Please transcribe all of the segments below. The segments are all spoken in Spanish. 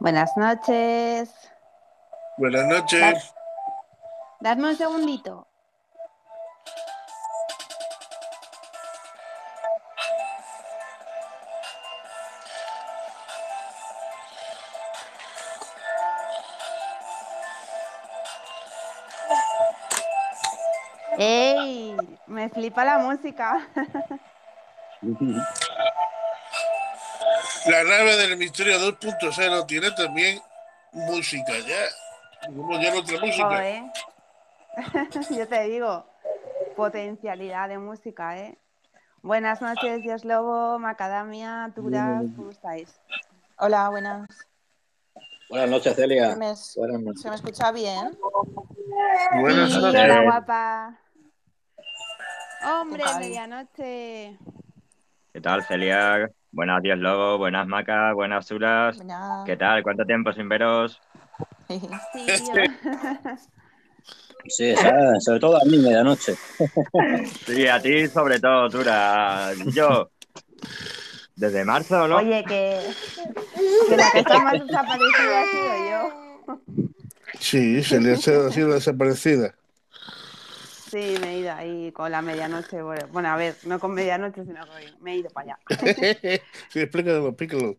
Buenas noches. Buenas noches. Dadme un segundito. Flipa la música. La nave del misterio 2.0 tiene también música ya. Tenemos ya nuestra música. Yo te digo, potencialidad de música, ¿eh? Buenas noches, Dios Lobo, Macadamia, Turas, ¿cómo estáis? Hola, buenas. Buenas noches, Celia. ¿Se me, Buenas noches. ¿se me escucha bien? Buenas Sí, noches. hola, guapa. Hombre, medianoche. ¿Qué tal, Celia? Buenas días, Lobo. Buenas, Maca. Buenas, Zulas. Buenas. ¿Qué tal? ¿Cuánto tiempo sin veros? Sí. Sí, sobre todo a mí, medianoche. Sí, a ti sobre todo, Tura. Yo, desde marzo, ¿no? Oye, que, que la que está más desaparecida ha sido yo. Sí, Celia ha sido desaparecida. Sí, me he ido ahí con la medianoche. Bueno, a ver, no con medianoche, sino que me he ido para allá. sí, explícalo, explícalo.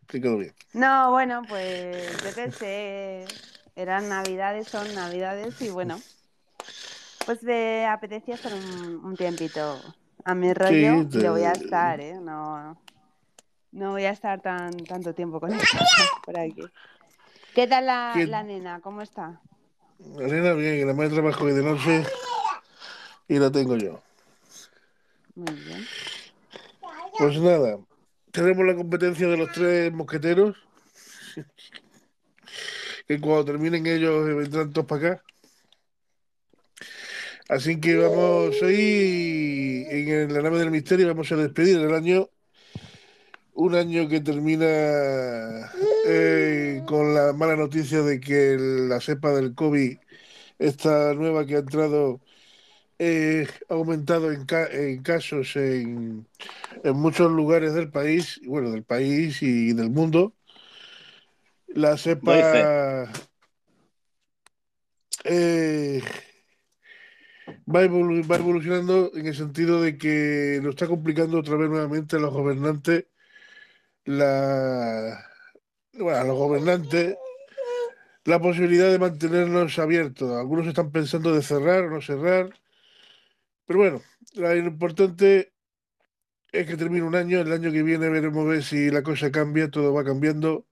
Explícalo bien. No, bueno, pues yo qué sé. Eran navidades, son navidades y bueno. Pues me apetecía estar un, un tiempito a mi rollo y lo voy a te- estar, ¿eh? No, no voy a estar tan tanto tiempo con ella por aquí. ¿Qué tal la, ¿Qué- la nena? ¿Cómo está? La nena bien, la madre trabaja hoy de noche y la tengo yo. Muy bien. Pues nada, tenemos la competencia de los tres mosqueteros. Que cuando terminen ellos eh, vendrán todos para acá. Así que vamos hoy en la nave del misterio, vamos a despedir el año. Un año que termina eh, con la mala noticia de que la cepa del COVID, esta nueva que ha entrado, eh, ha aumentado en, ca- en casos en, en muchos lugares del país, bueno, del país y del mundo. La cepa eh, va, evolu- va evolucionando en el sentido de que lo está complicando otra vez nuevamente a los gobernantes. La, bueno, a los gobernantes la posibilidad de mantenernos abiertos. Algunos están pensando de cerrar o no cerrar. Pero bueno, lo importante es que termine un año. El año que viene veremos ver si la cosa cambia, todo va cambiando.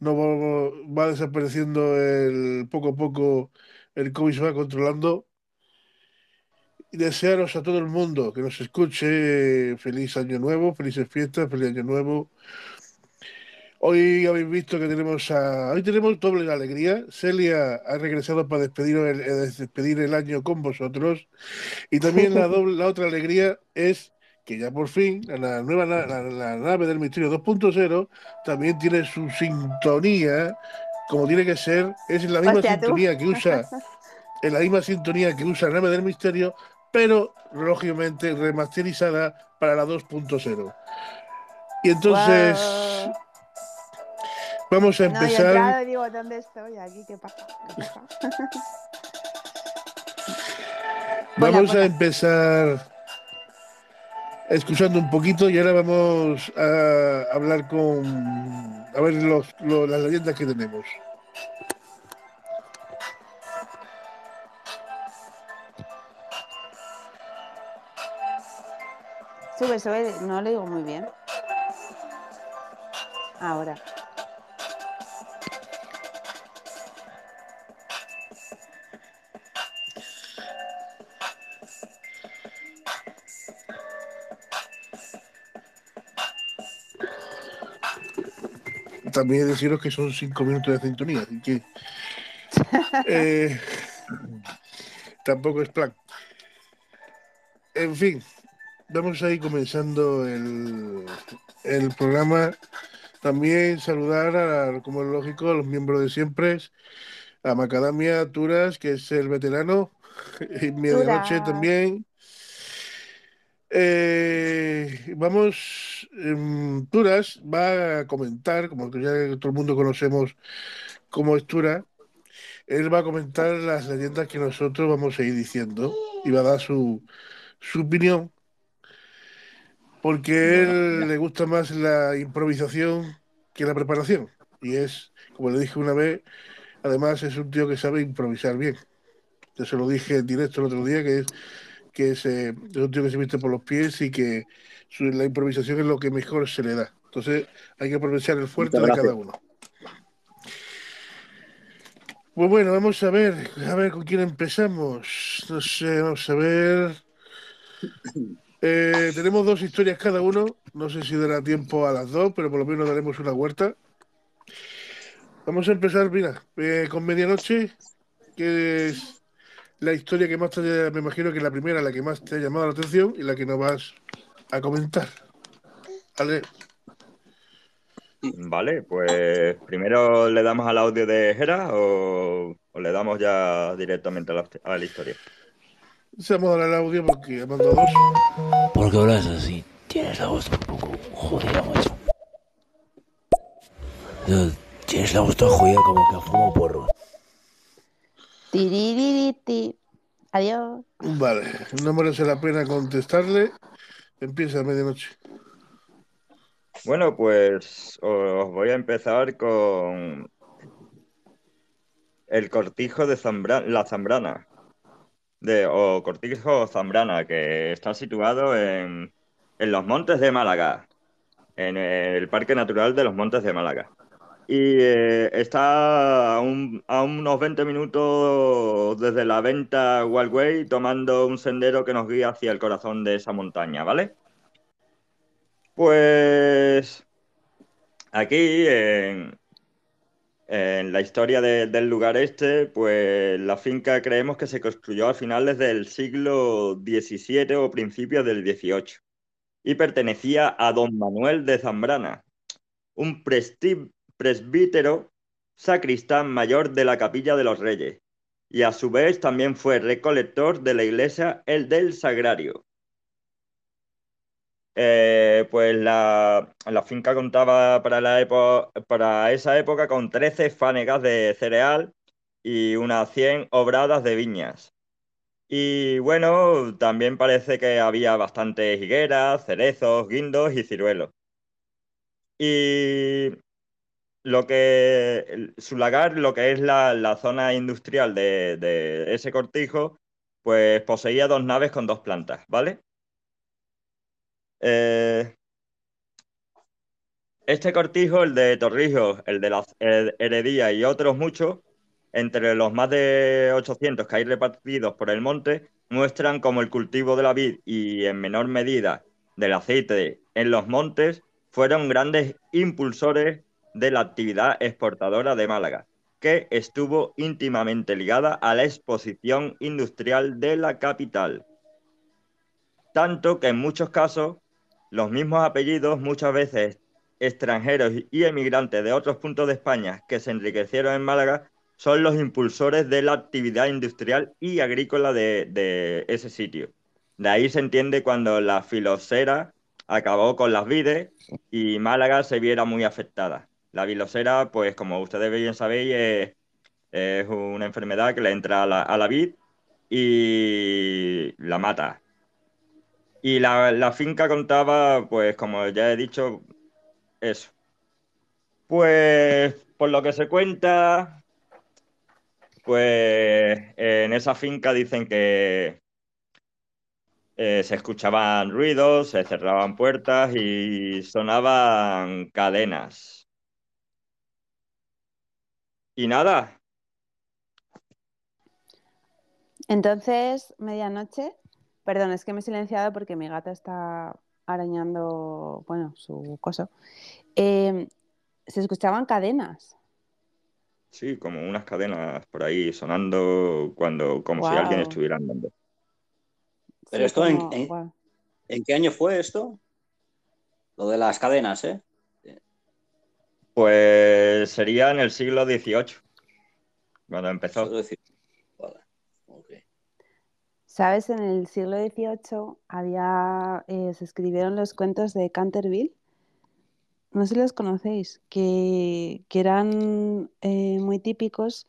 No va, va desapareciendo el, poco a poco el COVID se va controlando. Y desearos a todo el mundo que nos escuche feliz año nuevo, felices fiestas, feliz año nuevo. Hoy habéis visto que tenemos a. Hoy tenemos doble alegría. Celia ha regresado para despedir el, eh, despedir el año con vosotros. Y también la, doble, la otra alegría es que ya por fin la nueva la, la nave del misterio 2.0 también tiene su sintonía, como tiene que ser, es la misma sintonía que usa, es la misma sintonía que usa la nave del misterio, pero lógicamente remasterizada para la 2.0. Y entonces. Vamos a No, yo empezar. y digo, ¿dónde estoy? Aquí, ¿qué pasa? ¿Qué pasa? Ponla, Vamos a ponla. empezar escuchando un poquito y ahora vamos a hablar con a ver los, lo- las leyendas que tenemos. Sube, sube, no lo digo muy bien. Ahora. También deciros que son cinco minutos de sintonía, así que eh, tampoco es plan. En fin, vamos a ir comenzando el, el programa. También saludar, a, como es lógico, a los miembros de siempre. a Macadamia Turas, que es el veterano, y Medianoche Turas. también. Eh, vamos, em, Turas va a comentar, como que ya todo el mundo conocemos cómo es Tura, él va a comentar las leyendas que nosotros vamos a ir diciendo y va a dar su, su opinión, porque a él le gusta más la improvisación que la preparación. Y es, como le dije una vez, además es un tío que sabe improvisar bien. Yo se lo dije en directo el otro día, que es que es, eh, es un tío que se viste por los pies y que su- la improvisación es lo que mejor se le da. Entonces hay que aprovechar el fuerte de cada uno. Pues bueno, vamos a ver, a ver con quién empezamos. No sé, vamos a ver. Eh, tenemos dos historias cada uno. No sé si dará tiempo a las dos, pero por lo menos daremos una huerta. Vamos a empezar, mira, eh, con Medianoche, que es la historia que más te haya- me imagino que la primera, la que más te ha llamado la atención y la que nos vas a comentar. Vale, Vale, pues primero le damos al audio de Hera o, o le damos ya directamente a la, a la historia. vamos a dar el audio porque ha mandado dos. ¿Por qué hablas así? Tienes la voz un poco jodida, macho. Tienes la voz toda jodida como que fumo porro. Tiriririti. Adiós. Vale, no merece la pena contestarle. Empieza a medianoche. Bueno, pues os voy a empezar con el cortijo de Zambra- la Zambrana, de, o cortijo Zambrana, que está situado en, en los Montes de Málaga, en el Parque Natural de los Montes de Málaga. Y eh, está a, un- a unos 20 minutos desde la venta Wildway, tomando un sendero que nos guía hacia el corazón de esa montaña, ¿vale? Pues aquí en, la historia de- del lugar este, pues la finca creemos que se construyó a finales del siglo XVII o principios del XVIII y pertenecía a don Manuel de Zambrana, un presti- presbítero sacristán mayor de la Capilla de los Reyes y a su vez también fue recolector de la iglesia El del Sagrario. Eh, pues la, finca contaba para, la para esa época con 13 fanegas de cereal y unas 100 obradas de viñas. Y bueno, también parece que había bastantes higueras, cerezos, guindos y ciruelos. Y lo que el- su lagar, lo que es la, la zona industrial de, de ese cortijo, pues poseía dos naves con dos plantas, ¿vale? Eh, este cortijo, el de Torrijos, el de la Heredía y otros muchos, entre los más de 800 que hay repartidos por el monte, muestran como el cultivo de la vid y en menor medida del aceite en los montes fueron grandes impulsores de la actividad exportadora de Málaga, que estuvo íntimamente ligada a la exposición industrial de la capital. Tanto que en muchos casos los mismos apellidos, muchas veces extranjeros y emigrantes de otros puntos de España que se enriquecieron en Málaga, son los impulsores de la actividad industrial y agrícola de, ese sitio. De ahí se entiende cuando la filosera acabó con las vides y Málaga se viera muy afectada. La vilosera, pues como ustedes bien sabéis, es, es una enfermedad que le entra a la, a la vid y la mata. Y la, la finca contaba, pues como ya he dicho, eso. Pues por lo que se cuenta, pues en esa finca dicen que eh, se escuchaban ruidos, se cerraban puertas y sonaban cadenas. Y nada, Entonces, medianoche. Perdón, es que me he silenciado porque mi gata está arañando, bueno, su coso. Eh, se escuchaban cadenas. sí, como unas cadenas por ahí sonando cuando, como si alguien estuviera andando. Pero Sí, esto en- como- en- guau. ¿En qué año fue esto? Lo de las cadenas, ¿eh? Pues sería en el siglo XVIII. cuando empezó. ¿Sabes? En el siglo XVIII había, eh, se escribieron los cuentos de Canterville. No sé si los conocéis, que, que eran eh, muy típicos.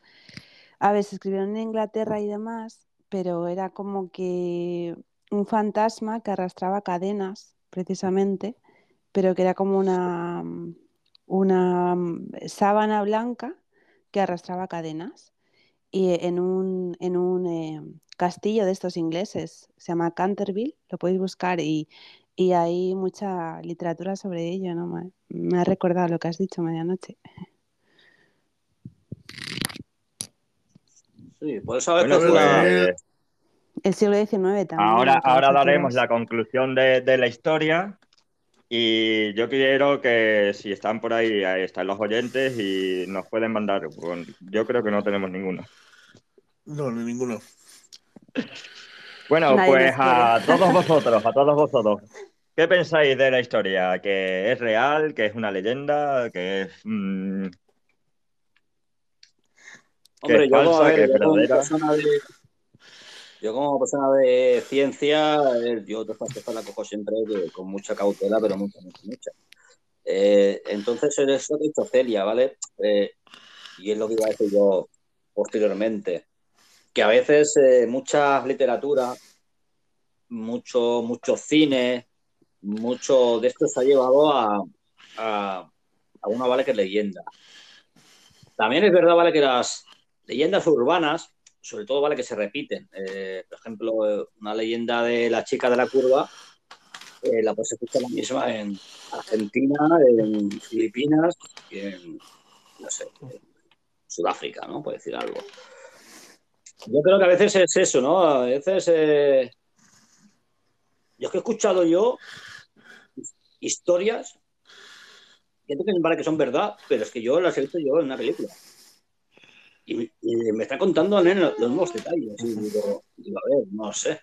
A ver, se escribieron en Inglaterra y demás, pero era como que un fantasma que arrastraba cadenas, precisamente, pero que era como una, una mm, sábana blanca que arrastraba cadenas. Y en un, en un eh, castillo de estos ingleses, se llama Canterville, lo podéis buscar y, y hay mucha literatura sobre ello, ¿no? Me, me ha recordado lo que has dicho medianoche. Sí, por eso a veces Bueno, la- pues, El siglo XIX también. ahora, ahora daremos la conclusión de, de la historia. Y yo quiero que si están por ahí, ahí están los oyentes y nos pueden mandar. Bueno, yo creo que no tenemos ninguno. No, ni ninguno. Bueno, Nadie pues a todos vosotros, a todos vosotros. ¿Qué pensáis de la historia? ¿Que es real? ¿Que es una leyenda? ¿Que es mm, que Hombre, es yo, a ver, ¿Que es yo como verdadera? persona de, yo como persona de ciencia, yo estas cosas las cojo siempre con mucha cautela, pero mucha, mucha, mucha. Eh, entonces, es eso que dicho Celia, ¿vale? Eh, y es lo que iba a decir yo posteriormente, que a veces eh, mucha literatura, mucho, mucho cine, mucho de esto se ha llevado a, a, a una, ¿vale? Que es leyenda. También es verdad, ¿vale? Que las leyendas urbanas, sobre todo, ¿vale? Que se repiten. Eh, por ejemplo, una leyenda de la chica de la curva, eh, la puedes escuchar la misma en Argentina, en Filipinas y en, no sé, Sudáfrica, ¿no? Por decir algo. Yo creo que a veces es eso, ¿no? A veces... eh, yo es que he escuchado yo historias que parece que son verdad, pero es que yo las he visto yo en una película. Y, y me está contando en los, los nuevos detalles. Y digo, digo, a ver, no sé.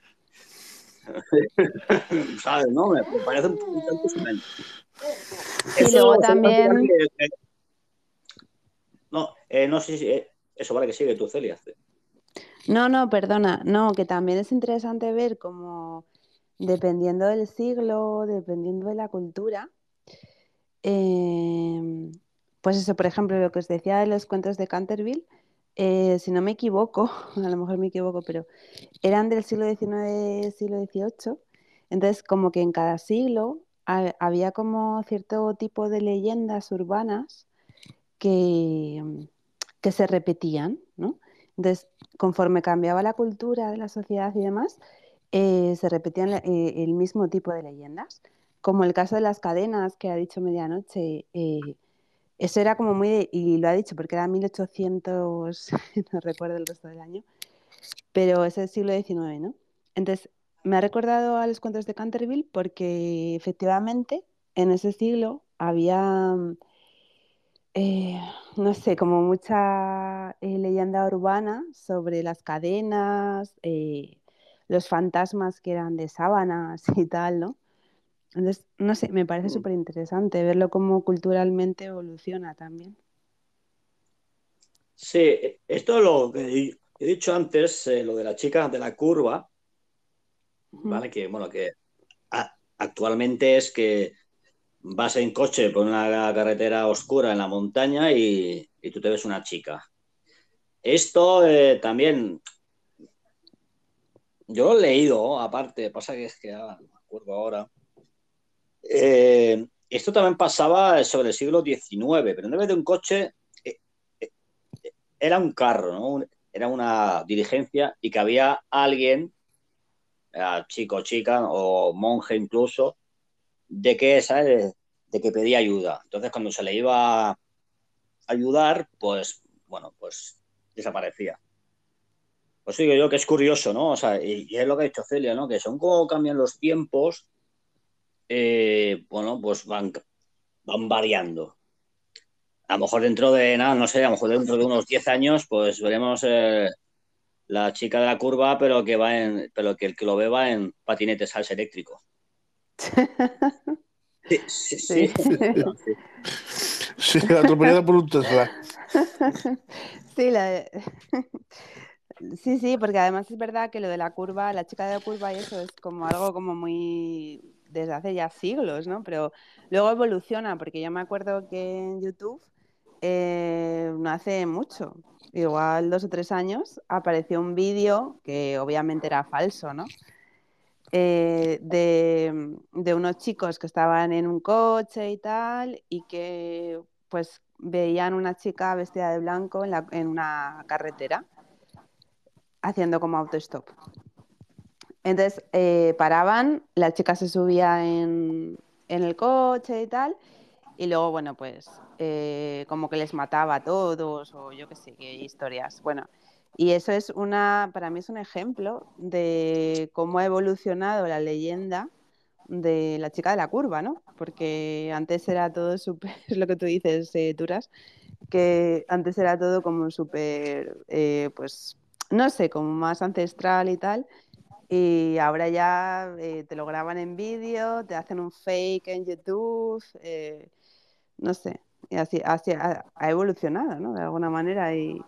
¿Sabes? No, me, parece un, un tanto. Y luego también- que- No, eh, no sé si. eh, eso vale que sigue tú, Celia. No, no, perdona, no, que también es interesante ver cómo, dependiendo del siglo, dependiendo de la cultura, em, pues eso, por ejemplo, lo que os decía de los cuentos de Canterville, eh, si no me equivoco, a lo mejor me equivoco, pero eran del siglo XIX, siglo XVIII, entonces como que en cada siglo ha- había como cierto tipo de leyendas urbanas que, que se repetían, ¿no? Entonces, conforme cambiaba la cultura de la sociedad y demás, eh, se repetían eh, el mismo tipo de leyendas. Como el caso de las cadenas que ha dicho Medianoche, eh, eso era como muy, de- y lo ha dicho porque era 1800, no recuerdo el resto del año, pero es el siglo XIX, ¿no? Entonces, me ha recordado a los cuentos de Canterville porque efectivamente en ese siglo había, eh, no sé, como mucha eh, leyenda urbana sobre las cadenas, eh, los fantasmas que eran de sábanas y tal, ¿no? Entonces, no sé, me parece Mm. súper interesante verlo cómo culturalmente evoluciona también. Sí, esto es lo que he dicho antes, eh, lo de la chica de la curva. ¿vale? Que, bueno, que a- actualmente es que vas en coche por una carretera oscura en la montaña y, y tú te ves una chica. Esto eh, también, yo lo he leído, aparte, pasa que es que ah, no me acuerdo ahora. Eh, esto también pasaba sobre el siglo XIX, pero en vez de un coche, eh, eh, era un carro, Era una diligencia y que había alguien, chico, chica o monje incluso, de que, ¿sabes? De que pedía ayuda. Entonces, cuando se le iba a ayudar, pues, bueno, pues desaparecía. Pues digo yo que es curioso, ¿no? O sea, y, y es lo que ha dicho Celia, ¿no? Que son como cambian los tiempos, eh, bueno, pues van, van variando. A lo mejor dentro de, nada, no sé, a lo mejor dentro de unos 10 años, pues veremos eh, la chica de la curva, pero que va en, pero que el que lo ve va en patinete salsa eléctrico. Sí, sí, sí. Sí. Sí, atropellada por un Tesla. Sí, la- sí, sí, porque además es verdad que lo de la curva, la chica de la curva y eso es como algo como muy desde hace ya siglos, ¿no? Pero luego evoluciona, porque yo me acuerdo que en YouTube eh, no hace mucho, igual dos o tres años, apareció un vídeo que obviamente era falso, ¿no? Eh, de, unos chicos que estaban en un coche y tal, y que pues veían una chica vestida de blanco en, en una carretera haciendo como autostop. Entonces eh, paraban, la chica se subía en, el coche y tal, y luego, bueno, pues eh, como que les mataba a todos, o yo qué sé, qué historias. Bueno, y eso es una, para mí es un ejemplo de cómo ha evolucionado la leyenda de la chica de la curva, ¿no? Porque antes era todo súper, es lo que tú dices, eh, Turas, que antes era todo como súper, eh, pues, no sé, como más ancestral y tal. Y ahora ya eh, te lo graban en vídeo, te hacen un fake en YouTube, eh, no sé, y así, ha, evolucionado, ¿no? De alguna manera. Y,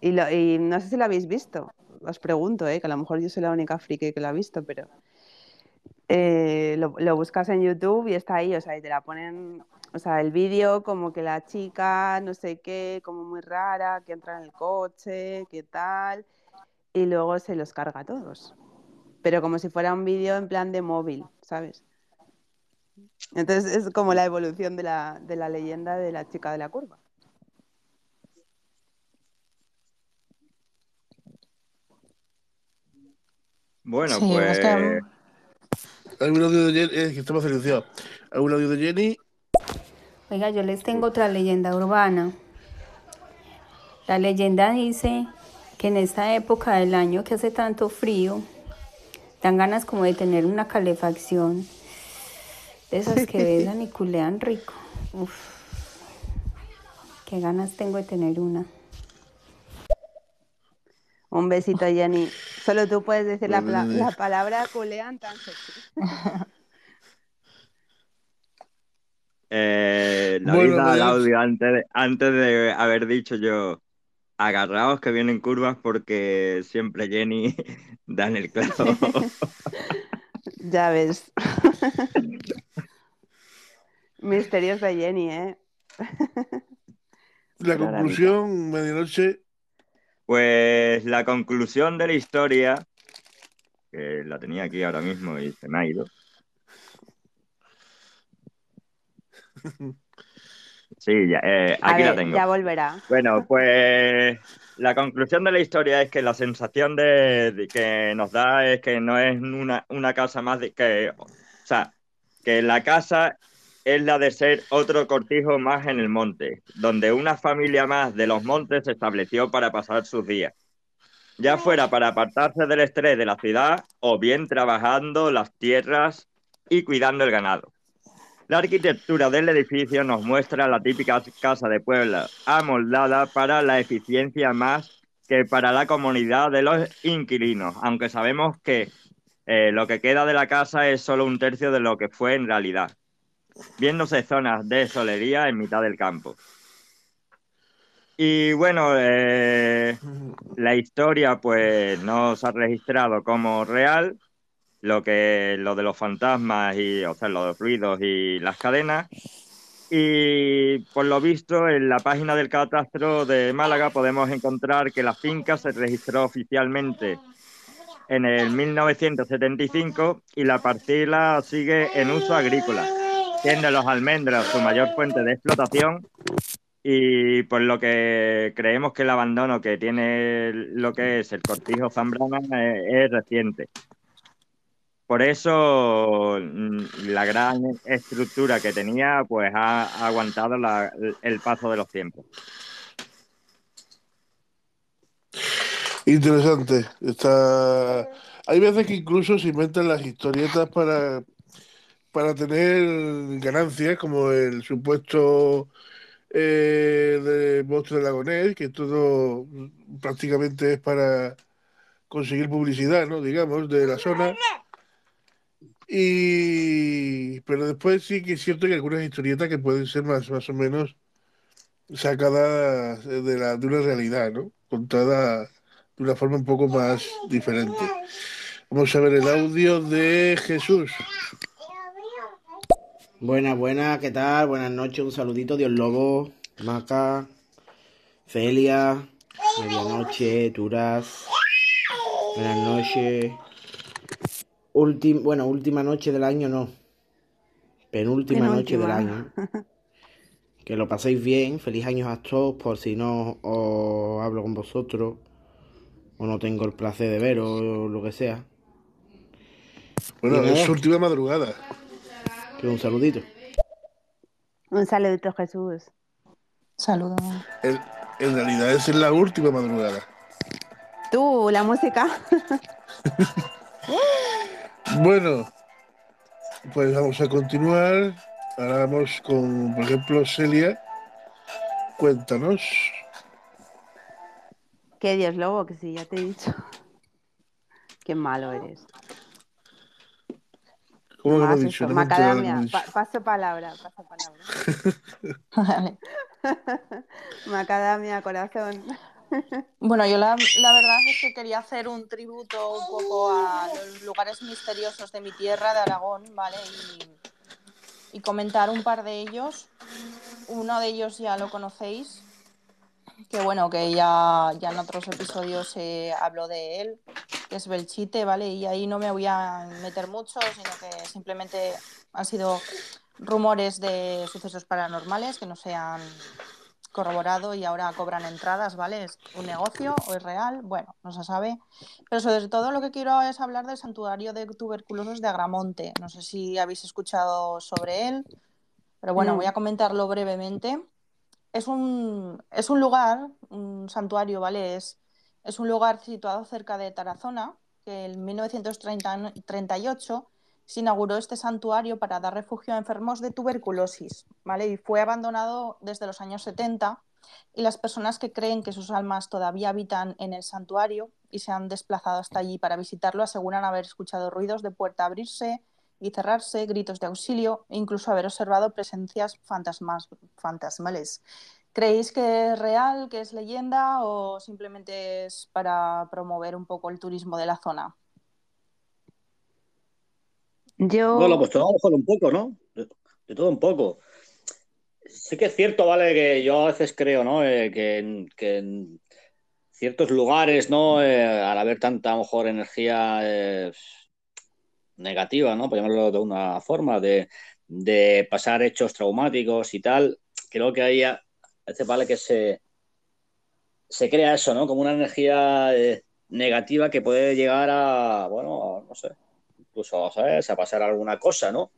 lo- y no sé si lo habéis visto, os pregunto, ¿eh? que a lo mejor yo soy la única friki que lo ha visto, pero eh, lo, lo buscas en YouTube y está ahí, o sea, y te la ponen, o sea, el vídeo como que la chica, no sé qué, como muy rara, que entra en el coche, qué tal, y luego se los carga a todos. Pero como si fuera un vídeo en plan de móvil, ¿sabes? Entonces es como la evolución de la, de la leyenda de la chica de la curva. Bueno, Sí, pues Hay un audio de Jenny, eh, que estamos silenciados. Un audio de Jenny. Oiga, yo les tengo otra leyenda urbana. La leyenda dice que en esta época del año que hace tanto frío, dan ganas como de tener una calefacción. De esas que besan y culean rico. Uf. Qué ganas tengo de tener una. Un besito, Jenny. Solo tú puedes decir la, la palabra culean tan sexy. eh, la Bueno, vida al pues- audio antes de, antes de haber dicho yo, agarraos que vienen curvas porque siempre Jenny da en el clavo. Ya ves. Misterios de Jenny, ¿eh? La conclusión, medianoche. Pues la conclusión de la historia, que la tenía aquí ahora mismo y se me ha ido. Sí, ya, eh, aquí la tengo. ya volverá. Bueno, pues la conclusión de la historia es que la sensación de, de que nos da es que no es una, una casa más de que, o sea, que la casa es la de ser otro cortijo más en el monte, donde una familia más de los montes se estableció para pasar sus días, ya fuera para apartarse del estrés de la ciudad o bien trabajando las tierras y cuidando el ganado. La arquitectura del edificio nos muestra la típica casa de pueblo amoldada para la eficiencia más que para la comunidad de los inquilinos, aunque sabemos que eh, lo que queda de la casa es solo un tercio de lo que fue en realidad, viéndose zonas de solería en mitad del campo. Y bueno, eh, la historia pues no se ha registrado como real, lo que lo de los fantasmas y o sea los ruidos y las cadenas y por lo visto en la página del catastro de Málaga podemos encontrar que la finca se registró oficialmente en el 1975 y la parcela sigue en uso agrícola siendo los almendros su mayor fuente de explotación y por lo que creemos que el abandono que tiene lo que es el cortijo zambrana eh, es reciente. Por eso mm, la gran estructura que tenía pues ha, aguantado el paso de los tiempos. Interesante. Está... Hay veces que incluso se inventan las historietas para, para tener ganancias, como el supuesto eh, de Monstruo de Lagonés, que todo prácticamente es para conseguir publicidad, ¿no? Digamos, de la zona. Y... Pero después sí que es cierto que algunas historietas que pueden ser más, más o menos sacada de, la, de una realidad, ¿no? Contada de una forma un poco más diferente. Vamos a ver el audio de Jesús. Buenas, buenas, ¿qué tal? Buenas noches, un saludito, Dios Lobo, Maca, Celia, Medianoche, Turas. Buenas noches. Última, bueno, última noche del año no. Penúltima noche del año. Que lo paséis bien. Feliz años a todos. Por si no os hablo con vosotros. O no tengo el placer de veros o lo que sea. Bueno, es su última madrugada. Que un saludito. Un saludito, Jesús. Saludos. En, en realidad es la última madrugada. Tú, la música. Bueno, pues vamos a continuar. Ahora vamos con, por ejemplo, Celia. Cuéntanos. Que Dios lobo, que sí, ya te he dicho. Qué malo eres. ¿Cómo lo he dicho? No macadamia. he dicho. Pa- paso palabra, paso palabra. Macadamia, corazón. Bueno, yo la, verdad es que quería hacer un tributo un poco a los lugares misteriosos de mi tierra, de Aragón, ¿vale? Y, y comentar un par de ellos. Uno de ellos ya lo conocéis, que bueno, que ya, ya en otros episodios se habló de él, que es Belchite, ¿vale? Y ahí no me voy a meter mucho, sino que simplemente han sido rumores de sucesos paranormales que no se han corroborado y ahora cobran entradas, ¿vale? ¿Es un negocio o es real? Bueno, no se sabe. Pero sobre todo lo que quiero es hablar del santuario de tuberculosos de Agramonte. No sé si habéis escuchado sobre él, pero bueno, No. voy a comentarlo brevemente. Es un, es un lugar, un santuario, ¿vale? Es, es un lugar situado cerca de Tarazona, que en 1938 se inauguró este santuario para dar refugio a enfermos de tuberculosis, ¿vale? Y fue abandonado desde los años 70 y las personas que creen que sus almas todavía habitan en el santuario y se han desplazado hasta allí para visitarlo aseguran haber escuchado ruidos de puerta abrirse y cerrarse, gritos de auxilio e incluso haber observado presencias fantasmales. ¿Creéis que es real, que es leyenda o simplemente es para promover un poco el turismo de la zona? Yo. Bueno, pues todo mejor un poco, ¿no? De, todo un poco. Sí que es cierto, ¿vale? Que yo a veces creo, ¿no? Eh, que, que en ciertos lugares, ¿no? Eh, al haber tanta, a lo mejor, energía eh, negativa, ¿no? Por llamarlo de una forma, de, de pasar hechos traumáticos y tal, creo que ahí a veces vale que se, se crea eso, ¿no? Como una energía negativa que puede llegar a, bueno, no sé, incluso, ¿sabes? A pasar alguna cosa, ¿no?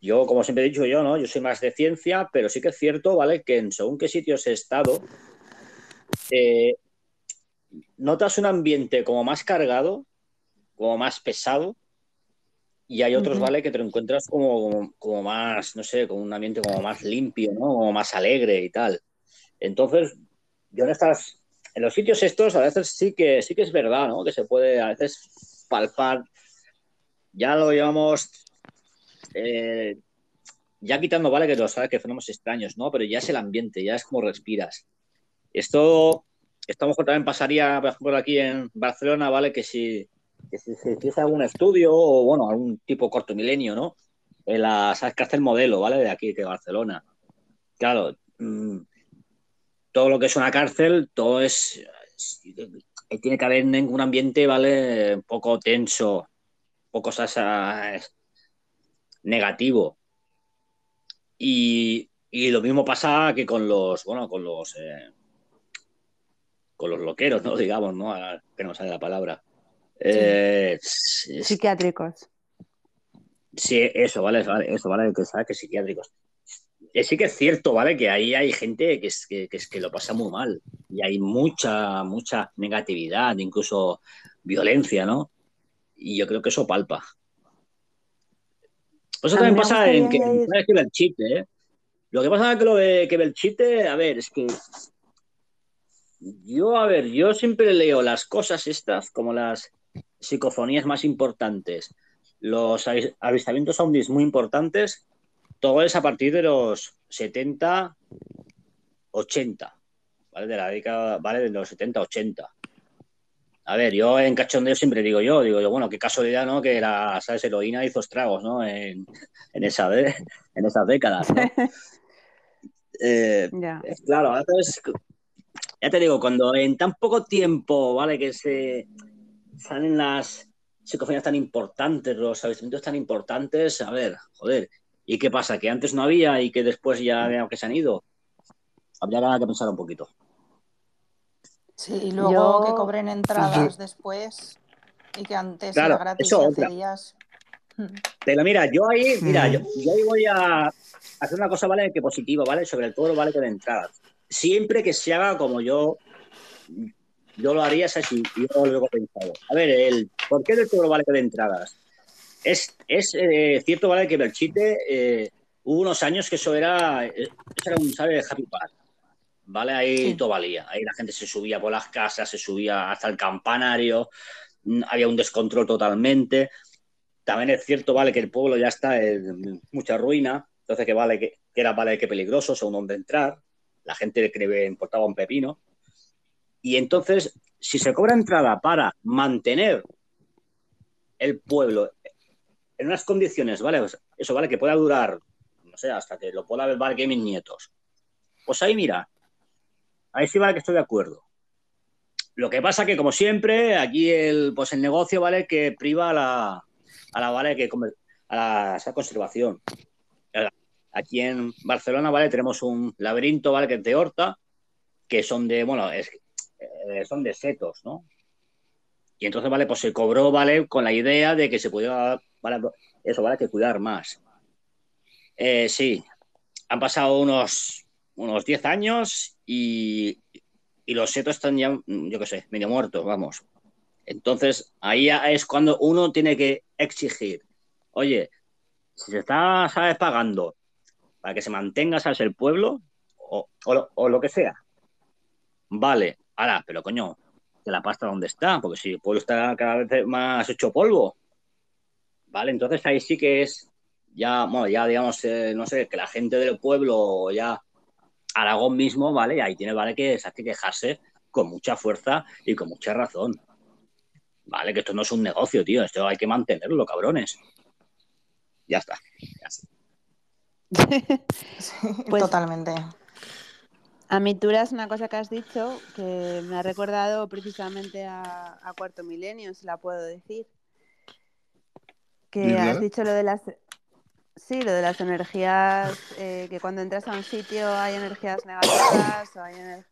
Yo, como siempre he dicho yo, ¿no? Yo soy más de ciencia, pero sí que es cierto, ¿vale? Que en según qué sitios he estado, eh, notas un ambiente como más cargado, como más pesado, y hay otros. ¿vale? Que te encuentras como, como, como más, no sé, con un ambiente como más limpio, ¿no? Como más alegre y tal. Entonces, yo en estas, en los sitios estos, a veces sí que, sí que es verdad, ¿no? Que se puede a veces palpar, ya lo llamamos, eh, ya quitando, ¿vale? Que lo sabes que fenómenos extraños, ¿no? Pero ya es el ambiente, ya es como respiras. Esto, esto a mejor también pasaría, por ejemplo, aquí en Barcelona, ¿vale? Que si, que se hiciese algún estudio o, bueno, algún tipo corto milenio, ¿no? En la, ¿sabes? Modelo, ¿vale? De aquí, de Barcelona. Claro, mmm, todo lo que es una cárcel, todo es, es, tiene que haber un ambiente, ¿vale? Un poco tenso, un poco ¿sabes? negativo. Y, y, lo mismo pasa que con los, bueno, con los, eh, con los loqueros, ¿no? Digamos, ¿no? Que no sale la palabra. Eh, sí. Psiquiátricos. Sí, eso, vale, vale eso, vale, que sabes que psiquiátricos. Eh, sí que es cierto, ¿vale? Que ahí hay gente que es que, que, es que lo pasa muy mal. Y hay mucha, mucha negatividad, incluso violencia, ¿no? Y yo creo que eso palpa. Eso también pasa en que, ¿sabes que Belchite, ¿eh? Lo que pasa es que lo de que Belchite, a ver, es que yo, a ver, yo siempre leo las cosas estas como las psicofonías más importantes, los avistamientos ovnis muy importantes, todo es a partir de los 70, 80, ¿vale? De la década, ¿vale? De los 70, 80. A ver, yo en cachondeo siempre digo yo, digo yo, bueno, qué casualidad, ¿no? Que la, ¿sabes? Heroína hizo estragos, ¿no? En, en, esa, en esas décadas, ¿no? Eh, claro, entonces, ya te digo, cuando en tan poco tiempo, ¿vale? Que se salen las psicofonías tan importantes, los avistamientos tan importantes, a ver, joder, ¿y qué pasa? ¿Que antes no había y que después ya veo que se han ido? Habría que pensar un poquito. Sí, y luego Yo- que cobren entradas después y que antes Claro, era gratis eso hace días. Pero mira, yo ahí, mira, Mm. yo, yo ahí voy a hacer una cosa, ¿vale? Que positiva, ¿vale? Sobre todo, ¿vale? Que de entradas. Siempre que se haga como yo, yo lo haría. Y y yo luego he pensado. A ver, el ¿por qué del todo vale que de entradas? Es, es eh, cierto, ¿vale? Que Belchite, eh, hubo unos años que eso era, eh, eso era un, ¿sabes? Happy Park. ¿Vale? Ahí Sí. todo valía. Ahí la gente se subía por las casas, se subía hasta el campanario, mm, había un descontrol totalmente. También es cierto, vale, que el pueblo ya está en mucha ruina, entonces que vale que, que era vale que peligroso, según dónde entrar, la gente que le importaba un pepino. Y entonces, si se cobra entrada para mantener el pueblo en unas condiciones, ¿vale? Pues eso vale que pueda durar, no sé, hasta que lo pueda ver vale que mis nietos. Pues ahí mira, ahí sí vale que estoy de acuerdo. Lo que pasa que, como siempre, aquí el, pues el negocio, ¿vale? Que priva a la, a la, ¿vale? Que, a la, esa conservación. Aquí en Barcelona, ¿vale? Tenemos un laberinto, ¿vale? Que es de Horta, que son de, bueno, es, eh, son de setos, ¿no? Y entonces, ¿vale? Pues se cobró, ¿vale? Con la idea de que se pudiera, ¿vale? Eso, ¿vale? Que cuidar más. Eh, sí, han pasado unos, unos 10 años y, los setos están ya, yo qué sé, medio muertos, vamos. Entonces, ahí es cuando uno tiene que exigir, oye, si se está, ¿sabes?, pagando para que se mantenga, ¿sabes?, el pueblo o, o lo que sea. Vale, ahora, pero coño, que la pasta dónde está, porque si el pueblo está cada vez más hecho polvo. Vale, entonces ahí sí que es ya, bueno, ya digamos, eh, no sé, que la gente del pueblo ya Aragón mismo, ¿vale? Y ahí tiene, ¿vale? Que se hace quejarse con mucha fuerza y con mucha razón. Vale, que esto no es un negocio, tío. Esto hay que mantenerlo, cabrones. Ya está. Ya está. Pues- Totalmente. A mí, Turas, una cosa que has dicho que me ha recordado precisamente a, a Cuarto Milenio, si la puedo decir. Que has dicho lo de las. Sí, lo de las energías, eh, que cuando entras a un sitio hay energías negativas o hay ener-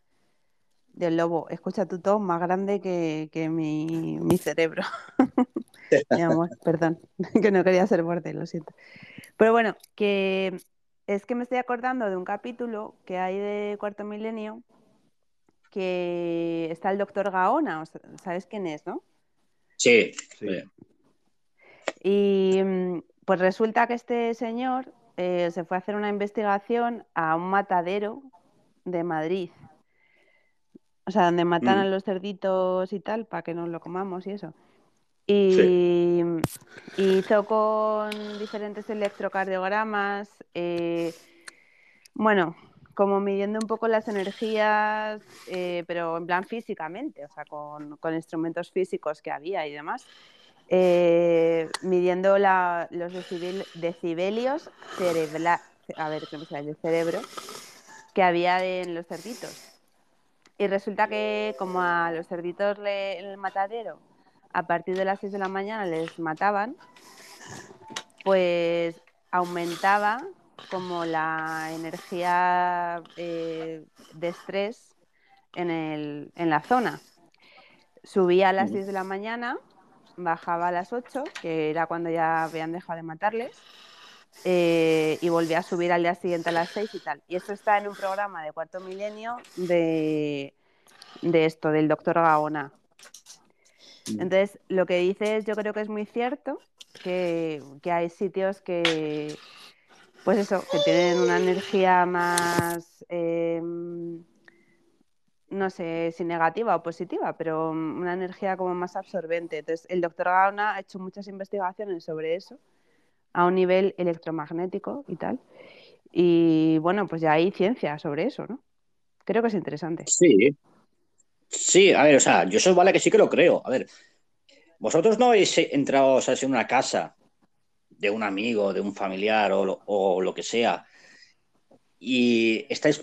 Del lobo, escucha tu tono más grande que, que mi, mi cerebro. Mi amor, perdón, que no quería ser fuerte, lo siento. Pero bueno, que es que me estoy acordando de un capítulo que hay de Cuarto Milenio que está el doctor Gaona, o sea, ¿sabes quién es, no? Sí. Sí. Y mm, pues resulta que este señor eh, se fue a hacer una investigación a un matadero de Madrid. O sea, donde matan Mm. a los cerditos y tal, para que nos lo comamos y eso. Y, hizo con diferentes electrocardiogramas, eh, bueno, como midiendo un poco las energías, eh, pero en plan físicamente, o sea, con, con instrumentos físicos que había y demás, eh, midiendo la- los decibel- decibelios cerebra, a ver, ¿cómo se llama? del cerebro que había en los cerditos. Y resulta que como a los cerditos le- en el matadero a partir de las 6 de la mañana les mataban, pues aumentaba como la energía eh, de estrés en, el- en la zona. Subía a las Ujú. 6 de la mañana, bajaba a las 8, que era cuando ya habían dejado de matarles, eh, y volvía a subir al día siguiente a las 6 y tal. Y esto está en un programa de Cuarto Milenio de, de esto, del doctor Gaona. Entonces, lo que dices yo creo que es muy cierto, que, que hay sitios que, pues eso, que tienen una energía más, eh, no sé si negativa o positiva, pero una energía como más absorbente. Entonces, el doctor Gaona ha hecho muchas investigaciones sobre eso a un nivel electromagnético y tal. Y bueno, pues ya hay ciencia sobre eso, ¿no? Creo que es interesante. Sí. Sí, a ver, o sea, yo eso vale que sí que lo creo. A ver, vosotros no habéis entrado o sea, en una casa de un amigo, de un familiar o lo que sea, y estáis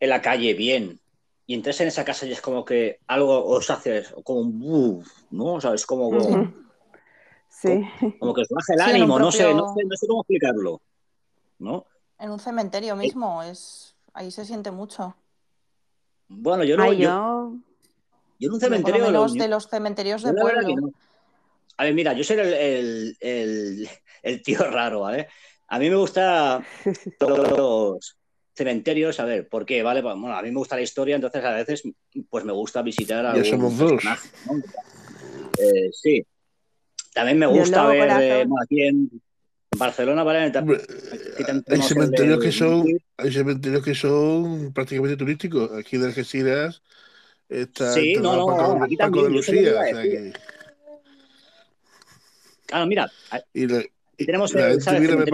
en la calle bien, y entras en esa casa y es como que algo os hace como un buff, ¿no? O sea, es como, como, Sí. como que os baja el Sí, ánimo, no, sé, no, sé, no sé cómo explicarlo, ¿no? En un cementerio mismo, es ahí se siente mucho. Bueno, yo no, Ay, yo, yo... yo en un Yo, por lo cementerio... de los cementerios de pueblo. A ver, mira, yo soy el, el, el- el tío raro, ¿vale? A mí me gusta los cementerios, a ver, ¿por qué? ¿Vale? Pues, Bueno, a mí me gusta la historia, entonces a veces pues me gusta visitar a somos dos. ¿no? Eh, sí. También me gusta ver, eh, aquí en Barcelona, ¿vale? Hay el cementerios de- que son, hay cementerios que son prácticamente turísticos. Aquí de Algeciras está Sí, no, enterrado no, Paco, aquí Paco de también, lo Lucía. o sea que- Claro, mira, y la, Y tenemos la el,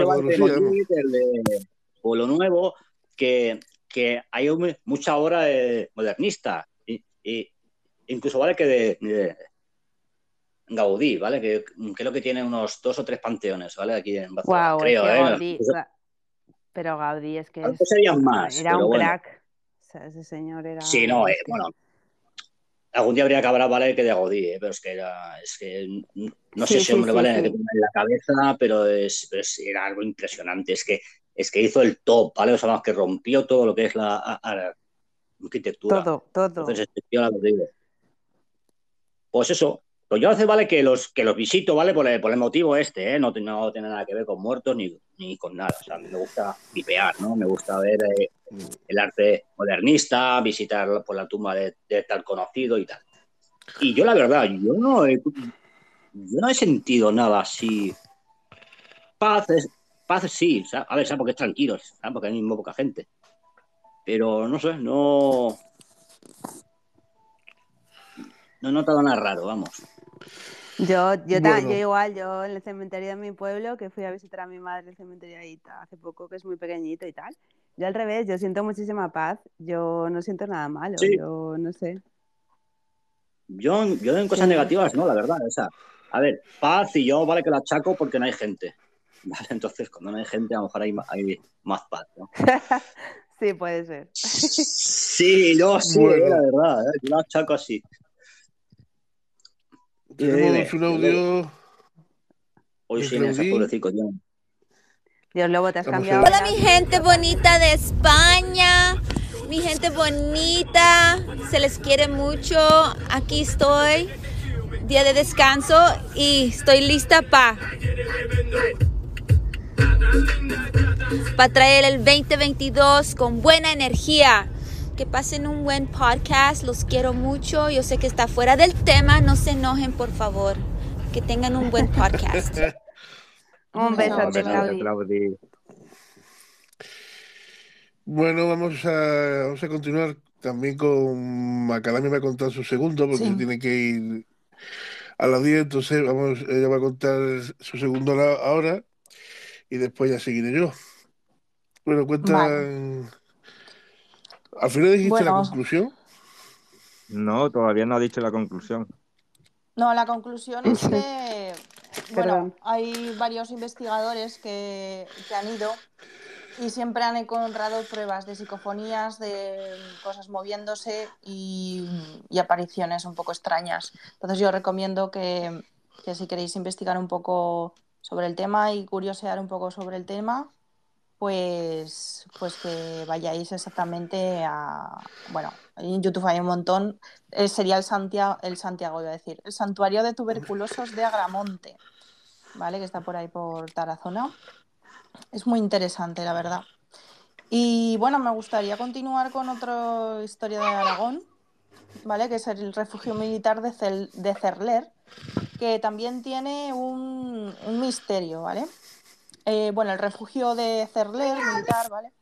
Paco de de Lucía. Madrid, el de Pueblo Nuevo, que, que hay un- mucha obra modernista, y, y incluso vale que de, de Gaudí, ¿vale? Que creo que tiene unos dos o tres panteones, ¿vale? Aquí en Barcelona, Wow, creo, ¿eh? Gaudí, pero Gaudí es que es- serían más, era un bueno. crack. O sea, ese señor era. Sí, no, eh, que- bueno. Algún día habría que hablar, ¿vale? Que de Gaudí, ¿eh? pero es que era, es que no sé si sí, hombre, sí, ¿vale? que en la cabeza, pero, es, pero es- era algo impresionante. Es que, es que hizo el top, ¿vale? O sea, vamos, que rompió todo lo que es la, a- a- la arquitectura. Todo, todo. Entonces, la. Pues eso. Pues yo veces vale que los, que los visito, ¿vale? Por el, por el motivo este, ¿eh? No, no tiene nada que ver con muertos ni, ni con nada. O sea, me gusta vipear, ¿no? Me gusta ver eh, el arte modernista, visitar por la tumba de, de tal conocido y tal. Y yo, la verdad, yo no he, yo no he sentido nada así. Paz, es, paz sí, ¿sabes? a ver, ¿sabes? Porque es tranquilo, ¿sabes? Porque hay mismo poca gente. Pero no sé, no. No he notado nada raro, vamos. Yo, yo, Bueno. yo igual, yo en el cementerio de mi pueblo, que fui a visitar a mi madre el cementerio ahí hace poco, que es muy pequeñito y tal. Yo al revés, yo siento muchísima paz, yo no siento nada malo, Sí. yo no sé. Yo, yo en cosas Sí. negativas, no, la verdad. O sea, a ver, paz y yo vale que la achaco porque no hay gente. Vale, entonces cuando no hay gente, a lo mejor hay, más paz, ¿no? sí, puede ser. Sí, yo sí, Bueno. eh, la verdad, eh, yo la achaco así. Tenemos un audio. Hoy ¿Y sí, en ese pobrecito, tío. Dios Lobo, te has cambiado. ya. Hola mi gente bonita de España, mi gente bonita, se les quiere mucho. Aquí estoy, día de descanso y estoy lista para para traer el 2022 con buena energía. Que pasen un buen podcast, los quiero mucho. Yo sé que está fuera del tema, no se enojen por favor. Que tengan un buen podcast. Un No, besote, gracias, Claudi. Claudi. Bueno, vamos a, vamos a continuar también con Macadamia va a contar su segundo, porque Sí. tiene que ir a las 10, entonces vamos, ella va a contar su segundo ahora y después ya seguiré yo. Bueno, cuentan. Al final dijiste la conclusión. No, todavía no ha dicho la conclusión. No, la conclusión es que, bueno, hay varios investigadores que, que han ido y siempre han encontrado pruebas de psicofonías, de cosas moviéndose y, y apariciones un poco extrañas. Entonces yo recomiendo que, que si queréis investigar un poco sobre el tema y curiosear un poco sobre el tema, pues, pues que vayáis exactamente a... Bueno, en YouTube hay un montón. Eh, sería el Santiago, el Santiago, iba a decir, el Santuario de Tuberculosos de Agramonte, ¿vale? Que está por ahí por Tarazona. Es muy interesante, la verdad. Y bueno, me gustaría continuar con otra historia de Aragón, ¿vale? Que es el refugio militar de, Cel- de Cerler, que también tiene un, misterio, ¿vale? Eh, bueno, el refugio de Cerler militar, ¿vale?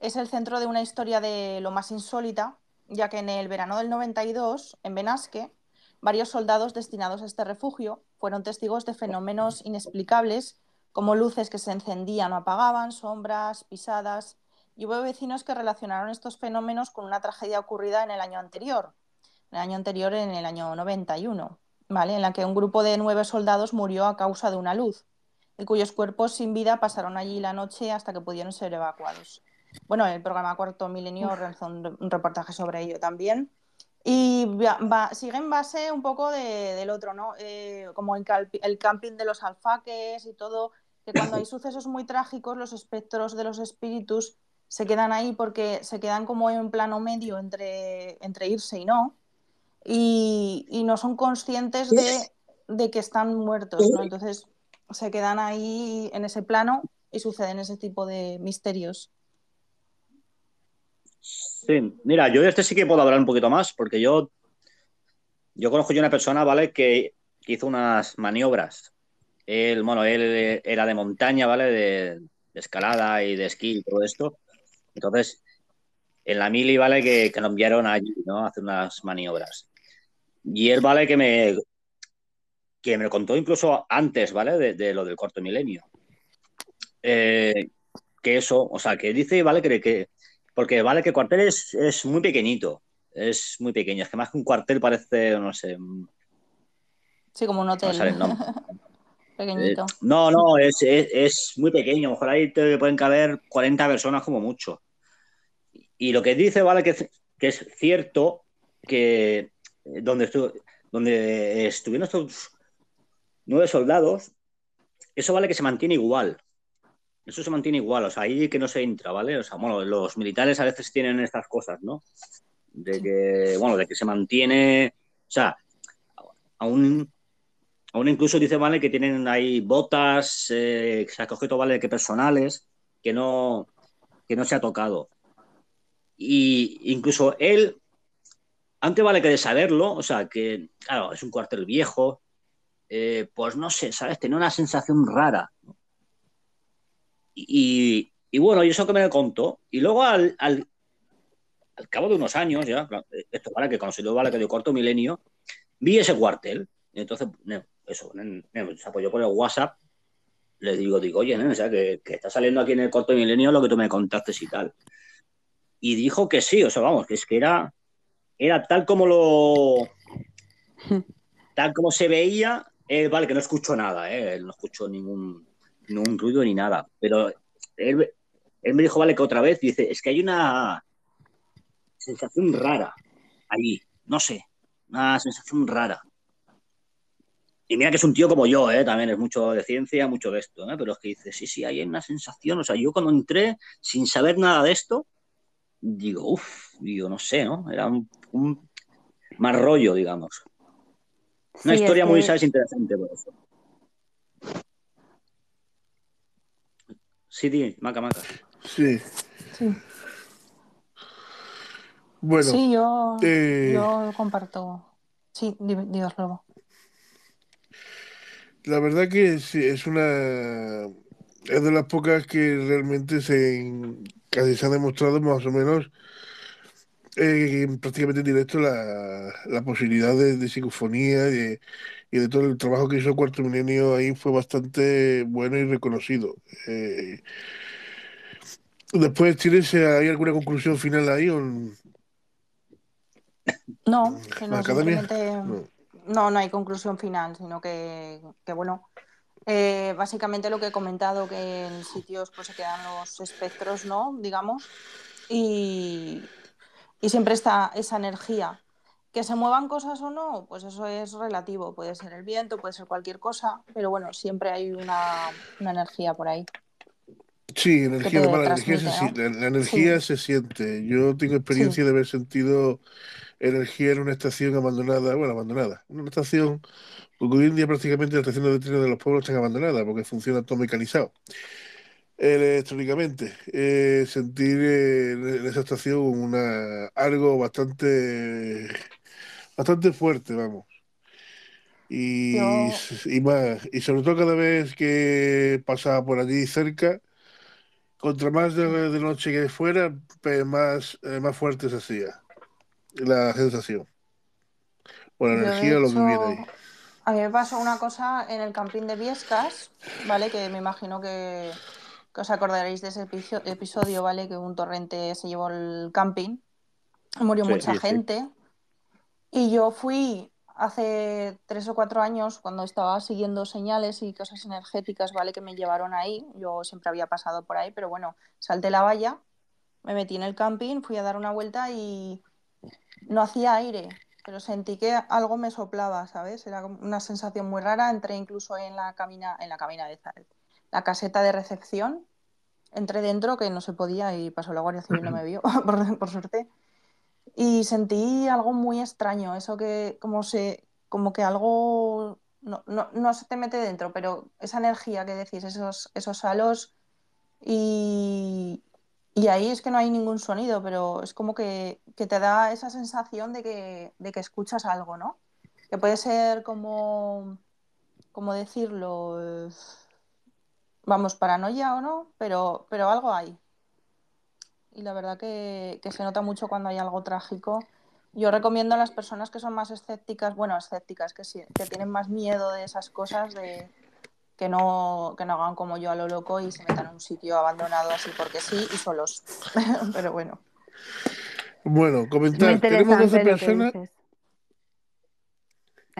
Es el centro de una historia de lo más insólita, ya que en el verano del 92, en Benasque, varios soldados destinados a este refugio fueron testigos de fenómenos inexplicables como luces que se encendían o apagaban, sombras, pisadas y hubo vecinos que relacionaron estos fenómenos con una tragedia ocurrida en el año anterior, el año anterior en el año 91, ¿vale? En la que un grupo de nueve soldados murió a causa de una luz, y cuyos cuerpos sin vida pasaron allí la noche hasta que pudieron ser evacuados. Bueno, el programa Cuarto Milenio realizó un, reportaje sobre ello también. Y va- va- sigue en base un poco de- del otro, ¿no? Eh, como el, el camping de los alfaques y todo, que cuando hay sucesos muy trágicos, los espectros de los espíritus se quedan ahí porque se quedan como en plano medio entre, entre irse y no, y, y no son conscientes de, de que están muertos, ¿no? Entonces se quedan ahí en ese plano y suceden ese tipo de misterios. Sí, mira, yo de este sí que puedo hablar un poquito más, porque yo, yo conozco yo una persona, ¿vale? Que, que hizo unas maniobras. Él, bueno, él era de montaña, ¿vale? De, de escalada y de esquí y todo esto. Entonces, en la mili, ¿vale? Que, que lo enviaron allí, ¿no? A hacer unas maniobras. Y él, ¿vale? Que me, que me lo contó incluso antes, ¿vale? De, de lo del cuarto milenio. Eh, que eso, o sea, que dice, ¿vale? Que, que porque vale que el cuartel es, es muy pequeñito, es muy pequeño, es que más que un cuartel parece, no sé, Sí, como un no hotel sale el nombre. pequeñito. Eh, no, no, es, es, es muy pequeño, a lo mejor ahí te pueden caber 40 personas como mucho. Y lo que dice, vale, que, que es cierto que eh, donde, estu donde estuvieron estos nueve soldados, eso vale que se mantiene igual. Eso se mantiene igual, o sea, ahí que no se entra, ¿vale? O sea, bueno, los militares a veces tienen estas cosas, ¿no? De que, bueno, de que se mantiene, o sea, aún, aún incluso dice, ¿vale? Que tienen ahí botas, eh, que se ha cogido, ¿vale? Que personales, que no, que no se ha tocado. Y incluso él, antes vale que de saberlo, o sea, que, claro, es un cuartel viejo, eh, pues no sé, ¿sabes? Tenía una sensación rara. Y, bueno, y eso que me contó. Y luego al, al, al cabo de unos años, ya, esto vale que considero vale que de corto milenio, vi ese cuartel. Entonces, eso, se apoyó por el WhatsApp. Le digo, digo, oye, o sea, que, que, está saliendo aquí en el corto milenio lo que tú me contaste y tal. Y dijo que sí, o sea, vamos, que es que era, era tal como lo. tal como se veía. Eh, vale, que no escuchó nada, eh, él no escuchó ningún, ningún ruido ni nada. Pero él, él, me dijo, vale, que otra vez, dice, es que hay una sensación rara allí, no sé, una sensación rara. Y mira que es un tío como yo, ¿eh? también es mucho de ciencia, mucho de esto, ¿eh? pero es que dice, sí, sí, hay una sensación, o sea, yo cuando entré sin saber nada de esto, digo, uff, digo, no sé, ¿no? Era un, un más rollo, digamos. Una Sí, historia es muy, que- ¿sabes? Interesante por eso. Sí, di, maca, maca. Sí. Sí, Bueno, sí yo, eh, yo comparto. Sí, di- digas luego. la verdad que sí, es una... Es de las pocas que realmente se, casi se ha demostrado más o menos eh, prácticamente en directo la, la posibilidad de, de psicofonía y de, y de todo el trabajo que hizo Cuarto Milenio ahí fue bastante bueno y reconocido. Eh, después, ¿tienes hay alguna conclusión final ahí o No, que no, No. no, no hay conclusión final, sino que, que bueno, eh, básicamente lo que he comentado, que en sitios pues se quedan los espectros, ¿no? Digamos, y, y siempre está esa energía. Que se muevan cosas o no, pues eso es relativo. Puede ser el viento, puede ser cualquier cosa, pero bueno, siempre hay una, una energía por ahí Sí, energía, además, la energía, se, la, la energía Sí, se siente. Yo tengo sí, experiencia de haber sentido energía en una estación abandonada, bueno, abandonada, una estación, porque hoy en día prácticamente las estaciones de trenes de los pueblos están abandonadas porque funcionan todo mecanizado. Electrónicamente, eh, sentir eh, en esa estación una, algo bastante, bastante fuerte, vamos. Y, y más, y sobre todo cada vez que pasaba por allí cerca, contra más de, de noche que fuera, más, eh, más fuerte se hacía la sensación, o la yo energía, lo que viene ahí. a mí me pasó una cosa en el camping de Viescas, ¿vale? Que me imagino que, que os acordaréis de ese episo- episodio, ¿vale? Que un torrente se llevó el camping, murió Sí, mucha sí, sí. gente. Y yo fui hace tres o cuatro años, cuando estaba siguiendo señales y cosas energéticas, ¿vale? Que me llevaron ahí. Yo siempre había pasado por ahí, pero bueno, salté la valla, me metí en el camping, fui a dar una vuelta y no hacía aire, pero sentí que algo me soplaba, ¿sabes? Era una sensación muy rara. Entré incluso en la cabina, en la cabina de la caseta de recepción. Entré dentro, que no se podía, y pasó la Guardia Civil, no me vio, por, por suerte. Y sentí algo muy extraño, eso que como se, como que algo no, no, no se te mete dentro, pero esa energía que decís, esos, esos halos, y, y ahí es que no hay ningún sonido, pero es como que, que te da esa sensación de que, de que escuchas algo, ¿no? Que puede ser como, como decirlo, vamos, paranoia o no, pero, pero algo hay. Y la verdad que, que se nota mucho cuando hay algo trágico. Yo recomiendo a las personas que son más escépticas, bueno, escépticas, que, sí, que tienen más miedo de esas cosas, de que no, que no hagan como yo a lo loco y se metan en un sitio abandonado así porque sí y solos. Pero bueno. Bueno, comentar, tenemos 12 interesante lo que personas.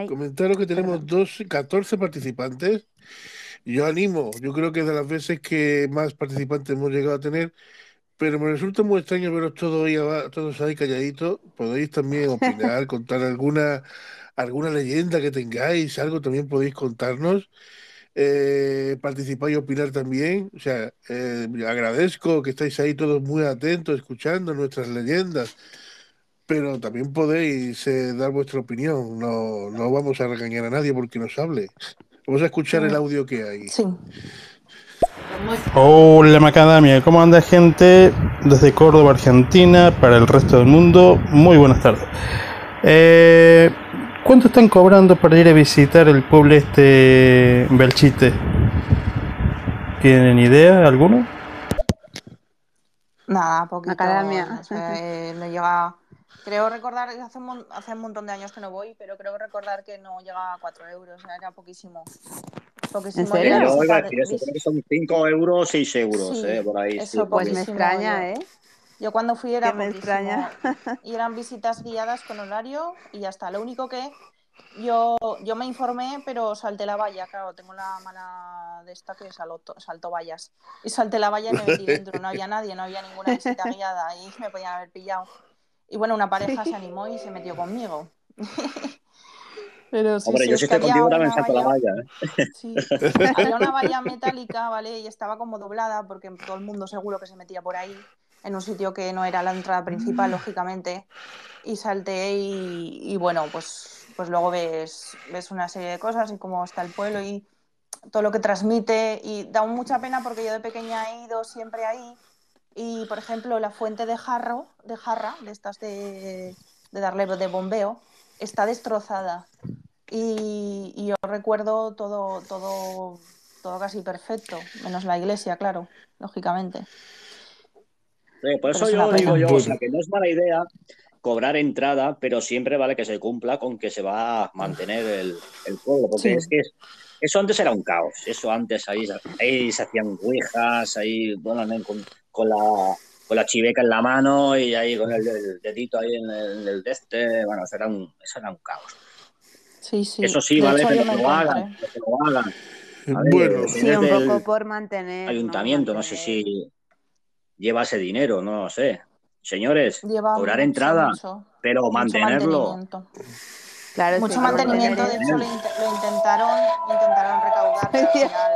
Comentaros que tenemos perdón. 12, 14 participantes. Yo animo, yo creo que es de las veces que más participantes hemos llegado a tener, pero me resulta muy extraño veros todos ahí, todos ahí calladitos. Podéis también opinar, contar alguna, alguna leyenda que tengáis, algo también podéis contarnos. Eh, participar y opinar también. O sea, eh, agradezco que estáis ahí todos muy atentos, escuchando nuestras leyendas, pero también podéis eh, dar vuestra opinión. No, no vamos a regañar a nadie porque nos hable. Vamos a escuchar el audio que hay. Sí. Hola Macadamia, ¿cómo anda gente? Desde Córdoba, Argentina, para el resto del mundo, muy buenas tardes. Eh, ¿Cuánto están cobrando para ir a visitar el pueblo este Belchite? ¿Tienen idea alguno? Nada, poquito. Macadamia. o sea, eh, no llega. Creo recordar, hace un, hace un montón de años que no voy, pero creo recordar que no llega a 4 euros, o sea, era poquísimo. Poquísimo. ¿En era serio? Yo iba a decir eso, creo que son 5 euros, 6 euros, Sí, eh, por ahí. sí. eso Pues me extraña, Yo, ¿eh? yo cuando fui era me extraña. Y eran visitas guiadas con horario y ya está. Lo único que yo, yo me informé, pero salté la valla, claro, tengo la mala de esta que salto, salto vallas. Y salté la valla y me metí dentro, no había nadie, no había ninguna visita guiada y me podían haber pillado. Y bueno, una pareja se animó y se metió conmigo. Pero sí, Hombre, sí, yo si estoy contigo también una salto la valla, valla. ¿eh? sí, había una valla metálica, ¿vale? Y estaba como doblada porque todo el mundo seguro que se metía por ahí, en un sitio que no era la entrada principal, lógicamente. Y salté y, y bueno, pues, pues luego ves, ves una serie de cosas y cómo está el pueblo y todo lo que transmite. Y da mucha pena porque yo de pequeña he ido siempre ahí. Y, por ejemplo, la fuente de jarro, de jarra, de estas de, de darle de bombeo, está destrozada. Y, y yo recuerdo todo, todo, todo casi perfecto, menos la iglesia, claro, lógicamente. Sí, por eso yo digo yo, o sea, que no es mala idea cobrar entrada, pero siempre vale que se cumpla con que se va a mantener el, el pueblo, porque Sí. es que es- eso antes era un caos, eso antes ahí, ahí se hacían ouijas, ahí, bueno, ¿no? Con, la con la chiveca en la mano y ahí con el, el dedito ahí en el, el de este, bueno, eso era un, eso era un caos. Sí, sí. Eso sí, De vale, hecho, pero que lo hagan, que lo hagan. Bueno, Sí, un poco por mantener, ¿no? ayuntamiento, no sé si lleva ese dinero, no lo sé. Señores, Lleva cobrar mucho, entrada, mucho, pero mucho mantenerlo. mantenimiento. Claro, Mucho mantenimiento, de hecho lo, lo intentaron, intentaron recaudar, pero al final,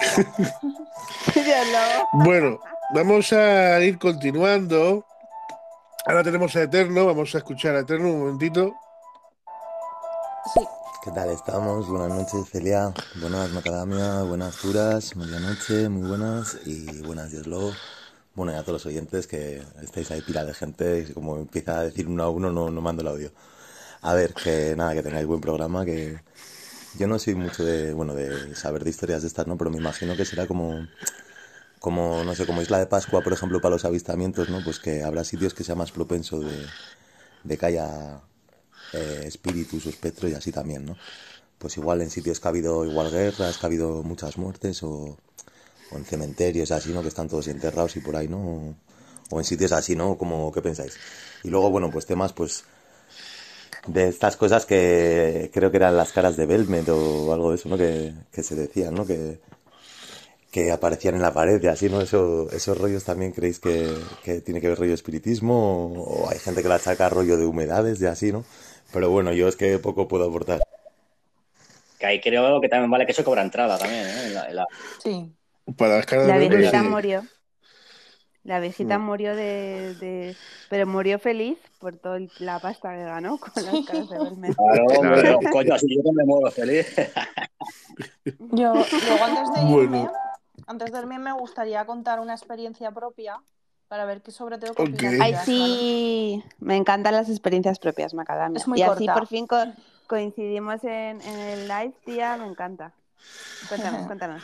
bueno, vamos a ir continuando. Ahora tenemos a Eterno, vamos a escuchar a Eterno un momentito. Sí, ¿Qué tal estamos? Buenas noches, Celia. Buenas, Macadamia. Buenas, Turas. Medianoche, muy buenas. Y buenas, Dioslo. Bueno, y a todos los oyentes que estáis ahí pila de gente. y Como empieza a decir uno a uno, no, no mando el audio. A ver, que nada, que tengáis buen programa. Que yo no soy mucho de, bueno, de saber de historias de estas, ¿no? Pero me imagino que será como, como, no sé, como Isla de Pascua, por ejemplo, para los avistamientos, ¿no? Pues que habrá sitios que sea más propenso de, de que haya eh, espíritus o espectros y así también, ¿no? pues igual en sitios que ha habido igual guerras, que ha habido muchas muertes o, o en cementerios así, ¿no? Que están todos enterrados y por ahí, ¿no? O en sitios así, ¿no? Como, ¿qué pensáis? Y luego, bueno, pues temas, pues, de estas cosas que creo que eran las caras de Belmet o algo de eso, ¿no? Que, que se decían, ¿no? Que, que aparecían en la pared y así, ¿no? Eso, esos rollos también creéis que, que tiene que ver rollo espiritismo o, o hay gente que la saca rollo de humedades y así, ¿no? Pero bueno, yo es que poco puedo aportar. Que ahí creo que también vale que eso cobra entrada también, ¿eh? En la- en la- Sí. Para las caras La de Belmet, murió. La viejita murió de, de- Pero murió feliz por toda la pasta que ganó con las caras de. Claro, Claro. coño, así yo que me muero feliz. Yo, luego antes de irme, Bueno, antes de irme me gustaría contar una experiencia propia para ver qué sobre todo qué ok. opinas Ay, sí, me encantan las experiencias propias, Macadamia. Es muy Y así por fin co- coincidimos en, en el live, tía, me encanta. Cuéntanos, cuéntanos.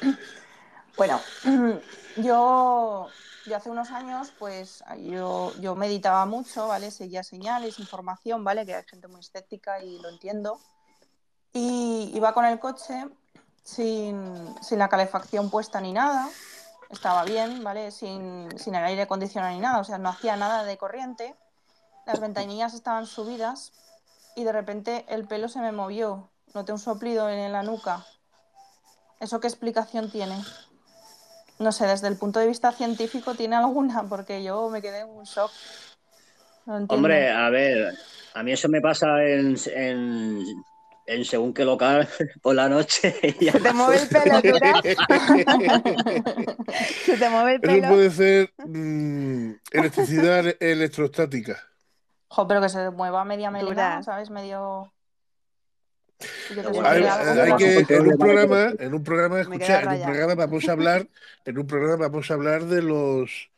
Bueno, yo, yo hace unos años, pues yo, yo meditaba mucho, ¿vale? Seguía señales, información, ¿vale? Que hay gente muy escéptica y lo entiendo. Y iba con el coche sin, sin la calefacción puesta ni nada. Estaba bien, ¿vale? Sin, sin el aire acondicionado ni nada. O sea, no hacía nada de corriente. Las ventanillas estaban subidas y de repente el pelo se me movió. Noté un soplido en la nuca. ¿Eso qué explicación tiene? No sé, desde el punto de vista científico tiene alguna, porque yo me quedé en un shock. No. Hombre, a ver, a mí eso me pasa en, en, en según qué local por la noche. y Se te mueve el pelo. Se te mueve el Eso pelo. puede ser mm, electricidad electrostática. Jo, pero que se mueva media melena. ¿sabes? Medio. y que te Bueno, Hay, pero algo, hay pero- que, en un programa, en un programa, Me escucha, queda en un programa vamos a hablar, en un programa vamos a hablar de los,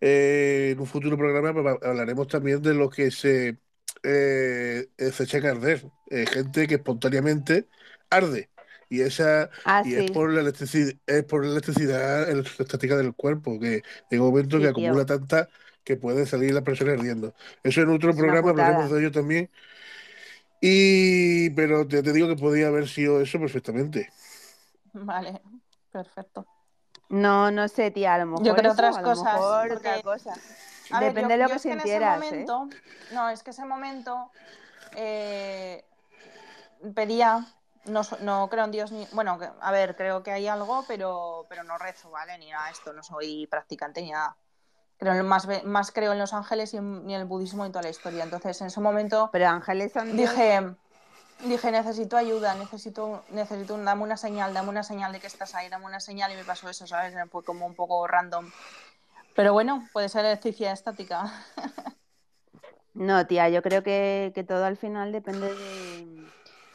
eh, en un futuro programa hablaremos también de los que se, eh, eh, se echan a arder, eh, gente que espontáneamente arde. Y esa Ah, y es por la electricidad, es por la electricidad electrostática del cuerpo, que llega un momento que sí, tío. acumula tanta que puede salir la persona ardiendo. Eso en otro Es programa hablaremos de ello también. Y pero te, te digo que podría haber sido eso perfectamente. Vale, perfecto. No, no sé, tía, a lo mejor Yo creo eso, otras a lo cosas, mejor otra cosa. A ver, Depende yo, de lo yo que es que en ese sintieras, ¿eh? momento, no, es que ese momento eh, pedía, no, no creo en Dios ni, bueno, a ver, creo que hay algo, pero, pero no rezo, ¿vale? Ni nada esto, no soy practicante ni nada. Creo más, más creo en los ángeles y en, y en el budismo y toda la historia. Entonces, en ese momento Pero ángeles son dije, dije, necesito ayuda, necesito, necesito, un- dame una señal, dame una señal de que estás ahí, dame una señal y me pasó eso, ¿sabes? Fue como un poco random. Pero bueno, puede ser electricidad estática. No, tía, yo creo que, que todo al final depende de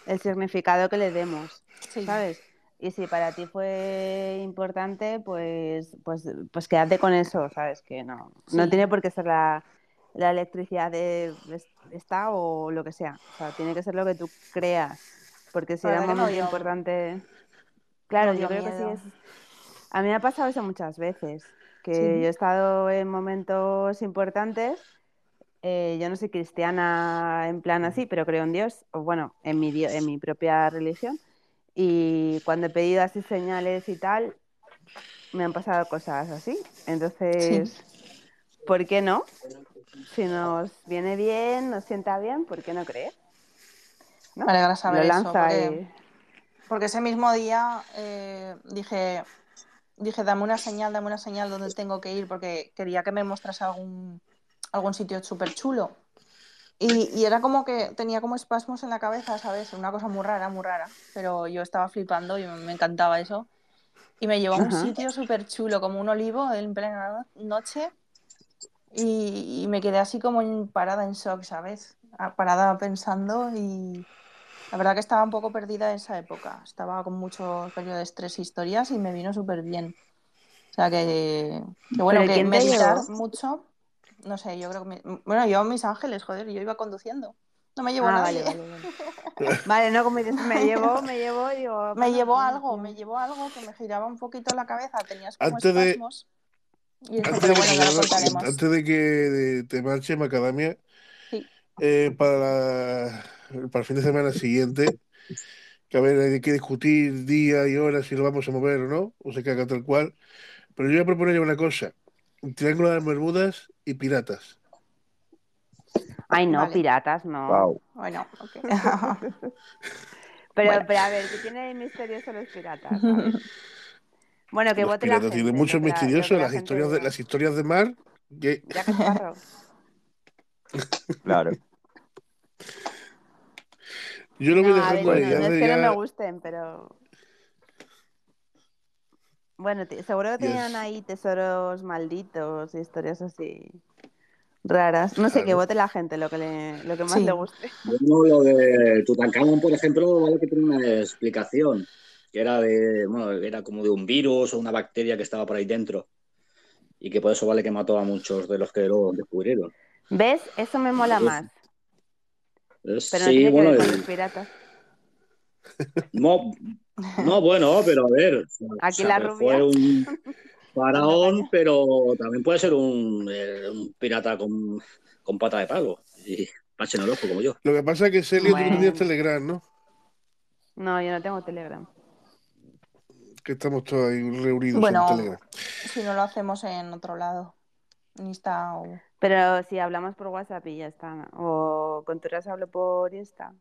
el significado que le demos, Sí. ¿sabes? Y si para ti fue importante, pues, pues, pues quédate con eso, ¿sabes? Que no, no tiene por qué ser la, la electricidad de es- esta o lo que sea. O sea, tiene que ser lo que tú creas. Porque si era dio- importante. Claro, no yo creo que sí es. A mí me ha pasado eso muchas veces. Que Sí. yo he estado en momentos importantes. eh, yo no soy cristiana en plan así, pero creo en Dios, o bueno, en mi, en mi propia religión. Y cuando he pedido así señales y tal, me han pasado cosas así. Entonces, ¿por qué no? Si nos viene bien, nos sienta bien, ¿por qué no creer? ¿No? Me alegra saber Lo eso, lanza porque, porque ese mismo día eh, dije, dije, dame una señal, dame una señal donde tengo que ir, porque quería que me mostrase algún, algún sitio súper chulo. Y, y era como que tenía como espasmos en la cabeza, ¿sabes? Una cosa muy rara, muy rara. Pero yo estaba flipando y me, encantaba eso. Y me llevó a un Ajá. sitio súper chulo, como un olivo en plena no- noche. Y, y me quedé así como en- parada en shock, ¿sabes? Ah, Parada pensando y la verdad que estaba un poco perdida en esa época. Estaba con mucho periodo de estrés e historias y me vino súper bien. O sea que, que bueno, ¿Pero que meditar mucho, no sé, yo creo que... me- bueno, yo mis ángeles, joder, yo iba conduciendo. No me llevó Ah, nadie. vale, vale, vale. Vale, no, como dices, me llevó, me llevó, digo, Me llevó algo, me llevó algo que me giraba un poquito la cabeza, tenías como Antes de- espasmos. Antes de, bueno, perdona, contaremos. antes de que te marche Macadamia, Sí. eh, para, para el fin de semana siguiente, que a ver, hay que discutir día y hora si lo vamos a mover o no, o se caga tal cual. Pero yo voy a proponer una cosa: un triángulo de las Bermudas y piratas. Ay, no, Vale. piratas, no. Wow. Bueno, ok. Pero, Bueno. pero a ver, ¿qué tiene de misterioso los piratas? Bueno, que Los vote la gente. tienen lo mucho la- misterioso, la las historias, de, diga. las historias de mar. Que, Sparrow. Claro. yo lo voy No, a ver, dejando no, no es hace que no me ya- gusten, pero. Bueno, seguro que tenían ahí tesoros malditos y historias así raras. No sé, que Claro. vote la gente lo que, le, lo que más Sí. le guste. Bueno, lo de Tutankamón, por ejemplo, vale que tiene una explicación, que era de, bueno, era como de un virus o una bacteria que estaba por ahí dentro, y que por eso vale que mató a muchos de los que lo descubrieron. ¿Ves? Eso me mola Uf. más. Es- Pero no sí, tiene que bueno, ver con el- los piratas. no, no, bueno, pero a ver, o sea, Aquí la rubia. fue un faraón, pero también puede ser un, eh, un pirata con, con pata de palo y pache en el ojo como yo. Lo que pasa es que Celia tú no tenías Bueno. Telegram, ¿no? No, yo no tengo Telegram. Que estamos todos ahí reunidos Bueno, en Telegram. si no lo hacemos en otro lado. Insta o... Pero si hablamos por WhatsApp y ya está. O con Turas hablo por Insta.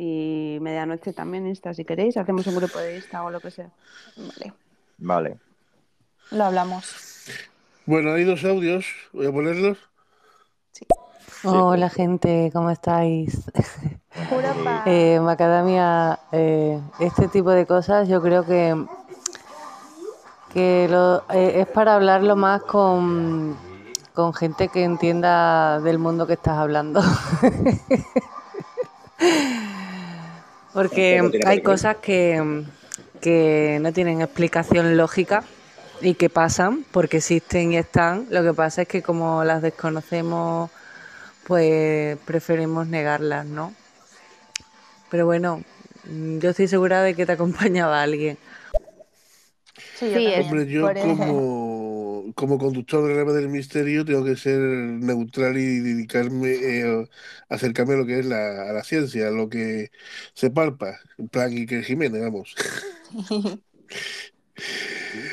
Y medianoche también Insta, si queréis. Hacemos un grupo de Insta o lo que sea. Vale, Vale. lo hablamos. Bueno, hay dos audios, voy a ponerlos. Hola gente, ¿cómo estáis? Eh, Macadamia, eh, este tipo de cosas yo creo que, que lo- eh, es para hablarlo más con, con gente que entienda del mundo que estás hablando. Porque hay cosas que, que no tienen explicación lógica y que pasan porque existen y están. Lo que pasa es que como las desconocemos, pues preferimos negarlas, ¿no? Pero bueno, mm, yo estoy segura de que te acompañaba alguien. Sí, yo Sí, Hombre, yo como, como conductor de Rebe del Misterio tengo que ser neutral y dedicarme, eh, acercarme a lo que es la, a la ciencia, a lo que se palpa, en plan Iker Jiménez, vamos.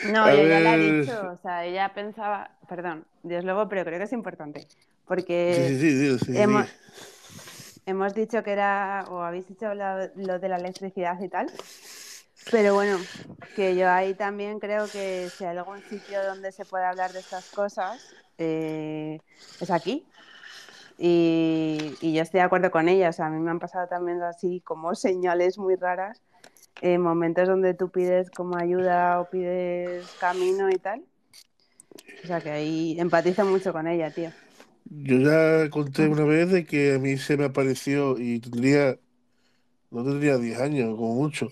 No, A yo ya he ver. dicho. O sea, ella pensaba. Perdón, Dios luego, pero creo que es importante. Porque sí, sí, sí, sí, sí. hemos, hemos dicho que era. O habéis dicho lo, lo de la electricidad y tal. Pero bueno, que yo ahí también creo que si hay algún sitio donde se puede hablar de estas cosas, eh, es aquí. Y, yo estoy de acuerdo con ella. O sea, a mí me han pasado también así como señales muy raras, eh, momentos donde tú pides como ayuda o pides camino y tal. O sea, que ahí empatizo mucho con ella, tío. Yo ya conté una vez de que a mí se me apareció y tendría, no tendría 10 años, como mucho,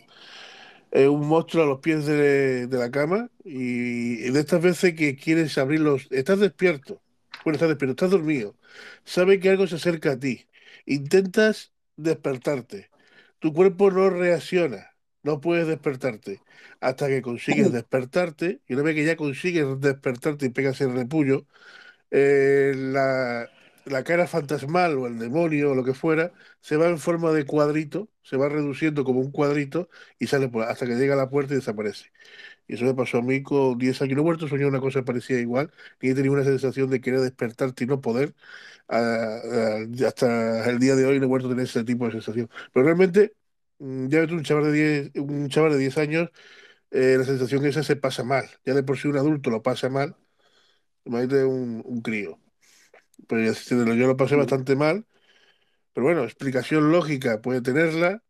eh, un monstruo a los pies de, de la cama y de estas veces que quieres abrir los... Estás despierto, bueno, estás despierto, estás dormido, sabes que algo se acerca a ti, intentas despertarte, tu cuerpo no reacciona, no puedes despertarte, hasta que consigues despertarte y una vez que ya consigues despertarte y pegas el repullo, eh, la, la cara fantasmal o el demonio o lo que fuera se va en forma de cuadrito, se va reduciendo como un cuadrito y sale por, hasta que llega a la puerta y desaparece. Y eso me pasó a mí con 10 años. No a soñar una cosa parecida igual, ni he tenido una sensación de querer despertarte y no poder. A- hasta el día de hoy no he vuelto a tener ese tipo de sensación. Pero realmente, mm, ya ves un chaval de 10, un chaval de 10 años, eh, la sensación esa se pasa mal. Ya de por sí un adulto lo pasa mal, imagínate un, un crío. Se- yo lo pasé bastante mal. Pero bueno, explicación lógica puede tenerla,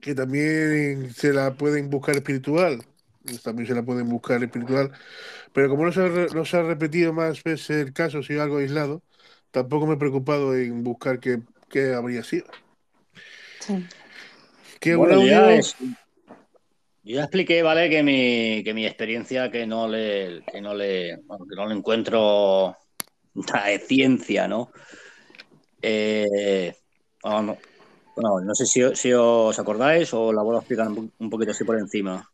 que también se la pueden buscar espiritual, pues también se la pueden buscar espiritual, pero como no se ha, re- no se ha repetido más veces el caso, sido algo aislado, tampoco me he preocupado en buscar qué, qué habría sido. Sí. ¿Qué, Bueno, un ya, audio? es- yo ya expliqué, ¿vale? Que mi, que mi experiencia que no le, que no le, bueno, que no le encuentro nada de ciencia, ¿no? Eh, bueno, no, bueno, no sé si, si os acordáis o la vuelvo a explicar un, po- un poquito así por encima.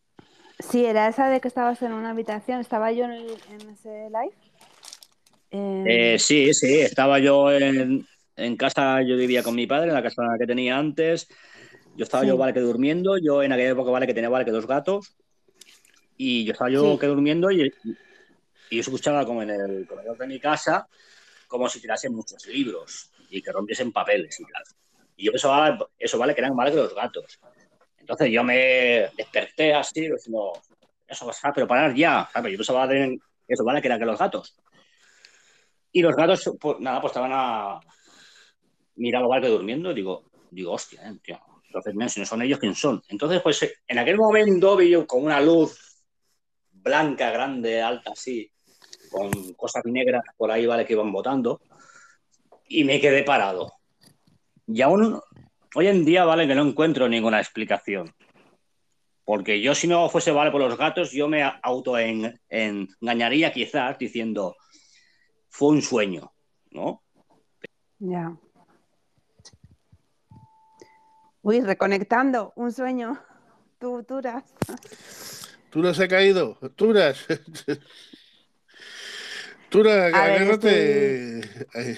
Sí, era esa de que estabas en una habitación. ¿Estaba yo en, el- en ese live? Eh, Eh, sí, sí, estaba yo en, en casa, yo vivía con mi padre, en la casa que tenía antes. Yo estaba Sí. yo, vale, que durmiendo. Yo en aquella época, vale, que tenía, vale, que dos gatos. Y yo estaba yo Sí. que durmiendo y, y yo escuchaba como en el comedor de mi casa, como si tirasen muchos libros y que rompiesen papeles y tal. Y yo pensaba, eso vale, que eran vale que los gatos. Entonces yo me desperté así, diciendo, eso va a pero parar ya. ¿sabes? Yo pensaba, en- eso vale, que eran que los gatos. Y los gatos, pues nada, pues estaban a. Miraba igual que durmiendo, digo, digo, hostia, eh, tío. Entonces, si no son ellos, ¿quién son? Entonces, pues en aquel momento vi yo como una luz blanca, grande, alta, así, con cosas negras por ahí, ¿vale? Que iban botando. Y me quedé parado. Y aún hoy en día, ¿vale? Que no encuentro ninguna explicación. Porque yo, si no fuese, ¿vale? Por los gatos, yo me auto en- engañaría quizás diciendo, fue un sueño, ¿no? Ya. Uy, reconectando, un sueño. Tú, Turas. Turas se ha caído. Turas. Turas, A ver, agárrate. Ay,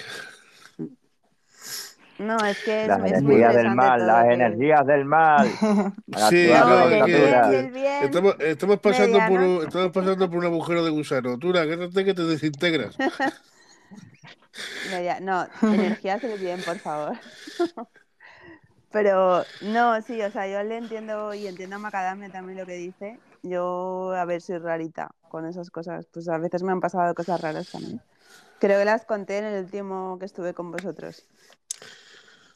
No, es que es, Las es muy energías del mal, todo las que- energías del mal. Sí, no, es que- estamos, estamos pasando por un, estamos pasando por un agujero de gusano. Turas, agárrate que te desintegras. Media- No, energías del bien, por favor. Pero no, sí, o sea, yo le entiendo y entiendo a Macadamia también lo que dice. Yo, a ver, soy rarita con esas cosas. Pues a veces me han pasado cosas raras también. Creo que las conté en el último que estuve con vosotros.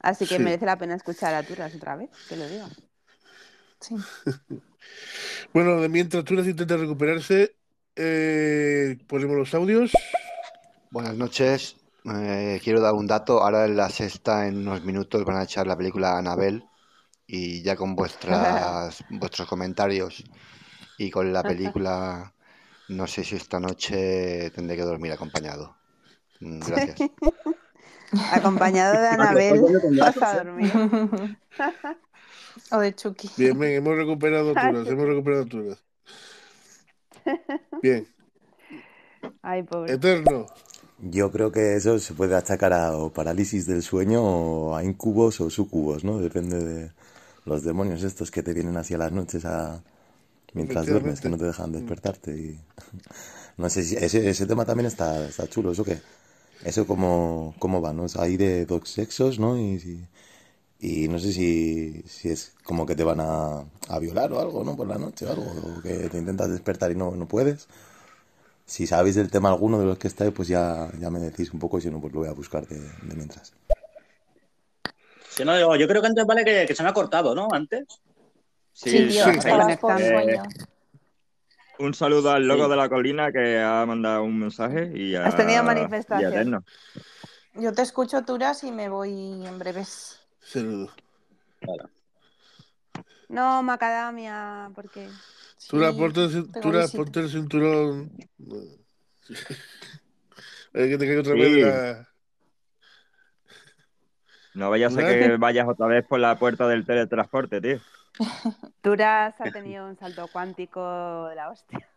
Así que Sí. merece la pena escuchar a Turas otra vez, que lo diga. Sí. Bueno, mientras Turas intenta recuperarse, eh, ponemos los audios. Buenas noches. Eh, quiero dar un dato. Ahora en la sexta, en unos minutos, van a echar la película Anabel. Y ya con vuestras, vuestros comentarios y con la película, no sé si esta noche tendré que dormir acompañado. Mm, Gracias. Acompañado de Anabel, vas a dormir. o de Chucky. Bien, bien, hemos recuperado Turas, hemos recuperado Turas. Bien, Ay, pobre. Eterno. Yo creo que eso se puede achacar a o parálisis del sueño o a incubos o sucubos, ¿no? Depende de los demonios estos que te vienen hacia las noches a... mientras duermes, que no te dejan despertarte. Y... No sé si ese, ese tema también está, está chulo, ¿eso qué? Eso cómo, cómo va, ¿no? Hay de dos sexos, ¿no? Y, si- y no sé si, si es como que te van a, a violar o algo, ¿no? Por la noche o algo, o que te intentas despertar y no, no puedes. Si sabéis del tema alguno de los que estáis, pues ya, ya me decís un poco y si no, pues lo voy a buscar de, de mientras. Si no, yo, yo creo que antes vale que, que se me ha cortado, ¿no? Antes. Sí, tío, estabas por Eh. Un saludo al loco Sí. de la colina que ha mandado un mensaje y a, Has tenido manifestación. Yo te escucho, Turas, y me voy en breves. Saludos. No, Macadamia, porque. Turas, Sí, ponte, el cinturón. Eh, que te caiga otra vez Sí. la... No vaya a que vayas otra vez por la puerta del teletransporte, tío. Turas ha tenido un salto cuántico de la hostia.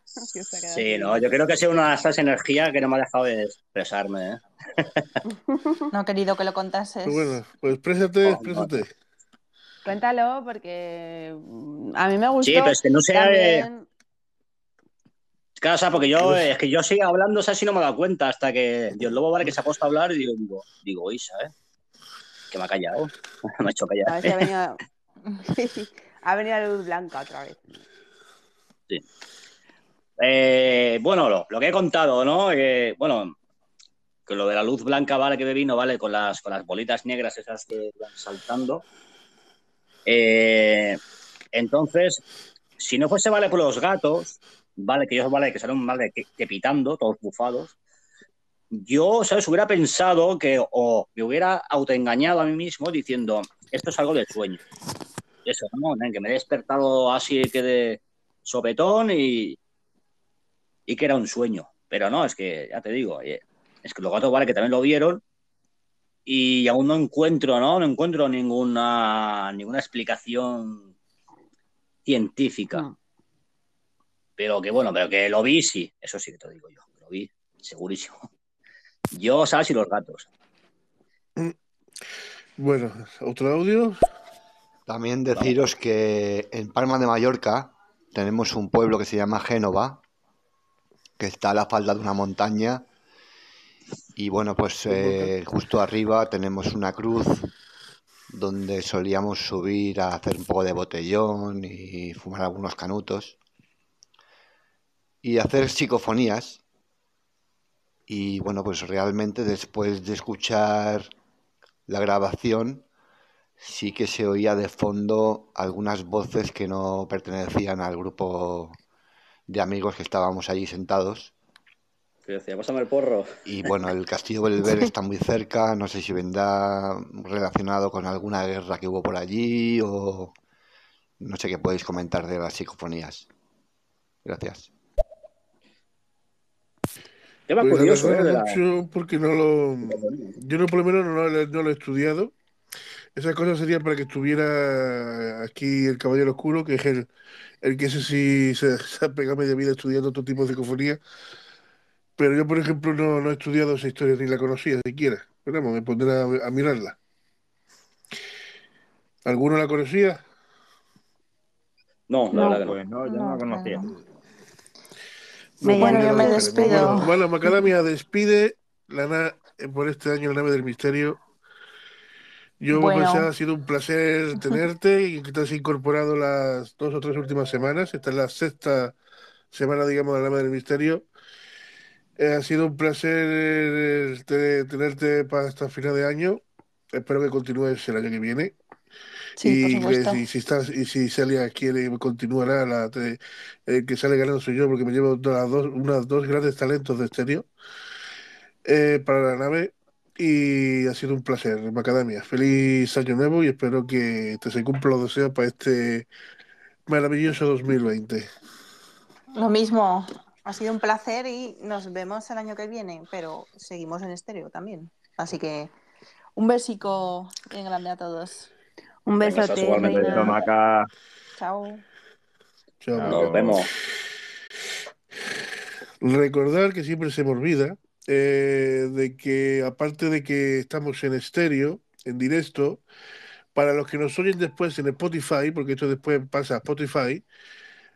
Sí, no, yo creo que ha sido una de esas energías que no me ha dejado de expresarme, ¿eh? No he querido que lo contases. Pues bueno, pues exprésate, Oh, exprésate. Cuéntalo, porque mm, a mí me gustó. Sí, pero es que no sé, también- Claro, o sea, porque yo, Pues- es que yo sigo hablando, o sea, si no me he dado cuenta, hasta que Dios Lobo vale que se ha puesto a hablar y digo, digo, digo Isa, ¿eh? Que me ha callado. me ha hecho callar. A ver si ha venido. Ha venido la luz blanca otra vez. Eh, bueno, lo, que he contado, ¿no? Bueno, que lo de la luz blanca, vale, que me vino, vale, con las, con las bolitas negras esas que van saltando. Eh, entonces, si no fuese, vale, por los gatos, vale, que ellos, vale, que salen, vale, que, que pitando, todos bufados, yo, ¿sabes? Hubiera pensado que, o me hubiera autoengañado a mí mismo diciendo, esto es algo del sueño. Eso, ¿no? Que me he despertado así que de sopetón y, y que era un sueño. Pero no, es que, ya te digo, eh, es que los gatos, vale, que también lo vieron y aún no encuentro, ¿no? No encuentro ninguna, ninguna explicación científica. No. Pero que bueno, pero que lo vi, sí, eso sí que te digo yo, lo vi, segurísimo. Yo, ¿sabes? Y los gatos. Bueno, otro audio. También deciros que en Palma de Mallorca tenemos un pueblo que se llama Génova, que está a la falda de una montaña. Y bueno, pues eh, justo arriba tenemos una cruz donde solíamos subir a hacer un poco de botellón y fumar algunos canutos y hacer psicofonías. Y bueno, pues realmente después de escuchar la grabación, sí que se oía de fondo algunas voces que no pertenecían al grupo de amigos que estábamos allí sentados. Que decía, pásame el porro. Y bueno, el castillo Belver está muy cerca, no sé si vendrá relacionado con alguna guerra que hubo por allí o no sé qué podéis comentar de las psicofonías. Gracias. Tema Pues curioso, ¿eh? mucho porque no lo. Yo no, por lo menos no, lo- no lo he estudiado. Esa cosa sería para que estuviera aquí el Caballero Oscuro, que es el, el que ese sí se, se ha pegado media vida estudiando otro tipo de psicofonía. Pero yo, por ejemplo, no, no he estudiado esa historia ni la conocía siquiera. Pero vamos, me pondré a, a mirarla. ¿Alguno la conocía? No, la No. verdad que no. Pues no, yo no la conocía. Pues Bueno, yo me despido. Bueno, bueno, Macadamia despide la na- por este año la nave del misterio. Yo, Bueno. pues, ha sido un placer tenerte y que te has incorporado las dos o tres últimas semanas. Esta es la sexta semana, digamos, de la nave del misterio. Eh, ha sido un placer eh, te- tenerte para hasta final de año. Espero que continúes el año que viene. Sí, por y que supuesto. si, estás y si Celia quiere continuará la te- el que sale ganando soy yo porque me llevo las dos dos grandes talentos de estéreo eh, para la nave y ha sido un placer Macadamia feliz año nuevo y espero que te se cumplan los deseos para este maravilloso 2020 Lo mismo, ha sido un placer y nos vemos el año que viene, pero seguimos en estéreo también. Así que un besico bien grande a todos. Un besote. Chao. Chao, Chao. Nos vemos. Recordar que siempre se me olvida eh, de que aparte de que estamos en estéreo, en directo, para los que nos oyen después en Spotify, porque esto después pasa a Spotify,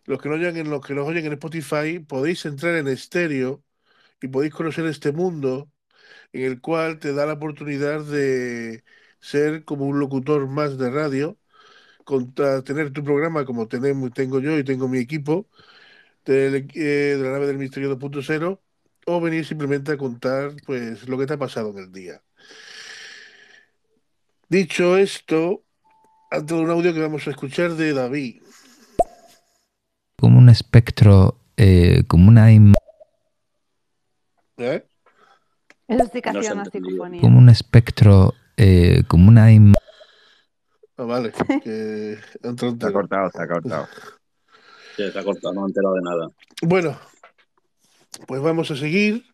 los que, no oyen en, los que nos oyen en Spotify, podéis entrar en estéreo y podéis conocer este mundo en el cual te da la oportunidad de ser como un locutor más de radio, contra, tener tu programa como tenemos, tengo yo y tengo mi equipo del, eh, de la nave del misterio 2.0 o venir simplemente a contar pues lo que te ha pasado en el día. Dicho esto, ante un audio que vamos a escuchar de David. como un espectro, eh, como una im- ¿eh? Es No se ha como un espectro, eh, como una im- Ah, vale, que Está entero. cortado, está cortado. Sí, se ha cortado, no me he enterado de nada. Bueno, pues vamos a seguir,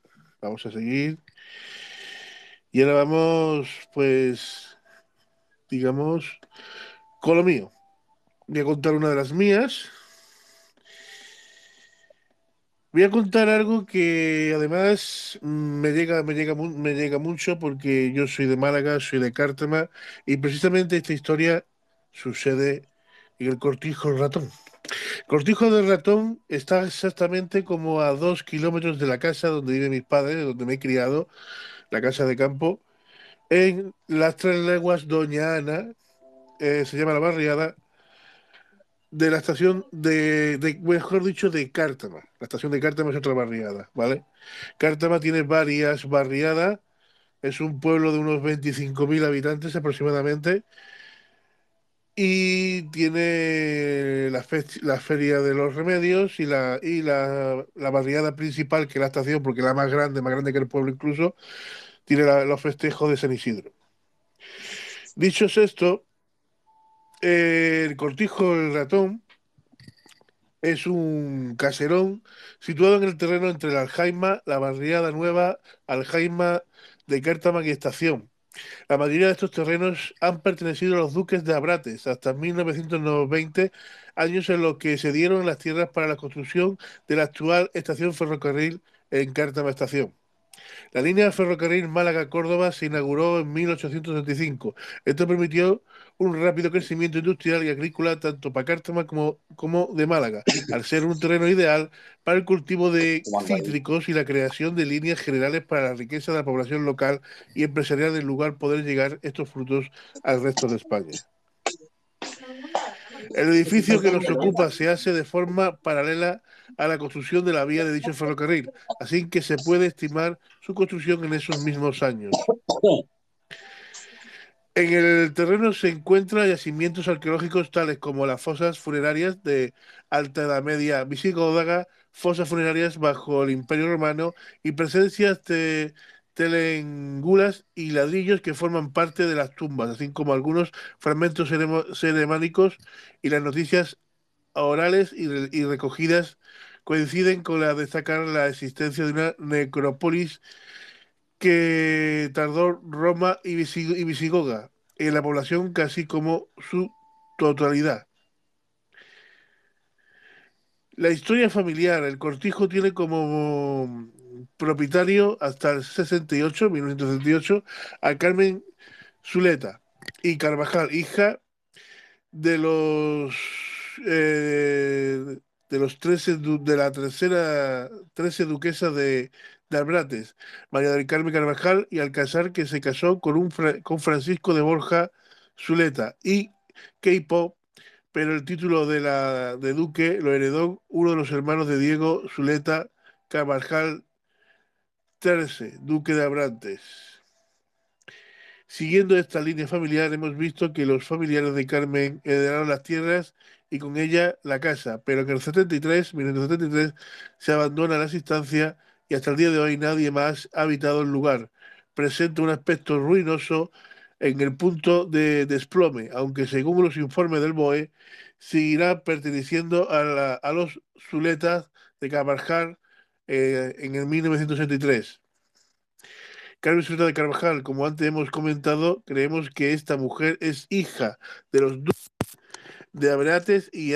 vamos a seguir. Y ahora vamos, pues, digamos, con lo mío. Voy a contar una de las mías. Voy a contar algo que además me llega, me llega, me llega mucho porque yo soy de Málaga, soy de Cártama y precisamente esta historia sucede en el Cortijo Ratón. Cortijo del Ratón está exactamente como a dos kilómetros de la casa donde viven mis padres, donde me he criado, la casa de campo, en las tres leguas Doña Ana, eh, se llama la barriada, de la estación de, de- mejor dicho, de Cártama. La estación de Cártama es otra barriada, ¿vale? Cártama tiene varias barriadas, es un pueblo de unos 25.000 habitantes aproximadamente, y tiene la, fe- la Feria de los Remedios y la, barriada principal, que es la estación, porque la más grande, más grande que el pueblo incluso, tiene los festejos de San Isidro. Dicho es esto, el Cortijo del Ratón es un caserón situado en el terreno entre la Aljaima, la barriada nueva, Aljaima de Cártama y Estación. La mayoría de estos terrenos han pertenecido a los duques de Abrates hasta 1920, años en los que se dieron las tierras para la construcción de la actual estación ferrocarril en Cártama Estación. La línea ferrocarril Málaga-Córdoba se inauguró en 1875. Esto permitió un rápido crecimiento industrial y agrícola tanto para Cártama como, como de Málaga, al ser un terreno ideal para el cultivo de cítricos y la creación de líneas generales para la riqueza de la población local y empresarial del lugar poder llegar estos frutos al resto de España. El edificio que nos ocupa se hace de forma paralela a la construcción de la vía de dicho ferrocarril, así que se puede estimar su construcción en esos mismos años. En el terreno se encuentran yacimientos arqueológicos tales como las fosas funerarias de Alta Edad Media visigoda, fosas funerarias bajo el Imperio Romano y presencias de telengulas y ladrillos que forman parte de las tumbas, así como algunos fragmentos ceremánicos y las noticias orales y, re- y recogidas coinciden con la de destacar la existencia de una necrópolis que tardó Roma y, Visi- y Visigoda en la población casi como su totalidad. La historia familiar, el cortijo tiene como propietario hasta el 68, 1968, a Carmen Zuleta y Carvajal, hija de los eh, de los 13 du- de la tercera 13 duquesa de, de Albrates, María del Carmen Carvajal, y Alcázar, que se casó con un con Francisco de Borja Zuleta y Keipo, pero el título de la de duque lo heredó uno de los hermanos de Diego Zuleta Carvajal Terce, duque de Abrantes. Siguiendo esta línea familiar, hemos visto que los familiares de Carmen heredaron las tierras y con ella la casa, pero en el 73, 1973, se abandona las instancias y hasta el día de hoy nadie más ha habitado el lugar. Presenta un aspecto ruinoso en el punto de desplome, aunque según los informes del BOE, seguirá perteneciendo a, la- a los Zuletas de Carvajal eh, en el 1963. Carmen Zuleta de Carvajal, como antes hemos comentado, creemos que esta mujer es hija de los de Aberates y,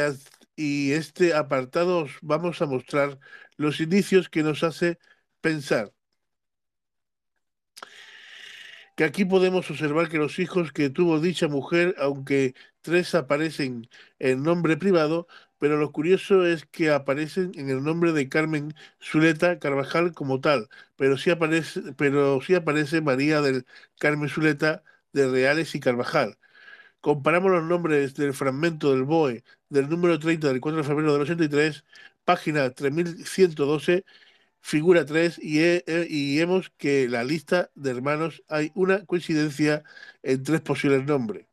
y este apartado os vamos a mostrar los indicios que nos hace pensar que aquí podemos observar que los hijos que tuvo dicha mujer, aunque tres aparecen en nombre privado, pero lo curioso es que aparecen en el nombre de Carmen Zuleta Carvajal como tal, pero sí aparece, pero sí aparece María del Carmen Zuleta de Reales y Carvajal. Comparamos los nombres del fragmento del BOE del número 30 del 4 de febrero del 83, página 3112, figura 3, y, he- y vemos que la lista de hermanos hay una coincidencia en tres posibles nombres.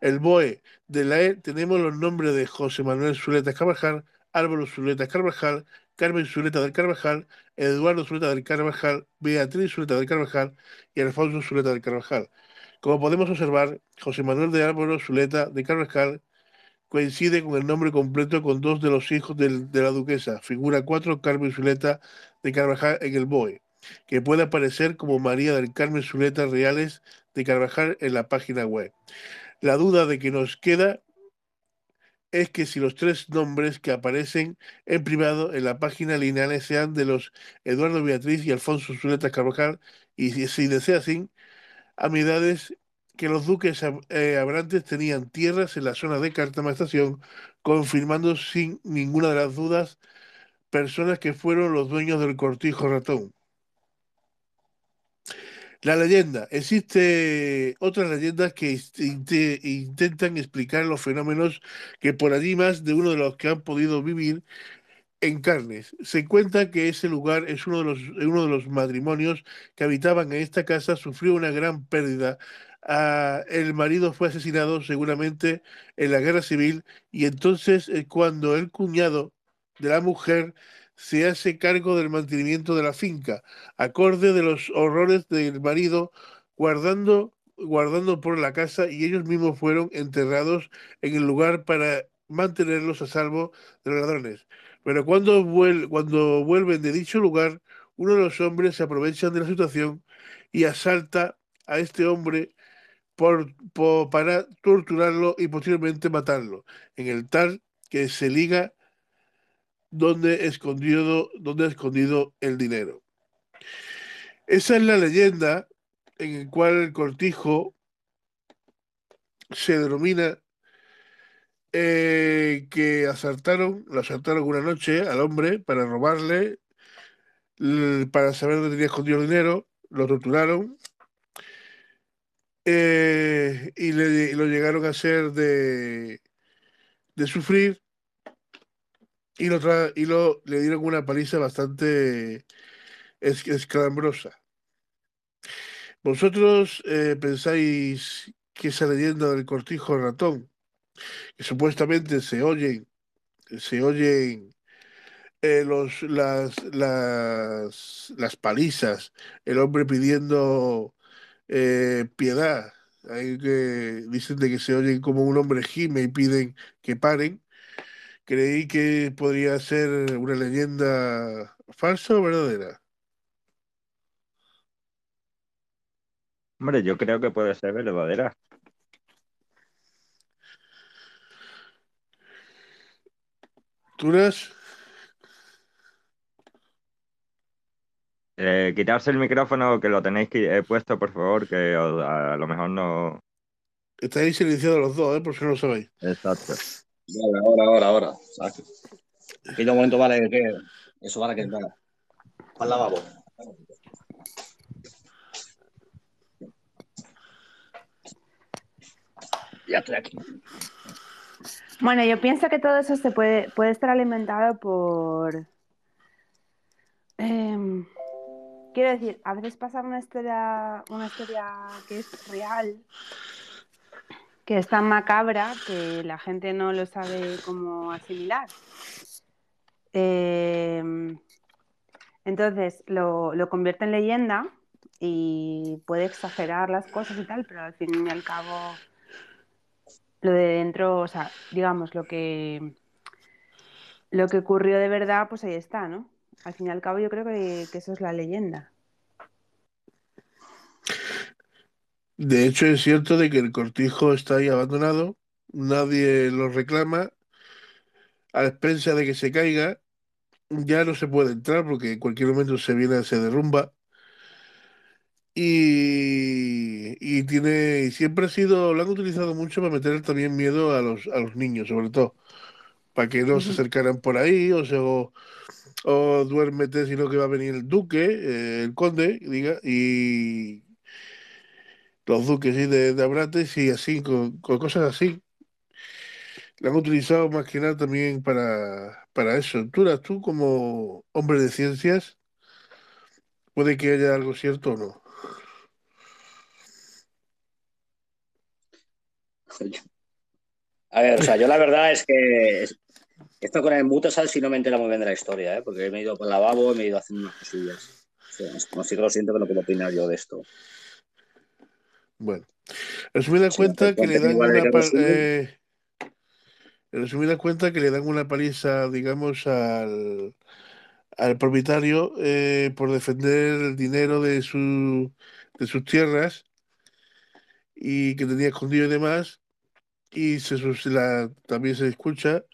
El BOE de la E tenemos los nombres de José Manuel Zuleta Carvajal, Álvaro Zuleta Carvajal, Carmen Zuleta del Carvajal, Eduardo Zuleta del Carvajal, Beatriz Zuleta del Carvajal y Alfonso Zuleta del Carvajal. Como podemos observar, José Manuel de Álvaro Zuleta de Carvajal coincide con el nombre completo con dos de los hijos del- de la duquesa, figura 4 Carmen Zuleta de Carvajal en el BOE, que puede aparecer como María del Carmen Zuleta Reales de Carvajal en la página web. La duda de que nos queda es que si los tres nombres que aparecen en privado en la página lineal sean de los Eduardo Beatriz y Alfonso Zuleta Carvajal, y si, si desea así, amenidades que los duques eh, Abrantes tenían tierras en la zona de Cártama Estación, confirmando sin ninguna de las dudas personas que fueron los dueños del cortijo ratón. La leyenda. Existe otras leyendas que intentan explicar los fenómenos que por allí más de uno de los que han podido vivir en carnes. Se cuenta que ese lugar es uno de los, uno de los matrimonios que habitaban en esta casa, sufrió una gran pérdida. Ah, el marido fue asesinado seguramente en la guerra civil y entonces eh, cuando el cuñado de la mujer se hace cargo del mantenimiento de la finca, acorde de los horrores del marido, guardando, guardando por la casa y ellos mismos fueron enterrados en el lugar para mantenerlos a salvo de los ladrones. Pero cuando, vuel- cuando vuelven de dicho lugar, uno de los hombres se aprovechan de la situación y asalta a este hombre por, para torturarlo y posteriormente matarlo, en el tal que se liga donde escondido, escondido el dinero. Esa es la leyenda en la cual el cortijo se denomina eh, que asaltaron, lo asaltaron una noche al hombre para robarle, para saber dónde tenía escondido el dinero, lo torturaron eh, y, lo llegaron a hacer de, de sufrir y lo, tra- y lo le dieron una paliza bastante es-. ¿Vosotros eh, pensáis que esa leyenda del cortijo ratón, que supuestamente se oyen, se oyen eh, los, las, las, las palizas, el hombre pidiendo eh, piedad, hay que dicen de que se oyen como un hombre gime y piden que paren, creí que podría ser una leyenda falsa o verdadera. Hombre, yo creo que puede ser verdadera. ¿Turas? Eh, quitarse el micrófono que lo tenéis eh, puesto, por favor, que os- a, lo mejor no. Estáis silenciados los dos, ¿eh? por si no lo sabéis. Exacto. Vale, ahora, ahora, ahora. Aquello un momento, vale, que eso para que nada. Al lavabo. Ya estoy aquí. Bueno, yo pienso que todo eso se puede, puede estar alimentado por. em, quiero decir, a veces pasa una historia, una historia que es real, que es tan macabra que la gente no lo sabe cómo asimilar. Em, entonces lo, lo convierte en leyenda y puede exagerar las cosas y tal, pero al fin y al cabo lo de dentro, o sea, digamos, lo que lo que ocurrió de verdad, pues ahí está, ¿no? Al fin y al cabo yo creo que, eso es la leyenda. De hecho, es cierto de que el cortijo está ahí abandonado, nadie lo reclama, a expensas de que se caiga, ya no se puede entrar porque en cualquier momento se viene, se derrumba. Y, y tiene, y siempre ha sido, lo han utilizado mucho para meter también miedo a los, a los niños, sobre todo, para que no se acercaran por ahí, o sea, o, o duérmete, sino que va a venir el duque, eh, el conde, diga, y los duques ¿sí? de, de Abrates y así, con, con cosas así. La han utilizado más que nada también para, para eso. Turas, tú como hombre de ciencias, puede que haya algo cierto o no. A ver, o sea, yo la verdad es que es- esto con el mute sal si no me entera muy bien de la historia, ¿eh? porque me he ido para el lavabo, me he ido haciendo unas cosillas. O sea, así que lo siento que no puedo opinar yo de esto. Bueno, en resumida Sí, cuenta que le dan una eh, en resumida cuenta que le dan una paliza, digamos, al, al propietario eh, por defender el dinero de su de sus tierras y que tenía escondido y demás. Y se, la- también se escucha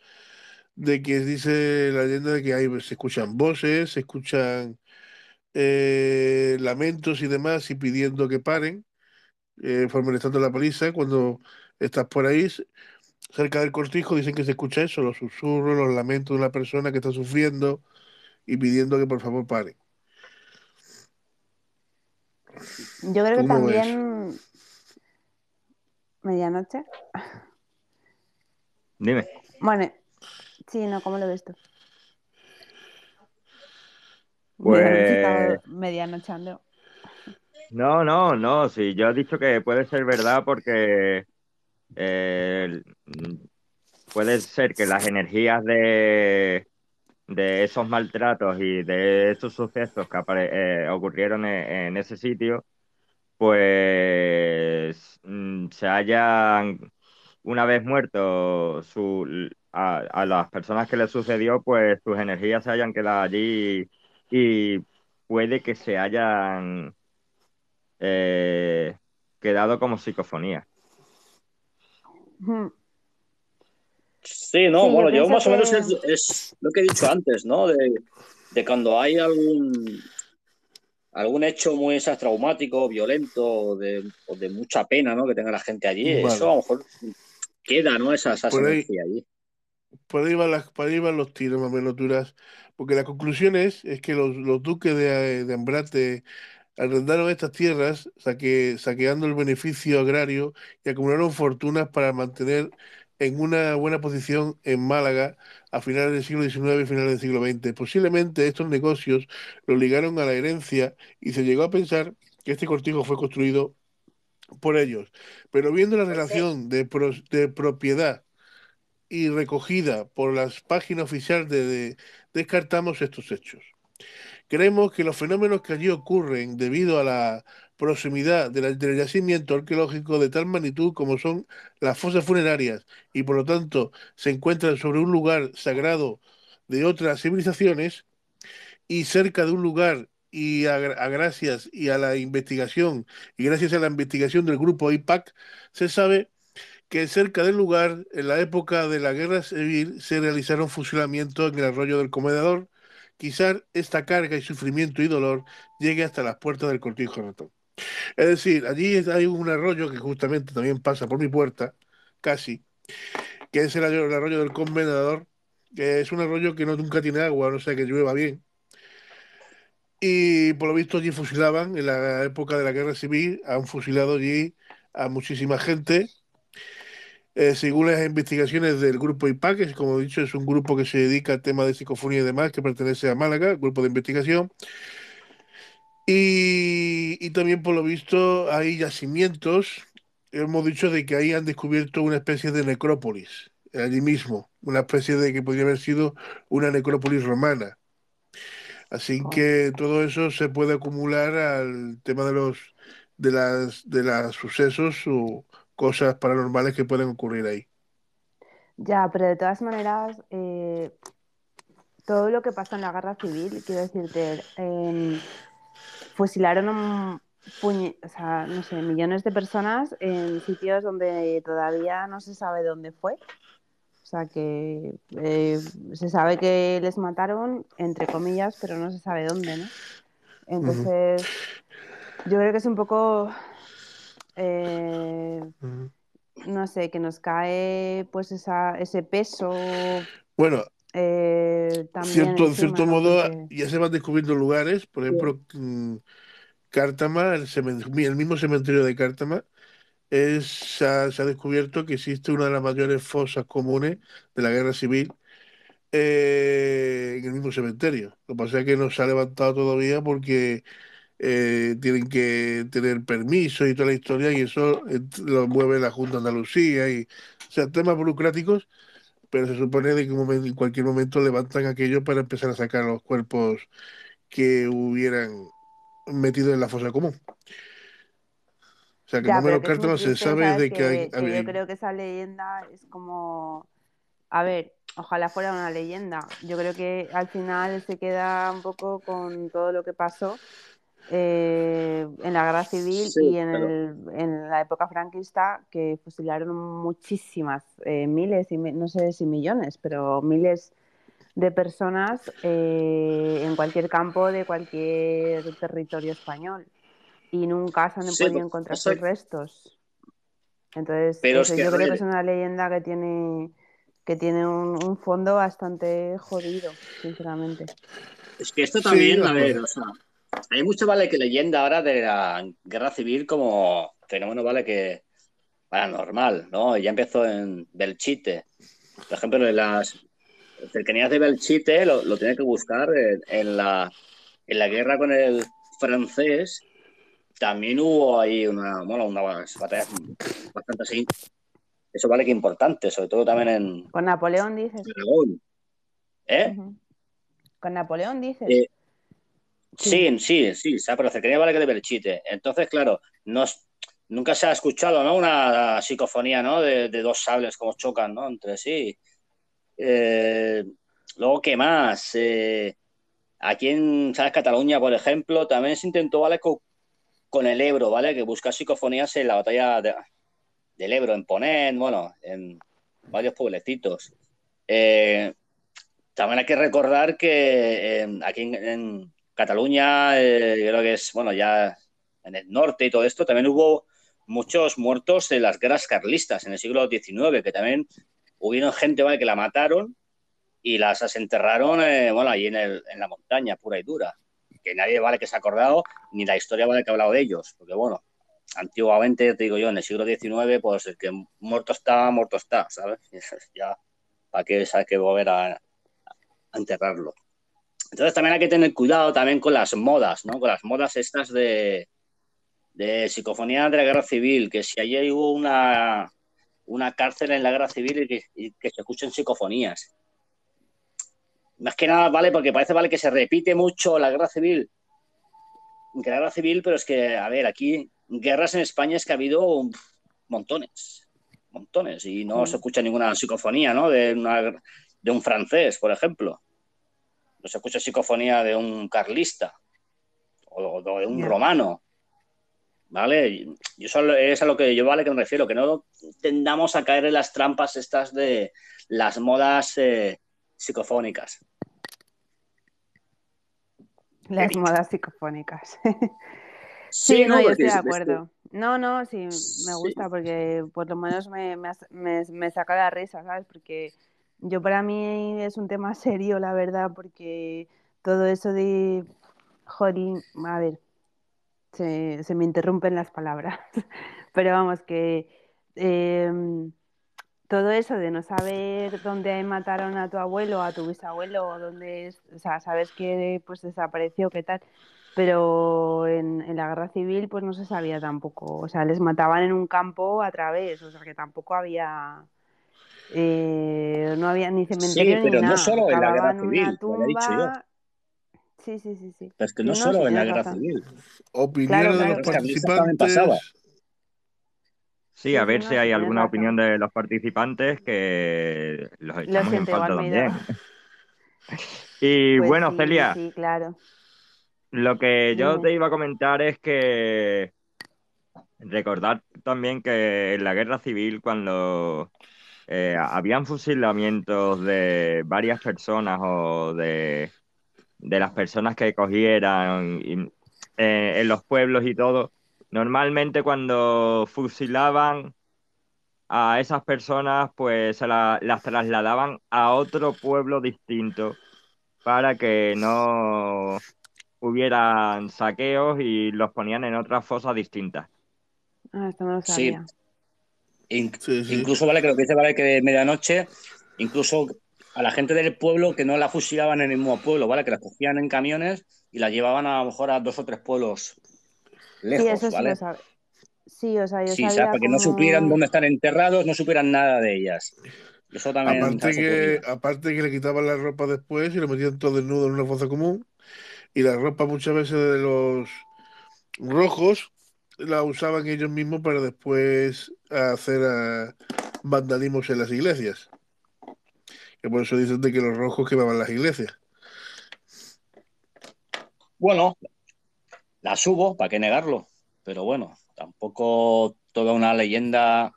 de que dice la leyenda de que hay, se escuchan voces, se escuchan eh, lamentos y demás y pidiendo que paren, eh, formalizando la paliza. Cuando estás por ahí, cerca del cortijo, dicen que se escucha eso, los susurros, los lamentos de una persona que está sufriendo y pidiendo que por favor paren. Yo creo ¿Tú que ves? Medianoche. Dime. Bueno, sí, no, ¿cómo lo ves tú? Pues- medianocheando. No, no, no. Sí, yo he dicho que puede ser verdad porque eh, puede ser que las energías de, de esos maltratos y de esos sucesos que eh, ocurrieron en, en ese sitio, pues mm, se hayan, una vez muertos su, a, a las personas que les sucedió, pues sus energías se hayan quedado allí y puede que se hayan eh, quedado como psicofonía. Sí, no, Sí, bueno, yo más o menos es, es lo que he dicho antes, ¿no? De, de cuando hay algún algún hecho muy esas, traumático, violento o de, o de mucha pena, ¿no? Que tenga la gente allí. Vale. Eso a lo mejor queda, ¿no? Esa, esa Por ahí- energía allí. Por ahí van, las, por ahí van los tiros más o menos duras, porque la conclusión es, es que los, los duques de, de Ambrate arrendaron estas tierras saque- saqueando el beneficio agrario y acumularon fortunas para mantener en una buena posición en Málaga a finales del siglo XIX y finales del siglo XX. Posiblemente estos negocios lo ligaron a la herencia y se llegó a pensar que este cortijo fue construido por ellos. Pero viendo la relación de, de propiedad y recogida por las páginas oficiales de, de- descartamos estos hechos. Creemos que los fenómenos que allí ocurren debido a la proximidad del yacimiento arqueológico de tal magnitud como son las fosas funerarias y por lo tanto se encuentran sobre un lugar sagrado de otras civilizaciones y cerca de un lugar y a gracias y a la investigación y gracias a la investigación del grupo IPAC se sabe que cerca del lugar, en la época de la guerra civil, se realizaron fusilamientos en el arroyo del Comedador. Quizás esta carga y sufrimiento y dolor llegue hasta las puertas del cortijo ratón. Es decir, allí hay un arroyo que justamente también pasa por mi puerta, casi, que es el arroyo, el arroyo del Comendador, que es un arroyo que no, nunca tiene agua, no sé que llueva bien. Y por lo visto allí fusilaban, en la época de la guerra civil, han fusilado allí a muchísima gente. Eh, según las investigaciones del grupo IPAC, que como he dicho es un grupo que se dedica al tema de psicofonía y demás, que pertenece a Málaga, grupo de investigación. Y, y también por lo visto hay yacimientos, hemos dicho de que ahí han descubierto una especie de necrópolis, allí mismo, una especie de que podría haber sido una necrópolis romana. Así que todo eso se puede acumular al tema de los de las de los sucesos o cosas paranormales que pueden ocurrir ahí. Ya, pero de todas maneras, eh, todo lo que pasó en la guerra civil, quiero decirte, em, fusilaron un puñe- o sea, no sé, millones de personas en sitios donde todavía no se sabe dónde fue. O sea que eh, se sabe que les mataron, entre comillas, pero no se sabe dónde, ¿no? Entonces, yo creo que es un poco, eh, no sé, que nos cae pues esa, ese peso Bueno, eh, también cierto, en cierto modo ya se van descubriendo lugares, por ejemplo, mm, Cártama, el, mismo cementerio de Cártama, es, se ha, se ha descubierto que existe una de las mayores fosas comunes de la guerra civil eh, en el mismo cementerio. Lo que pasa es que no se ha levantado todavía porque eh, tienen que tener permiso y toda la historia y eso lo mueve la Junta de Andalucía y, o sea, temas burocráticos, pero se supone de que momento- en cualquier momento levantan aquello para empezar a sacar los cuerpos que hubieran metido en la fosa común. O sea, que Ya, más o pero menos muy Cártama se sabe de que hay, Que, que hay- yo creo que esa leyenda es como, a ver, ojalá fuera una leyenda. Yo creo que al final se queda un poco con todo lo que pasó eh, en la guerra civil Sí, y en, pero- el, en la época franquista, que fusilaron muchísimas, eh, miles y no sé si millones, pero miles de personas eh, en cualquier campo de cualquier territorio español y nunca se han Sí, podido pues, encontrar sus restos. Entonces, Pero eso es que, yo creo que es una leyenda que tiene que tiene un, un fondo bastante jodido, sinceramente. Es que esto Sí, también, las a ver, o sea, hay mucho vale que leyenda ahora de la guerra civil como fenómeno, vale, que paranormal, ¿no? Ya empezó en Belchite. Por ejemplo, en las cercanías de Belchite lo, lo tiene que buscar en, en la, en la guerra con el francés. También hubo ahí una, bueno, unas batallas bastante así. Eso vale que importante, sobre todo también en Con Napoleón dices. Aragón. ¿Eh? Ujú. Con Napoleón dices. Eh, Sí, sí, sí, pero cercanía vale que de Belchite. Entonces, claro, no nunca se ha escuchado, ¿no? Una psicofonía, ¿no? De, dos sables como chocan, ¿no? Entre sí. Eh, luego, ¿qué más? Eh, aquí en, ¿sabes? Cataluña, por ejemplo, también se intentó, ¿vale? Co- Con, el Ebro, ¿vale? Que buscar psicofonías en la batalla de- del Ebro, en Ponent, bueno, en varios pueblecitos. Eh, también hay que recordar que aquí en- Cataluña, eh, creo que es, bueno, ya en el norte y todo esto, también hubo muchos muertos en las guerras carlistas en el siglo XIX, que también hubieron gente ¿vale? que la mataron y las desenterraron eh, bueno, ahí en, el, en la montaña, pura y dura. Que nadie vale que se ha acordado, ni la historia vale que ha hablado de ellos, porque bueno, antiguamente, te digo yo, en el siglo XIX, pues el que muerto está, muerto está, ¿sabes? Ya, ¿para qué sabes que volver a enterrarlo? Entonces también hay que tener cuidado también con las modas, ¿no? Con las modas estas de, de psicofonía de la guerra civil, que si allí hubo una, una cárcel en la guerra civil y que, y que se escuchen psicofonías. Más que nada, vale, porque parece vale que se repite mucho la guerra civil. La guerra civil, pero es que, a ver, aquí guerras en España es que ha habido montones, montones, y no Mm. se escucha ninguna psicofonía, ¿no? De, una- de un francés, por ejemplo. No se escucha psicofonía de un carlista o, o de un romano. ¿Vale? Y eso es a lo que yo vale que me refiero, que no tendamos a caer en las trampas estas de las modas eh, psicofónicas. Las modas psicofónicas. Sí, Sí, no, ¿no? yo estoy de es- es- acuerdo. No, no, sí, me gusta porque por lo menos me, me- me saca la risa, ¿sabes? Porque yo para mí es un tema serio, la verdad, porque todo eso de, jolín, a ver, se, se me interrumpen las palabras, pero vamos, que em, todo eso de no saber dónde mataron a tu abuelo, a tu bisabuelo, o dónde es, o sea, sabes que pues desapareció, qué tal, pero en, en la guerra civil pues no se sabía tampoco, o sea, les mataban en un campo a través, o sea, que tampoco había, eh, no había ni Sí, cementerio ni pero no nada, solo en la guerra civil, lo había dicho yo. tumba, sí, sí, sí, sí, Pero es que Sí, no sí, solo en la guerra civil. Opiniones de Claro, los claro. también pasaba. participantes. Sí, Sí, a sí, ver no, si sí, hay alguna opinión de los participantes que los Lo echamos en falta he también. Y Pues bueno, sí, Celia, sí, claro. lo que yo Dime. te iba a comentar es que recordar también que en la guerra civil, cuando eh, habían fusilamientos de varias personas o de, de las personas que cogieran y- eh, en los pueblos y todo, normalmente cuando fusilaban a esas personas, pues se la- las trasladaban a otro pueblo distinto para que no hubieran saqueos y los ponían en otras fosas distintas. Ah, esto no lo Sí. Incluso, vale, que lo que dice, vale, que de medianoche, incluso a la gente del pueblo que no la fusilaban en el mismo pueblo, vale, que la cogían en camiones y la llevaban a lo mejor a dos o tres pueblos lejos, sí, eso sí ¿vale? lo sabía. Sí, o sea, yo Sí, ¿sabes? sabía Para que no como- supieran dónde están enterrados, no supieran nada de ellas. Eso también Aparte que, aparte que le quitaban la ropa después y lo metían todo desnudo en una fosa común. Y la ropa muchas veces de los rojos la usaban ellos mismos para después hacer ah, vandalismos en las iglesias. Que por eso dicen de que los rojos quemaban las iglesias. Bueno, las hubo, ¿para qué negarlo? Pero bueno, tampoco toda una leyenda.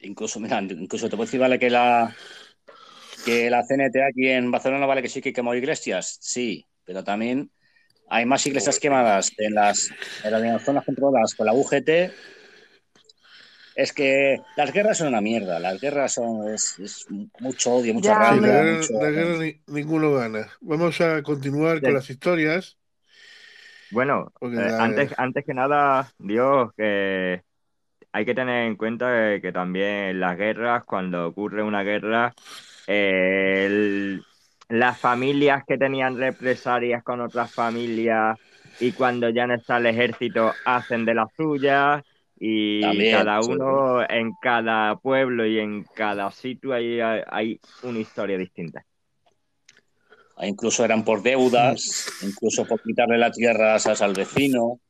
Incluso, mira, incluso te puedo decir, vale, que la que la CNT aquí en Barcelona, vale, que sí que quemó iglesias, sí, pero también hay más iglesias quemadas en las, en las zonas controladas por la UGT. Es que las guerras son una mierda, las guerras son es, es mucho odio, mucha Ya, la rabia, guerra, mucho... la guerra ni- ninguno gana. Vamos a continuar con las historias. Bueno, Porque eh, antes, antes que nada, Dios, que hay que tener en cuenta que, que también las guerras, cuando ocurre una guerra, eh, el- las familias que tenían represalias con otras familias y cuando ya no está el ejército hacen de las suyas y También, cada sí. uno en cada pueblo y en cada sitio hay, hay una historia distinta. Incluso eran por deudas, incluso por quitarle las tierras al vecino.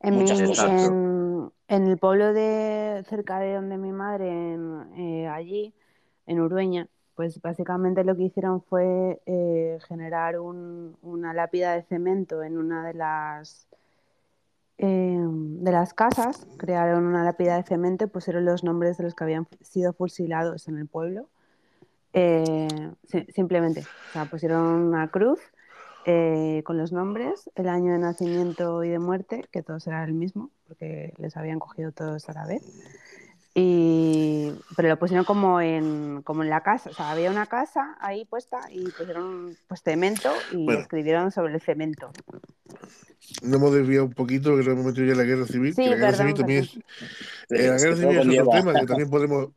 En, muchas mi- cosas. en, en el pueblo de cerca de donde mi madre, en, eh, allí, en Urueña, pues básicamente lo que hicieron fue eh, generar un- una lápida de cemento en una de las eh, de las casas, crearon una lápida de cemento y pusieron los nombres de los que habían sido fusilados en el pueblo. Eh, si- simplemente, o sea, pusieron una cruz eh, con los nombres, el año de nacimiento y de muerte, que todos eran el mismo, porque les habían cogido todos a la vez. Y, pero lo pusieron como en, como en la casa, o sea, había una casa ahí puesta y pusieron pues cemento y Bueno. escribieron sobre el cemento. No hemos desviado un poquito, que nos hemos metido ya en la guerra civil. Sí, que la guerra perdón, civil también es. Eh, la es guerra que civil todo es otro tema que también podemos.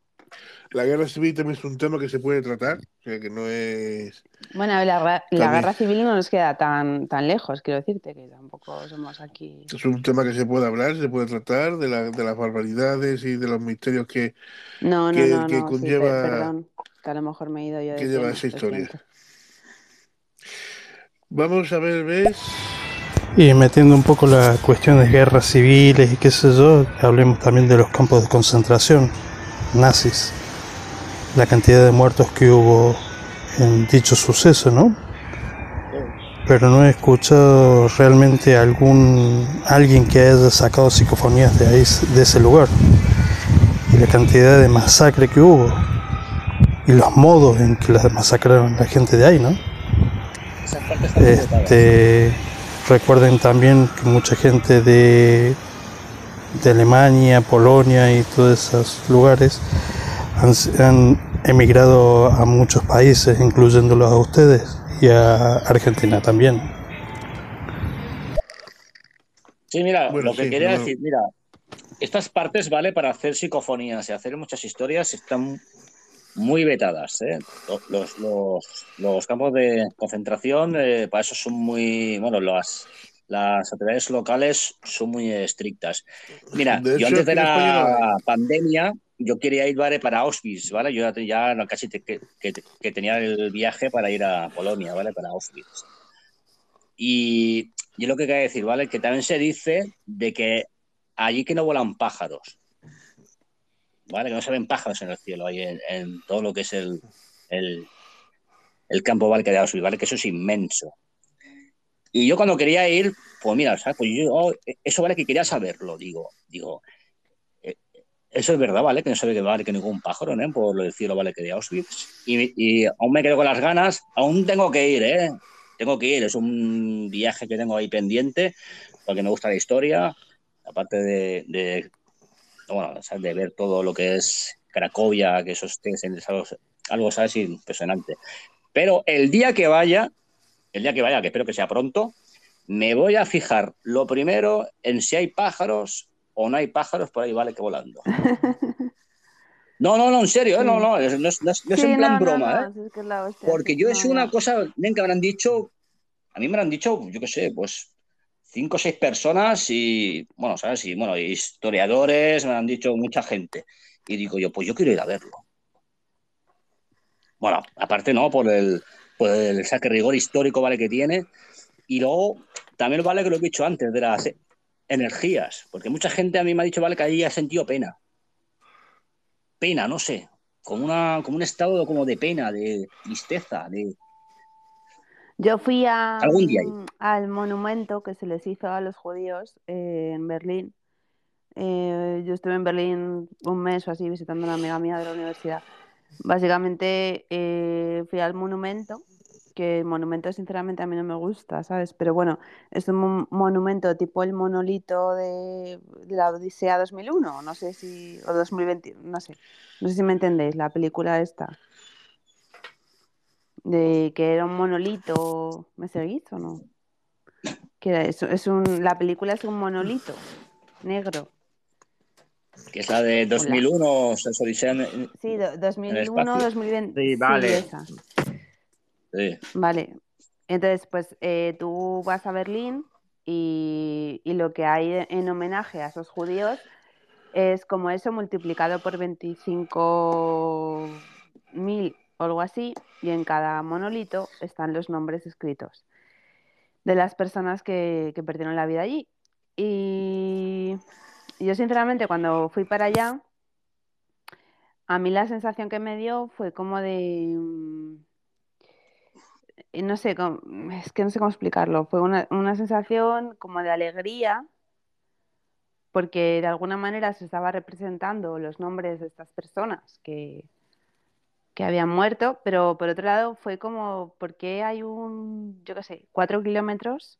La guerra civil también es un tema que se puede tratar, o sea, que no es. Bueno, la, ra- la También. guerra civil no nos queda tan, tan lejos, quiero decirte, que tampoco somos aquí. Es un tema que se puede hablar, se puede tratar de, la- de las barbaridades y de los misterios que, No, no, que, no, que no, sí, pe- conlleva, perdón, que a lo mejor me he ido yo que lleva esa historia. Vamos a ver, ¿ves? Y metiendo un poco las cuestiones de guerras civiles y qué sé yo, hablemos también de los campos de concentración nazis, la cantidad de muertos que hubo en dicho suceso, ¿no? Pero no he escuchado realmente algún alguien que haya sacado psicofonías de ahí, de ese lugar y la cantidad de masacre que hubo y los modos en que las masacraron la gente de ahí, ¿no? Este, recuerden también que mucha gente de, de Alemania, Polonia y todos esos lugares han, han emigrado a muchos países, incluyéndolos a ustedes y a Argentina también. Sí, mira, Bueno, lo que sí, quería no- decir, mira, estas partes, ¿vale? Para hacer psicofonías y hacer muchas historias están muy vetadas, ¿eh? Lo- Los, los, los campos de concentración, eh, para eso son muy, bueno, las, las autoridades locales son muy estrictas. Mira, De yo hecho, antes de España la pandemia, yo quería ir, ¿vale? Para Auschwitz, ¿vale? Yo ya, casi que, tenía el viaje para ir a Polonia, ¿vale? Para Auschwitz. Y yo lo que quería decir, ¿vale? Que también se dice de que allí que no vuelan pájaros, ¿vale? Que no se ven pájaros en el cielo, ahí en, todo lo que es el, el, campo ¿vale? de Auschwitz, ¿vale? Que eso es inmenso. Y yo cuando quería ir, pues mira, ¿sabes? Pues yo, eso vale que quería saberlo, digo, digo, eso es verdad, ¿vale? Que no se ve que vale que ningún pájaro, ¿no? Por lo del cielo, ¿vale? Que de Auschwitz. Y, y aún me quedo con las ganas, aún tengo que ir, ¿eh? Tengo que ir, es un viaje que tengo ahí pendiente, porque me gusta la historia, aparte de, de, bueno, de ver todo lo que es Cracovia, que eso es, es algo, algo, ¿sabes? Impresionante. Pero el día que vaya, el día que vaya, que espero que sea pronto, me voy a fijar lo primero en si hay pájaros o no hay pájaros por ahí, vale, que volando. No, no, no, en serio, ¿eh? no, no, no, es, no es- no es Sí, en plan no, broma, ¿eh? si es que es la hostia, Porque yo es una cosa nen, que me han dicho, a mí me han dicho, yo qué sé, pues cinco o seis personas y, bueno, ¿sabes? Y, bueno, historiadores, me han dicho mucha gente. Y digo yo, pues yo quiero ir a verlo. Bueno, aparte no, por el, por el saque rigor histórico, ¿vale? Que tiene. Y luego, también vale que lo he dicho antes, de las energías. Porque mucha gente a mí me ha dicho, vale, que ahí ha sentido pena. Pena, no sé. Como, una, como un estado como de pena, de tristeza, de... Yo fui a, Algún día al monumento que se les hizo a los judíos eh, en Berlín. Eh, yo estuve en Berlín un mes o así visitando a una amiga mía de la universidad. Básicamente eh, fui al monumento, que el monumento sinceramente a mí no me gusta, ¿sabes? Pero bueno, es un mon- monumento tipo el monolito de, de la Odisea 2001, no sé si, o 2020, no sé, no sé si me entendéis, la película esta, de que era un monolito, ¿me seguís o no? Que era- es, es un, la película es un monolito negro. que es la de 2001, se Odisea en- en- Sí, do- en el 2001, espacio. 2020. Sí, vale. esa. Vale. Entonces, pues eh, tú vas a Berlín y, y lo que hay en homenaje a esos judíos es como eso multiplicado por 25.000 o algo así, y en cada monolito están los nombres escritos de las personas que, que perdieron la vida allí. Y yo sinceramente cuando fui para allá, a mí la sensación que me dio fue como de... No sé, es que no sé cómo explicarlo. Fue una, una sensación como de alegría, porque de alguna manera se estaba representando los nombres de estas personas que, que habían muerto, pero por otro lado fue como, ¿por qué hay un, yo qué sé, cuatro kilómetros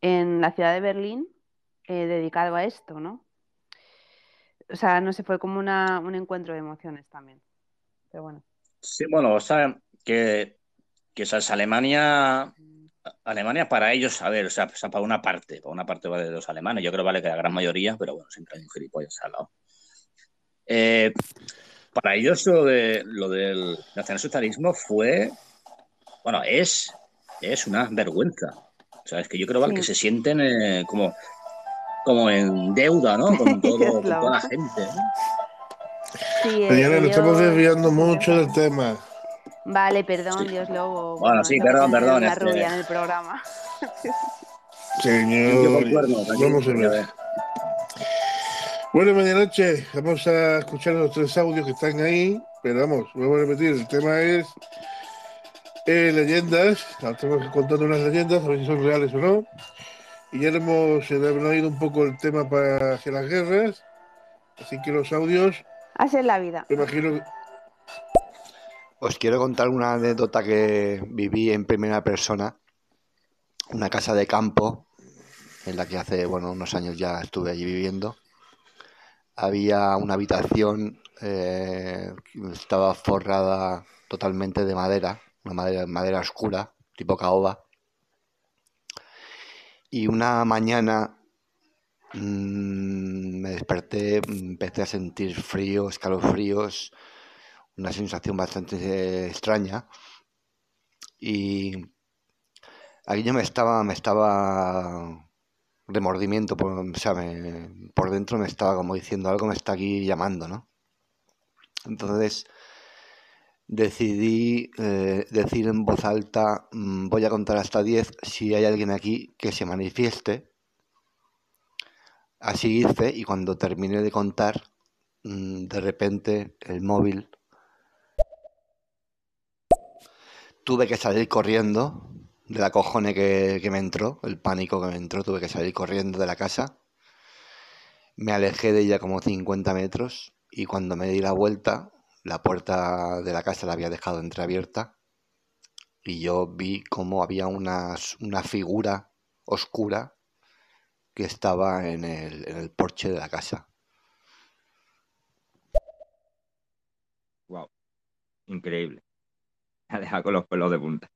en la ciudad de Berlín eh, dedicado a esto, ¿no? O sea, no sé, fue como una, un encuentro de emociones también. Pero bueno. Sí, bueno, o sea, que, que o sea, es Alemania, Alemania para ellos, a ver, o sea, o sea, para una parte, para una parte de los alemanes, yo creo vale que la gran mayoría, pero bueno, siempre hay un gilipollas al lado. Eh, para ellos lo, de, lo del nacionalsocialismo fue, bueno, es, es una vergüenza. O sea, es que yo creo ¿vale? Sí. que se sienten eh, como, como en deuda, ¿no? Con, todo, con toda la gente. ¿no? Sí, eh, nos estamos desviando mucho del tema. Vale, perdón, Dios lobo. Bueno, sí, perdón, perdón, Una este- rubia en el programa. Señor, vamos a ver. Bueno, medianoche, vamos a escuchar los tres audios que están ahí, pero vamos, vuelvo a repetir, el tema es eh, leyendas, estamos contando unas leyendas, a ver si son reales o no, y ya hemos, oído un poco el tema para hacia las guerras, así que los audios, es la vida. me imagino que... Os quiero contar una anécdota que viví en primera persona. Una casa de campo en la que hace, bueno, unos años ya estuve allí viviendo. Había una habitación eh, estaba forrada totalmente de madera, una madera, madera oscura, tipo caoba. Y una mañana mm, me desperté, empecé a sentir frío, escalofríos, una sensación bastante eh, extraña. Y aquello me estaba, me estaba remordimiento, por, o sea, por dentro me estaba como diciendo algo me está aquí llamando, ¿no? Entonces decidí eh, decir en voz alta, mm, voy a contar hasta 10, si hay alguien aquí que se manifieste. Así hice y cuando terminé de contar, mm, de repente el móvil tuve que salir corriendo de la cojone que, que me entró, el pánico que me entró, tuve que salir corriendo de la casa. Me alejé de ella como 50 metros y cuando me di la vuelta, la puerta de la casa la había dejado entreabierta y yo vi como había una, una figura oscura que estaba en el, en el porche de la casa. Wow. Increíble. Me ha dejado con los pelos de punta.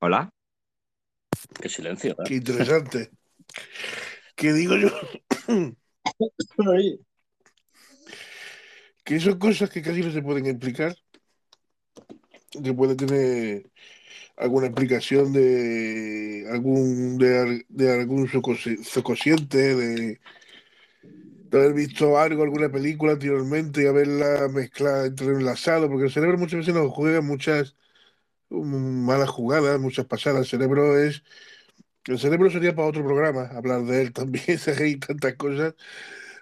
Hola. Qué silencio. ¿eh? Qué interesante. ¿Qué digo yo? que son cosas que casi no se pueden explicar, que puede tener alguna explicación de algún de, de algún subconsci- subconsciente, de, de haber visto algo, alguna película anteriormente y haberla mezclada, entrelazado, porque el cerebro muchas veces nos juega muchas mm, malas jugadas, muchas pasadas. El cerebro es el cerebro sería para otro programa, hablar de él también, hay tantas cosas,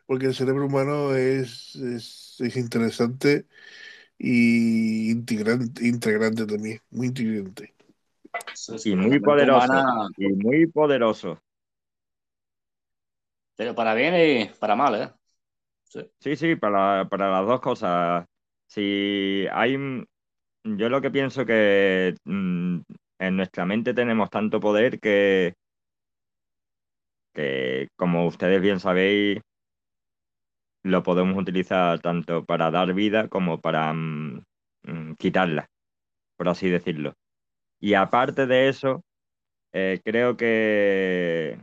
porque el cerebro humano es, es, es interesante y integrante, integrante también, muy integrante. Y muy poderoso. humana- Y muy poderoso. Pero para bien y para mal, ¿eh? Sí, sí, para, para las dos cosas. Si hay, yo lo que pienso que mm, en nuestra mente tenemos tanto poder que, que, como ustedes bien sabéis, lo podemos utilizar tanto para dar vida como para mm, mm, quitarla, por así decirlo. Y aparte de eso, eh, creo que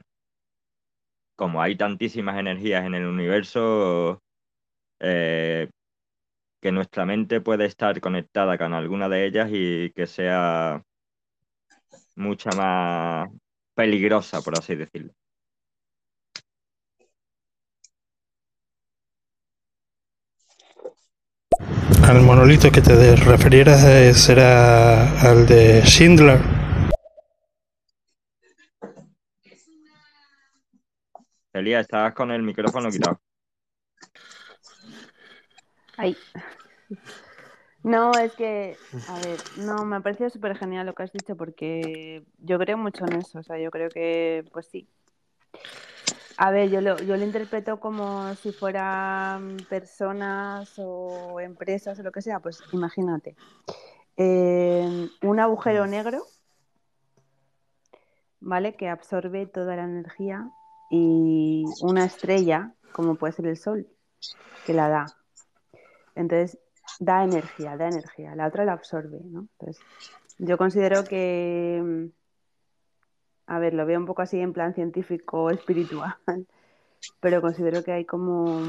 como hay tantísimas energías en el universo, eh, que nuestra mente puede estar conectada con alguna de ellas y que sea mucha más peligrosa, por así decirlo. Al monolito que te refirieras eh, será al de Schindler. Celia, estás con el micrófono quitado. Ay. No, es que, a ver, no, me ha parecido súper genial lo que has dicho porque yo creo mucho en eso, o sea, yo creo que, pues sí. A ver, yo lo, yo lo interpreto como si fueran personas o empresas o lo que sea. Pues imagínate, eh, un agujero negro, ¿vale? Que absorbe toda la energía y una estrella, como puede ser el Sol, que la da. Entonces, da energía, da energía. La otra la absorbe, ¿no? Entonces, yo considero que a ver, lo veo un poco así en plan científico espiritual, pero considero que hay como,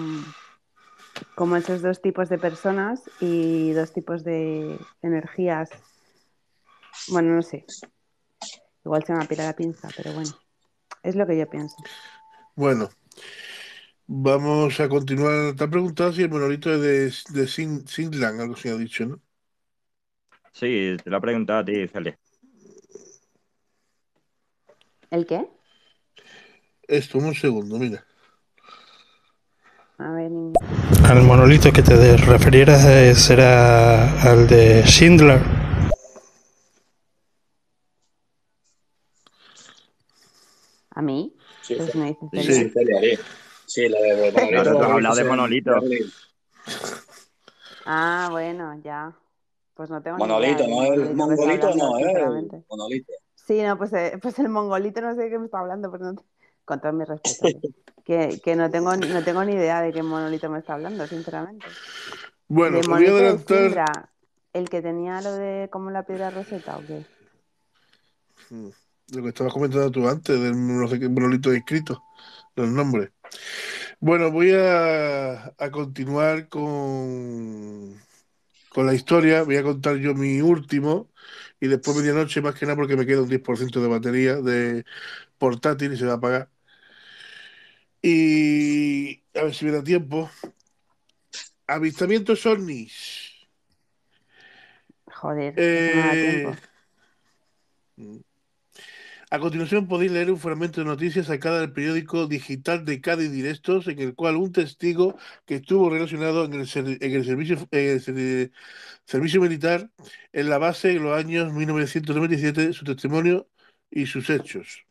como esos dos tipos de personas y dos tipos de energías. Bueno, no sé. Igual se me ha pirado la pinza, pero bueno, es lo que yo pienso. Bueno, vamos a continuar. Te ha preguntado si el monolito es de, de Sin, algo se ha dicho, ¿no? Sí, te lo ha preguntado a ti, Celia. ¿El qué? Esto, un segundo, mira. A ver. Al monolito que te refirieras eh, será al de Schindler. ¿A mí? Sí, Pues me dices, sí, Celia. sí, sí. Sí, la de Monolito. Hablado de monolito. Ah, bueno, ya. Pues no tengo Monolito, ni no idea es del monolito que está mongolito, no, sinceramente. monolito. Sí, no, pues, eh, pues el mongolito no sé de qué me está hablando, pero no te- con todo mi respeto. ¿eh? que, que no tengo no tengo ni idea de qué monolito me está hablando, sinceramente. Bueno, ¿De voy a adelantar. Sindra, el que tenía lo de como la piedra roseta o qué? Mm, Lo que estabas comentando tú antes, del no sé qué monolito escrito, los nombres. Bueno, voy a, a continuar con, con la historia. Voy a contar yo mi último y después medianoche, más que nada porque me queda un 10% de batería de portátil y se va a apagar. Y a ver si me da tiempo. Avistamientos ovnis. Joder, no da tiempo. A continuación podéis leer un fragmento de noticias sacada del periódico digital de Cádiz Directos, en el cual un testigo que estuvo relacionado en el, en el servicio, en el ser- servicio militar en la base en los años 1997, su testimonio y sus hechos.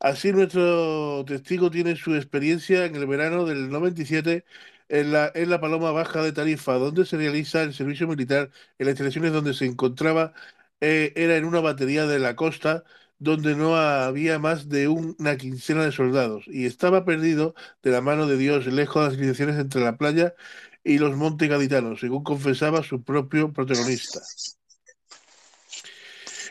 Así nuestro testigo tiene su experiencia en el verano del 97 en la, en la Paloma Baja de Tarifa, donde se realiza el servicio militar en las instalaciones donde se encontraba, eh, era en una batería de la costa, donde no había más de un- una quincena de soldados, y estaba perdido de la mano de Dios, lejos de las civilizaciones entre la playa y los montes gaditanos, según confesaba su propio protagonista.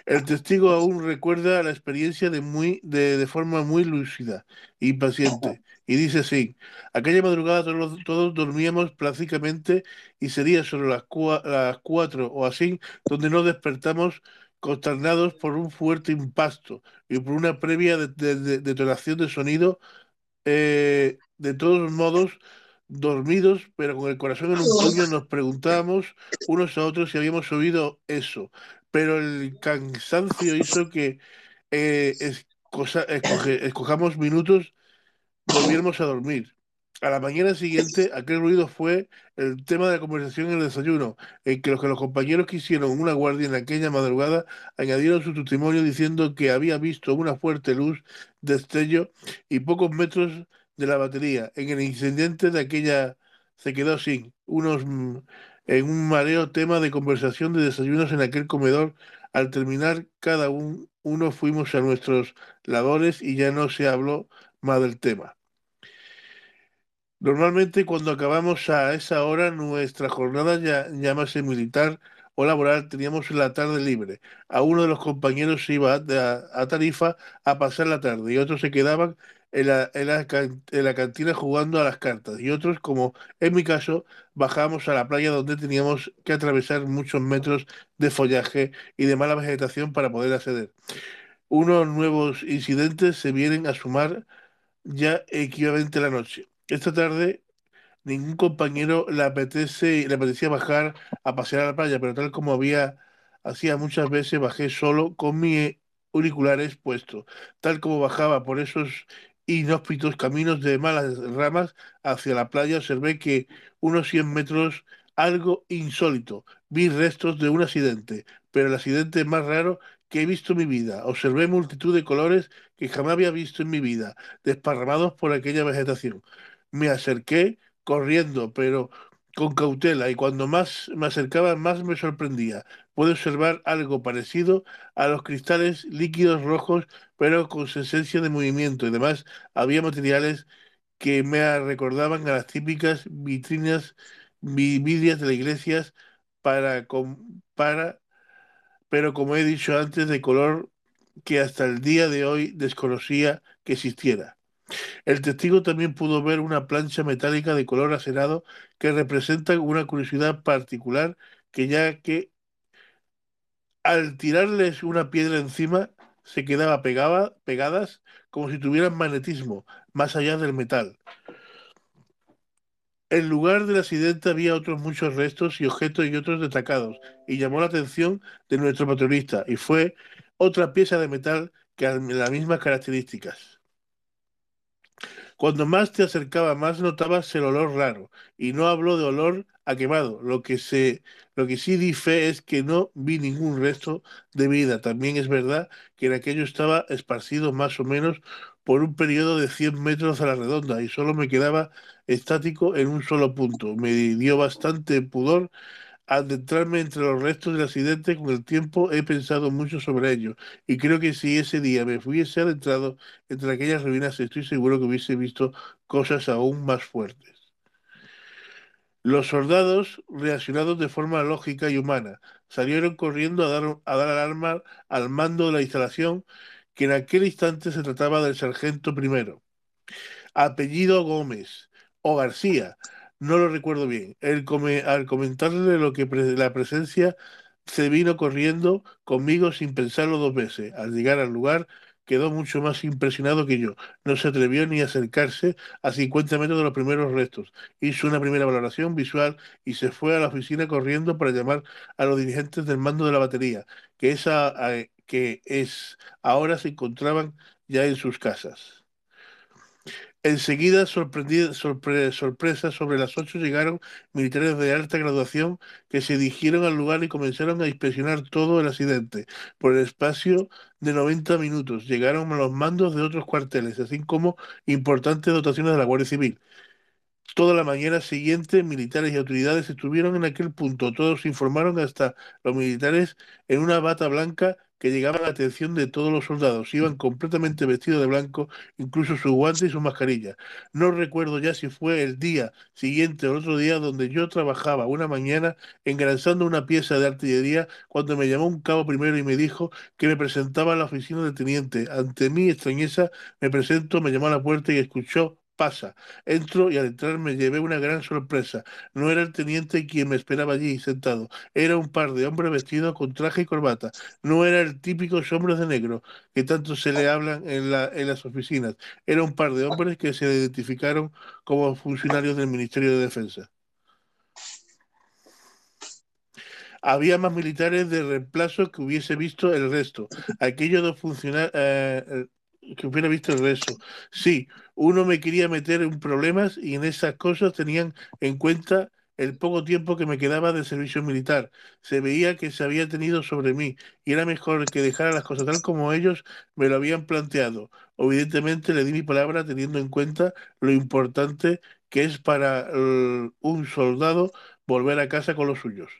El testigo aún recuerda la experiencia de, muy, de, de forma muy lúcida y paciente. Y dice así, aquella madrugada todos, todos dormíamos plácidamente y sería sobre las, cua- cuatro o así donde nos despertamos consternados por un fuerte impacto y por una previa de- de- de- detonación de sonido eh, de todos modos, dormidos, pero con el corazón en un puño, nos preguntábamos unos a otros si habíamos oído eso. Pero el cansancio hizo que eh, escojamos minutos, volviéramos a dormir. A la mañana siguiente, aquel ruido fue el tema de la conversación en el desayuno, en que los que los compañeros que hicieron una guardia en aquella madrugada añadieron su testimonio diciendo que había visto una fuerte luz, destello y pocos metros de la batería. En el incidente de aquella se quedó sin unos mm, en un mareo tema de conversación de desayunos en aquel comedor. Al terminar, cada un- uno fuimos a nuestros labores y ya no se habló más del tema. Normalmente cuando acabamos a esa hora nuestra jornada, ya, llámase militar o laboral, teníamos la tarde libre. A uno de los compañeros se iba a, Tarifa a pasar la tarde y otros se quedaban en la, en la en la cantina jugando a las cartas. Y otros, como en mi caso, bajábamos a la playa donde teníamos que atravesar muchos metros de follaje y de mala vegetación para poder acceder. Unos nuevos incidentes se vienen a sumar ya equivalente a la noche. Esta tarde ningún compañero le apetece, apetecía bajar a pasear a la playa, pero tal como había, hacía muchas veces, bajé solo con mis auriculares puestos, tal como bajaba por esos inhóspitos caminos de malas ramas hacia la playa, observé que unos 100 metros, algo insólito, vi restos de un accidente, pero el accidente más raro he visto en mi vida. Observé multitud de colores que jamás había visto en mi vida, desparramados por aquella vegetación. Me acerqué corriendo, pero con cautela, y cuando más me acercaba, más me sorprendía. Pude observar algo parecido a los cristales líquidos rojos, pero con esencia de movimiento. Y además, había materiales que me recordaban a las típicas vitrinas, vi- vidrias de las iglesias para, para, pero como he dicho antes, de color que hasta el día de hoy desconocía que existiera. El testigo también pudo ver una plancha metálica de color acerado que representa una curiosidad particular que ya que al tirarles una piedra encima se quedaba pegaba, pegadas como si tuvieran magnetismo más allá del metal. En lugar del accidente había otros muchos restos y objetos y otros destacados, y llamó la atención de nuestro patrulista, y fue otra pieza de metal que las mismas características. Cuando más te acercaba, más notabas el olor raro, y no habló de olor a quemado. Lo que se, lo que sí di es que no vi ningún resto de vida. También es verdad que en aquello estaba esparcido más o menos por un periodo de 100 metros a la redonda, y solo me quedaba estático en un solo punto. Me dio bastante pudor adentrarme entre los restos del accidente. Con el tiempo he pensado mucho sobre ello, y creo que si ese día me hubiese adentrado entre aquellas ruinas, estoy seguro que hubiese visto cosas aún más fuertes. Los soldados, reaccionados de forma lógica y humana, salieron corriendo a dar, a dar alarma al mando de la instalación, que en aquel instante se trataba del sargento primero. Apellido Gómez o García, no lo recuerdo bien. Él come- al comentarle lo que pre- la presencia se vino corriendo conmigo sin pensarlo dos veces. Al llegar al lugar quedó mucho más impresionado que yo. No se atrevió ni a acercarse a 50 metros de los primeros restos. Hizo una primera valoración visual y se fue a la oficina corriendo para llamar a los dirigentes del mando de la batería, que, esa, eh, que es, ahora se encontraban ya en sus casas. Enseguida, sorpre- sorpresa, sobre las ocho llegaron militares de alta graduación que se dirigieron al lugar y comenzaron a inspeccionar todo el accidente. Por el espacio de 90 minutos llegaron los mandos de otros cuarteles, así como importantes dotaciones de la Guardia Civil. Toda la mañana siguiente, militares y autoridades estuvieron en aquel punto. Todos informaron hasta los militares en una bata blanca que llegaba a la atención de todos los soldados. Iban completamente vestidos de blanco, incluso sus guantes y su mascarilla. No recuerdo ya si fue el día siguiente o el otro día donde yo trabajaba una mañana engrasando una pieza de artillería cuando me llamó un cabo primero y me dijo que me presentaba a la oficina del teniente. Ante mi extrañeza me presento, me llamó a la puerta y escuchó Pasa. Entro y al entrar me llevé una gran sorpresa. No era el teniente quien me esperaba allí sentado. Era un par de hombres vestidos con traje y corbata. No era el típico hombres de negro que tanto se le hablan en, la- en las oficinas. Era un par de hombres que se identificaron como funcionarios del Ministerio de Defensa. Había más militares de reemplazo que hubiese visto el resto. Aquellos dos funcionarios que hubiera visto el resto. Sí, uno me quería meter en problemas y en esas cosas tenían en cuenta el poco tiempo que me quedaba de servicio militar. Se veía que se había tenido sobre mí y era mejor que dejara las cosas tal como ellos me lo habían planteado. Evidentemente le di mi palabra teniendo en cuenta lo importante que es para eh, un soldado volver a casa con los suyos.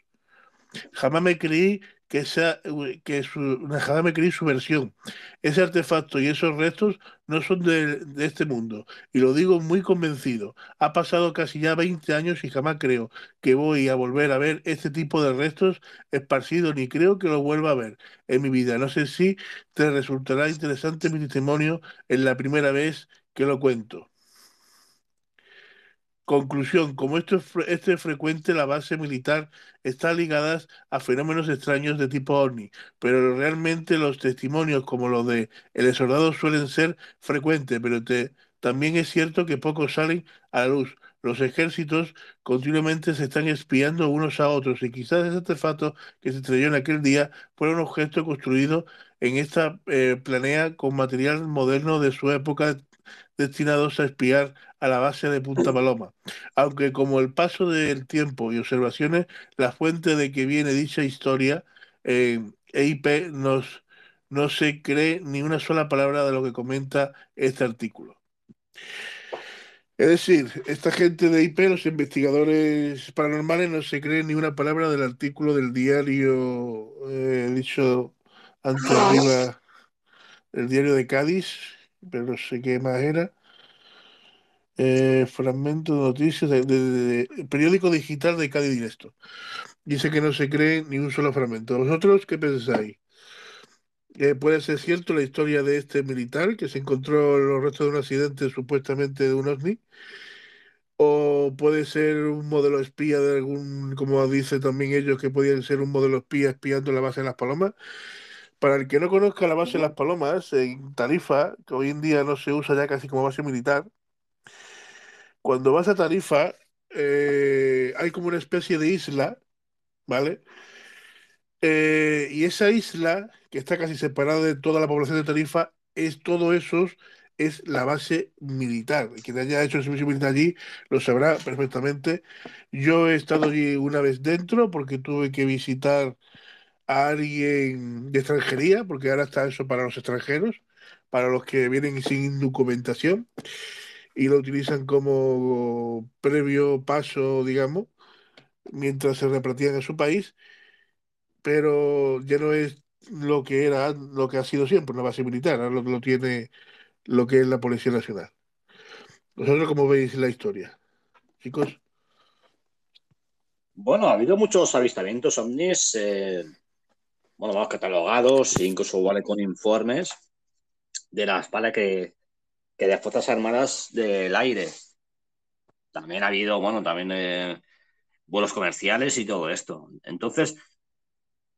Jamás me creí que esa, que su, me creí su versión. Ese artefacto y esos restos no son de, de este mundo. Y lo digo muy convencido. Ha pasado casi ya 20 años y jamás creo que voy a volver a ver este tipo de restos esparcidos, ni creo que lo vuelva a ver en mi vida. No sé si te resultará interesante mi testimonio en la primera vez que lo cuento. Conclusión, como esto es, esto es frecuente, la base militar está ligada a fenómenos extraños de tipo ovni, pero realmente los testimonios como los de el soldado suelen ser frecuentes, pero te- también es cierto que pocos salen a la luz. Los ejércitos continuamente se están espiando unos a otros y quizás ese artefacto que se estrelló en aquel día fue un objeto construido en esta eh, planea con material moderno de su época destinados a espiar a la base de Punta Paloma. Aunque como el paso del tiempo y observaciones, la fuente de que viene dicha historia, eh, EIP nos no se cree ni una sola palabra de lo que comenta este artículo. Es decir, esta gente de IP, los investigadores paranormales, no se creen ni una palabra del artículo del diario, eh, dicho antes arriba, el diario de Cádiz, pero sé qué más era. Eh, fragmento de noticias de, periódico digital de Cádiz. Dice que no se cree ni un solo fragmento. ¿Vosotros qué pensáis? Eh, ¿puede ser cierto la historia de este militar que se encontró los restos de un accidente supuestamente de un ovni? ¿O puede ser un modelo espía de algún, como dicen también ellos, que podían ser un modelo espía espiando la base de las palomas? Para el que no conozca la base de las palomas, en Tarifa, que hoy en día no se usa ya casi como base militar, cuando vas a Tarifa, eh, hay como una especie de isla, ¿vale? Eh, y esa isla, que está casi separada de toda la población de Tarifa, es todo eso, es la base militar. Quien haya hecho el servicio militar allí lo sabrá perfectamente. Yo he estado allí una vez dentro porque tuve que visitar a alguien de extranjería, porque ahora está eso para los extranjeros, para los que vienen sin documentación y lo utilizan como previo paso, digamos, mientras se repatrian a su país, pero ya no es lo que era, lo que ha sido siempre una base militar, ahora lo, lo tiene lo que es la Policía Nacional. ¿Vosotros cómo veis la historia, chicos? Bueno, ha habido muchos avistamientos ovnis, eh, bueno, vamos, catalogados, incluso vale con informes de las ¿vale? que, que de las Fuerzas Armadas del aire. También ha habido, bueno, también eh, vuelos comerciales y todo esto. Entonces,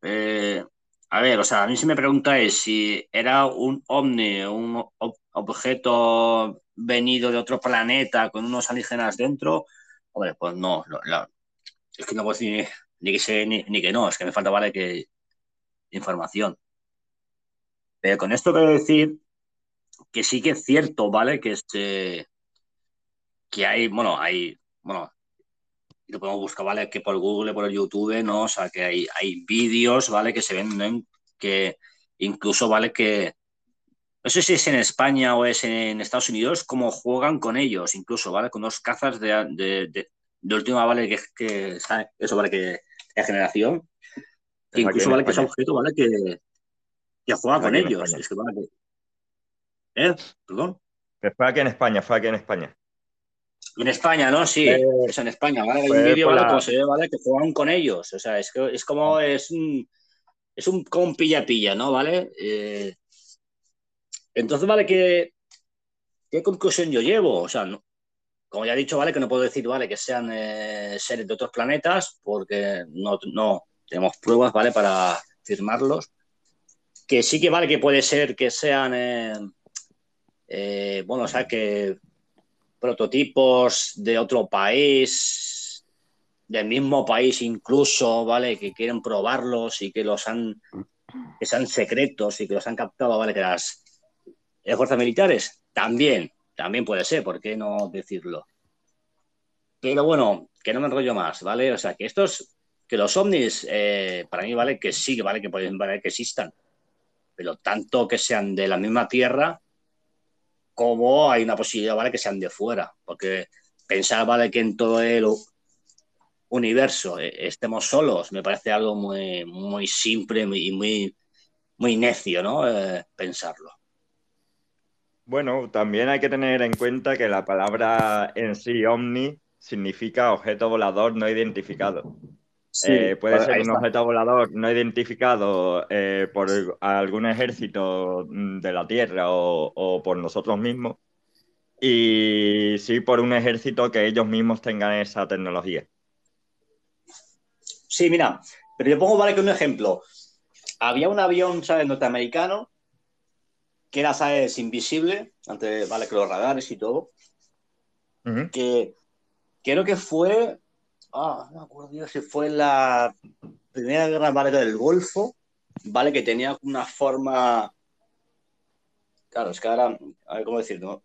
eh, a ver, o sea, a mí si me preguntáis si era un ovni, un ob- objeto venido de otro planeta con unos alienígenas dentro, hombre, pues no, no, la- es que no puedo decir ni, que sí ni, ni que no, es que me falta, vale, que información. Pero con esto quiero decir que sí que es cierto, ¿vale? Que este, que hay, bueno, hay, bueno, lo podemos buscar, ¿vale? Que por Google, por el YouTube, ¿no? O sea, que hay, hay vídeos, ¿vale? Que se ven, ¿no? que incluso, ¿vale? Que no sé si es en España o es en Estados Unidos, como juegan con ellos, incluso, ¿vale? Con los cazas de, de, última, ¿vale? Que, que eso, ¿vale? Que generación, que incluso, ¿vale? Que es España. objeto, ¿vale? Que, que juega con ellos. Es que, ¿vale? que- ¿Eh? ¿Perdón? Que fue aquí en España, fue aquí en España. En España, ¿no? Sí, Eh, es en España, ¿vale? Hay un fue vídeo, ¿vale? la- Como se ve, ¿vale? Que juegan con ellos. O sea, es que es como es un es un como un pilla-pilla, ¿no? ¿Vale? Eh, entonces, ¿vale? ¿Qué, qué conclusión yo llevo? O sea, no- como ya he dicho, ¿vale? Que no puedo decir, ¿vale? Que sean eh, seres de otros planetas, porque no, no tenemos pruebas, ¿vale? Para firmarlos. Que sí que vale que puede ser que sean, eh, eh, bueno, o sea, que prototipos de otro país, del mismo país incluso, ¿vale? Que quieren probarlos y que los han, que sean secretos y que los han captado, ¿vale? Que las, las fuerzas militares, también, también puede ser, ¿por qué no decirlo? Pero bueno, que no me enrollo más, ¿vale? O sea, que estos, que los ovnis, eh, para mí, ¿vale? Que sí, que vale que pueden, vale que existan, pero tanto que sean de la misma tierra, como hay una posibilidad, ¿vale? Que sean de fuera, porque pensar, ¿vale? Que en todo el universo eh, estemos solos, me parece algo muy, muy simple y muy, muy necio, ¿no? Eh, pensarlo. Bueno, también hay que tener en cuenta que la palabra en sí, ovni, significa objeto volador no identificado. Sí, Eh, puede ser un objeto volador no identificado eh, por algún ejército mm, de la Tierra o, o por nosotros mismos, y sí por un ejército que ellos mismos tengan esa tecnología. Sí, mira, pero yo pongo, ¿vale? Que un ejemplo. Había un avión, ¿sabes? Norteamericano, que era, ¿sabes? Invisible, antes, ¿vale? Que los radares y todo, que creo que fue, ah, no me acuerdo yo si fue la primera guerra del Golfo, ¿vale? Que tenía una forma, claro, es que ahora, a ver cómo decirlo,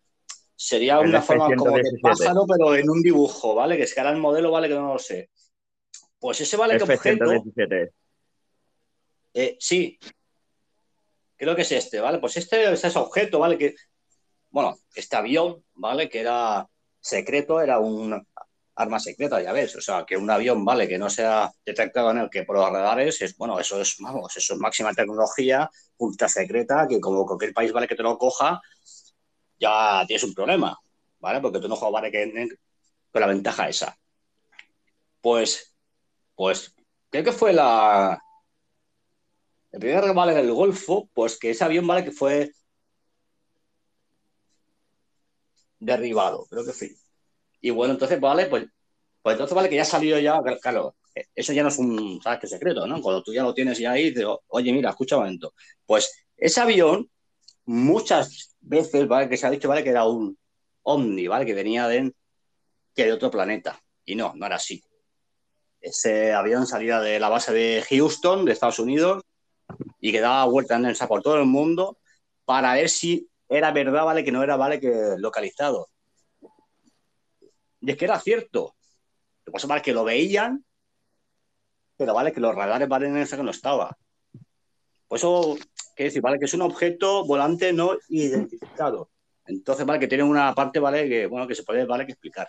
sería El una forma como de F-117. pájaro, pero en un dibujo, ¿vale? Que es que ahora el modelo, ¿vale? Que no lo sé. Pues ese, ¿vale? Que objeto, F-117. eh, sí, creo que es este, ¿vale? Pues este es ese objeto, ¿vale? Que, bueno, este avión, ¿vale? Que era secreto, era un arma secreta, ya ves, o sea, que un avión, ¿vale? Que no sea detectado en el que por los radares, es, bueno, eso es, vamos, eso es máxima tecnología, ultra secreta, que como cualquier país, ¿vale? Que te lo coja, ya tienes un problema, ¿vale? Porque tú no juegas, ¿vale? Que, con la ventaja esa. Pues, pues, creo que fue la, el primer vale del Golfo, pues que ese avión, ¿vale? Que fue derribado, creo que sí. Y bueno, entonces, vale, pues, pues entonces vale que ya salió ya, claro, eso ya no es un, ¿sabes qué secreto, no? Cuando tú ya lo tienes ya ahí, oye, mira, escucha un momento. Pues ese avión, muchas veces, ¿vale? Que se ha dicho, ¿vale? Que era un ovni, ¿vale? Que venía de, que de otro planeta. Y no, no era así. Ese avión salía de la base de Houston, de Estados Unidos, y que daba vueltas en por todo el mundo para ver si era verdad, ¿vale? Que no era, ¿vale? Que localizado. Y es que era cierto. Lo que pasa es que lo veían, pero vale que los radares valen en ese que no estaba. Por eso, quiere decir, vale que es un objeto volante no identificado. Entonces, vale que tiene una parte, vale, que, bueno, que se puede, vale, que explicar.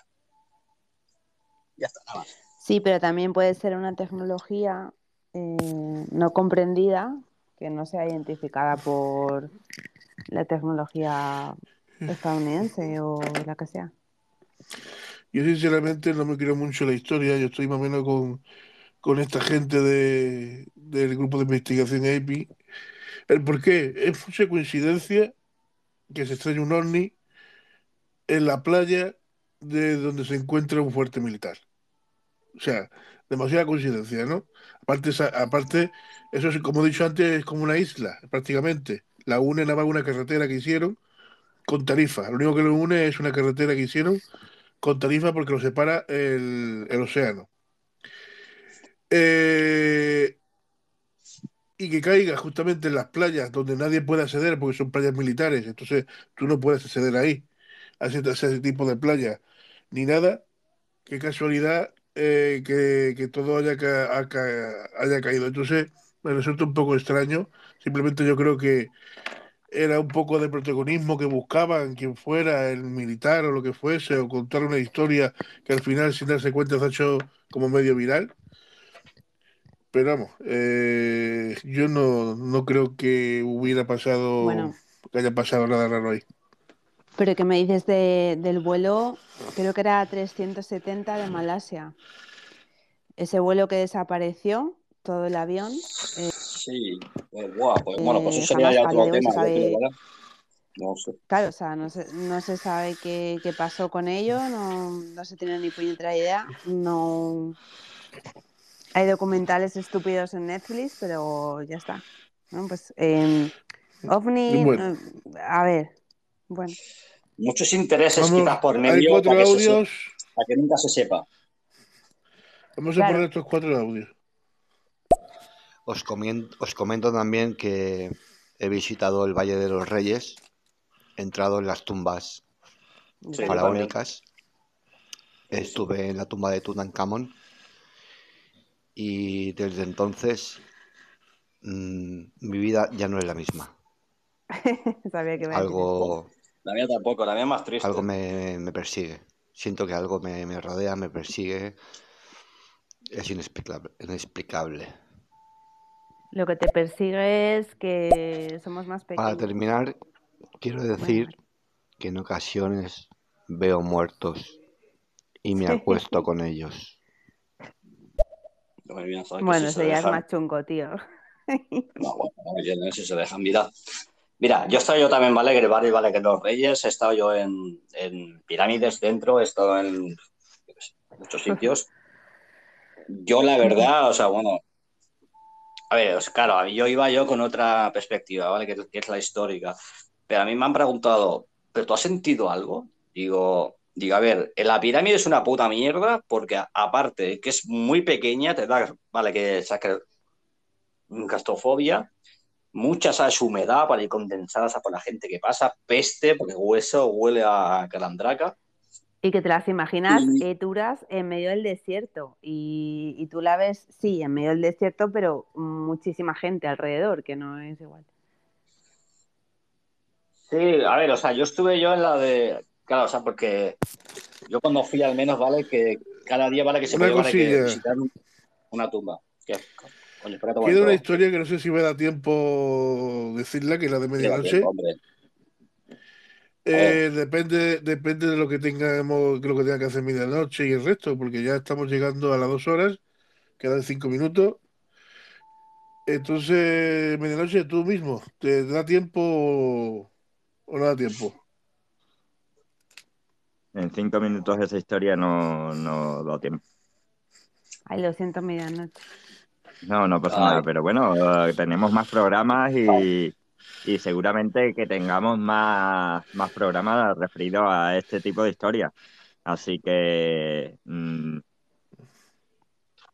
Ya está, nada más. Sí, pero también puede ser una tecnología eh, no comprendida, que no sea identificada por la tecnología estadounidense o la que sea. Yo sinceramente no me creo mucho la historia, yo estoy más o menos con, con esta gente de, del grupo de investigación API. ¿El por qué? Es mucha coincidencia que se estrella un ovni en la playa de donde se encuentra un fuerte militar. O sea, demasiada coincidencia, ¿no? Aparte, aparte eso es, como he dicho antes, es como una isla, prácticamente. La une nada más una carretera que hicieron con tarifa. Lo único que lo une es una carretera que hicieron con tarifa porque lo separa el, océano. Eh, y que caiga justamente en las playas donde nadie puede acceder porque son playas militares, entonces tú no puedes acceder ahí, a ese, tipo de playa, ni nada. Qué casualidad eh, que, todo haya, haya caído. Entonces me resulta un poco extraño. Simplemente yo creo que era un poco de protagonismo que buscaban quien fuera el militar o lo que fuese, o contar una historia que al final, sin darse cuenta, se ha hecho como medio viral. Pero vamos, eh, yo no, no creo que hubiera pasado, que haya pasado nada raro ahí. Pero que me dices de, del vuelo, creo que era 370 de Malasia. Ese vuelo que desapareció, todo el avión. Eh, sí, pues, pues, bueno, pues eso sería ya otro tema. No sé. Claro, o sea, no se, no se sabe qué, qué pasó con ello, no, no, se tiene ni puñetera idea. No hay documentales estúpidos en Netflix, pero ya está. ¿no? Pues eh, OVNI, eh, a ver, bueno. Muchos intereses quizás por medio para que, audios. para que, nunca se sepa. Vamos a poner estos cuatro audios. Os, os comento también que he visitado el Valle de los Reyes, he entrado en las tumbas faraónicas, estuve en la tumba de Tutankamón y desde entonces mm, mi vida ya no es la misma. Sabía que algo, la mía tampoco, la mía más triste. Algo me, persigue. Siento que algo me, me rodea, me persigue. Es inexplicable, inexplicable. Lo que te persigue es que somos más pequeños. Para terminar, quiero decir que en ocasiones veo muertos y me acuesto con ellos. Bueno, eso ya es más chungo, tío. No, bueno, si se dejan mirar. Mira, yo he estado yo también, ¿vale? Que vale, vale, que los Reyes, he estado yo en, en pirámides dentro, he estado en muchos sitios. Yo, la verdad, o sea, bueno, a ver, claro, yo iba yo con otra perspectiva, ¿vale? Que, es la histórica. Pero a mí me han preguntado, ¿pero tú has sentido algo? Digo, digo, a ver, la pirámide es una puta mierda porque aparte que es muy pequeña, te da, vale, que saca castrofobia, muchas ¿sabes? humedad para ir condensadas por la gente que pasa, peste, porque hueso huele a calandraca. Y que te las imaginas y... duras en medio del desierto. Y, tú la ves, sí, en medio del desierto, pero muchísima gente alrededor, que no es igual. Sí, a ver, o sea, yo estuve yo en la de. Claro, o sea, porque yo cuando fui al menos, ¿vale? Que cada día, ¿vale? Que se podía, ¿vale? Que visitar un- una tumba. ¿Qué? Coño, Queda una historia que no sé si me da tiempo decirla, que es la de medianoche. tiempo, hombre. Eh, depende, depende de lo que tengamos, de lo que tenga que hacer medianoche y el resto, porque ya estamos llegando a las dos horas, quedan cinco minutos. Entonces, medianoche tú mismo, ¿te da tiempo o no da tiempo? En cinco minutos esa historia no, no da tiempo. Ay, lo siento, medianoche. No, no pasa Ay. nada, pero bueno, eh, tenemos más programas y, y seguramente que tengamos más, más programas referidos a este tipo de historias. Así que mm,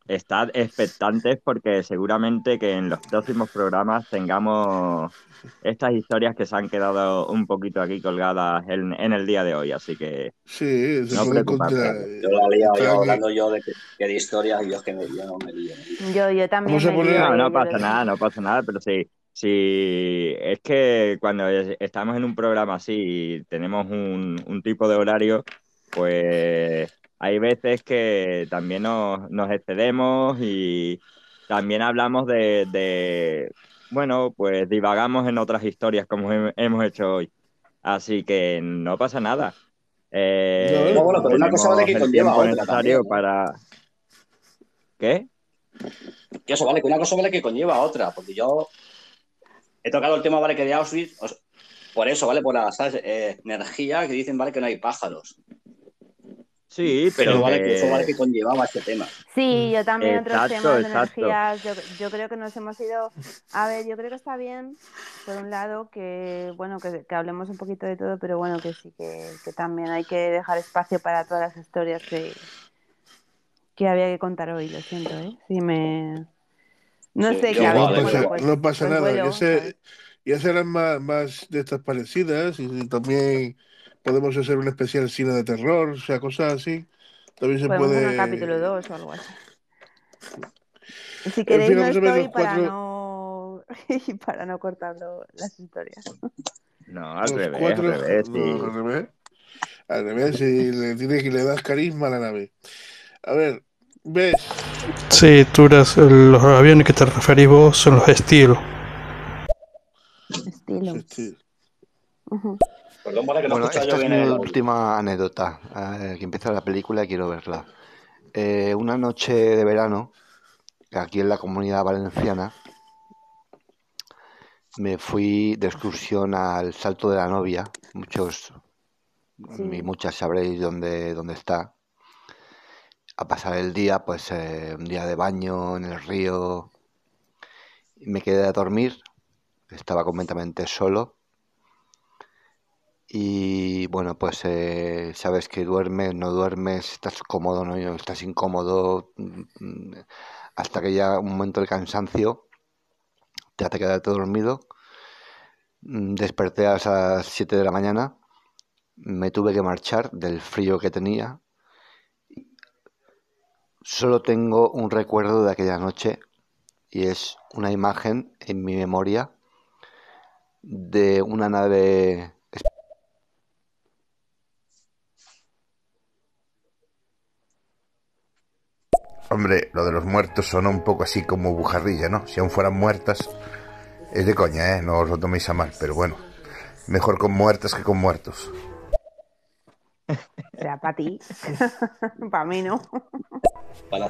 estad expectantes porque seguramente que en los próximos programas tengamos estas historias que se han quedado un poquito aquí colgadas en, en el día de hoy. Así que Sí, se no preocuparse. Yo la liado yo hablando yo de que, de historias y yo es que me, yo no me lío. me lío. Yo, yo también me poner- lío, No, pasa nada, no pasa nada, pero sí, sí, es que cuando es- estamos en un programa así y tenemos un, un tipo de horario, pues hay veces que también nos, nos excedemos y también hablamos de, de, bueno, pues divagamos en otras historias como hem- hemos hecho hoy. Así que no pasa nada. Eh, No, bueno, pero una cosa vale que conlleva tiempo otra necesario también, para... ¿Qué? Que eso vale, que una cosa vale que conlleva a otra, porque yo he tocado el tema, vale, que de Auschwitz, o sea, por eso, vale, por la ¿sabes? Eh, energía que dicen, vale, que no hay pájaros. Sí, Pero, pero vale, que- que eso vale que conllevaba este tema. Sí, yo también otros temas de exacto. energías, yo, yo creo que nos hemos ido, a ver, yo creo que está bien, por un lado, que bueno, que, que hablemos un poquito de todo, pero bueno, que sí, que, que también hay que dejar espacio para todas las historias que, que había que contar hoy, lo siento, ¿eh? Sí, me... No sé, a No pasa, pues, no pasa pues nada. Ya, se, ya serán más, más de estas parecidas y también podemos hacer un especial cine de terror, o sea, cosas así. También se Podemos hacer puede. un capítulo 2 o algo así. Si En queréis fin, no estoy para cuatro- no... y para no cortarlo las historias. No, al Los revés, cuatro, al revés, sí. no, al revés. Al revés, y le, tiene que le das carisma a la nave. A ver, ¿ves? Sí, Turas, el- los aviones que te referís vos son los Steel. Estilo. Perdón, vale, que no Bueno, esta yo es bien mi el última anécdota. eh, que empieza la película y quiero verla. Eh, una noche de verano, aquí en la comunidad valenciana, me fui de excursión al Salto de la Novia. Muchos Sí. y muchas sabréis dónde, dónde está. A pasar el día, pues eh, un día de baño en el río. Me quedé a dormir. Estaba completamente solo. Y bueno, pues eh, sabes que duermes, no duermes, estás cómodo, no estás incómodo, mm, mm, hasta que llega un momento del cansancio, te hace quedarte dormido. Mm, Desperté a las 7 de la mañana, me tuve que marchar del frío que tenía. Solo tengo un recuerdo de aquella noche y es una imagen en mi memoria de una nave Hombre, lo de los muertos suena un poco así como bujarrilla, ¿no? Si aún fueran muertas, es de coña, ¿eh? No os lo toméis a mal, pero bueno, mejor con muertas que con muertos. O sea, para ti. para mí no.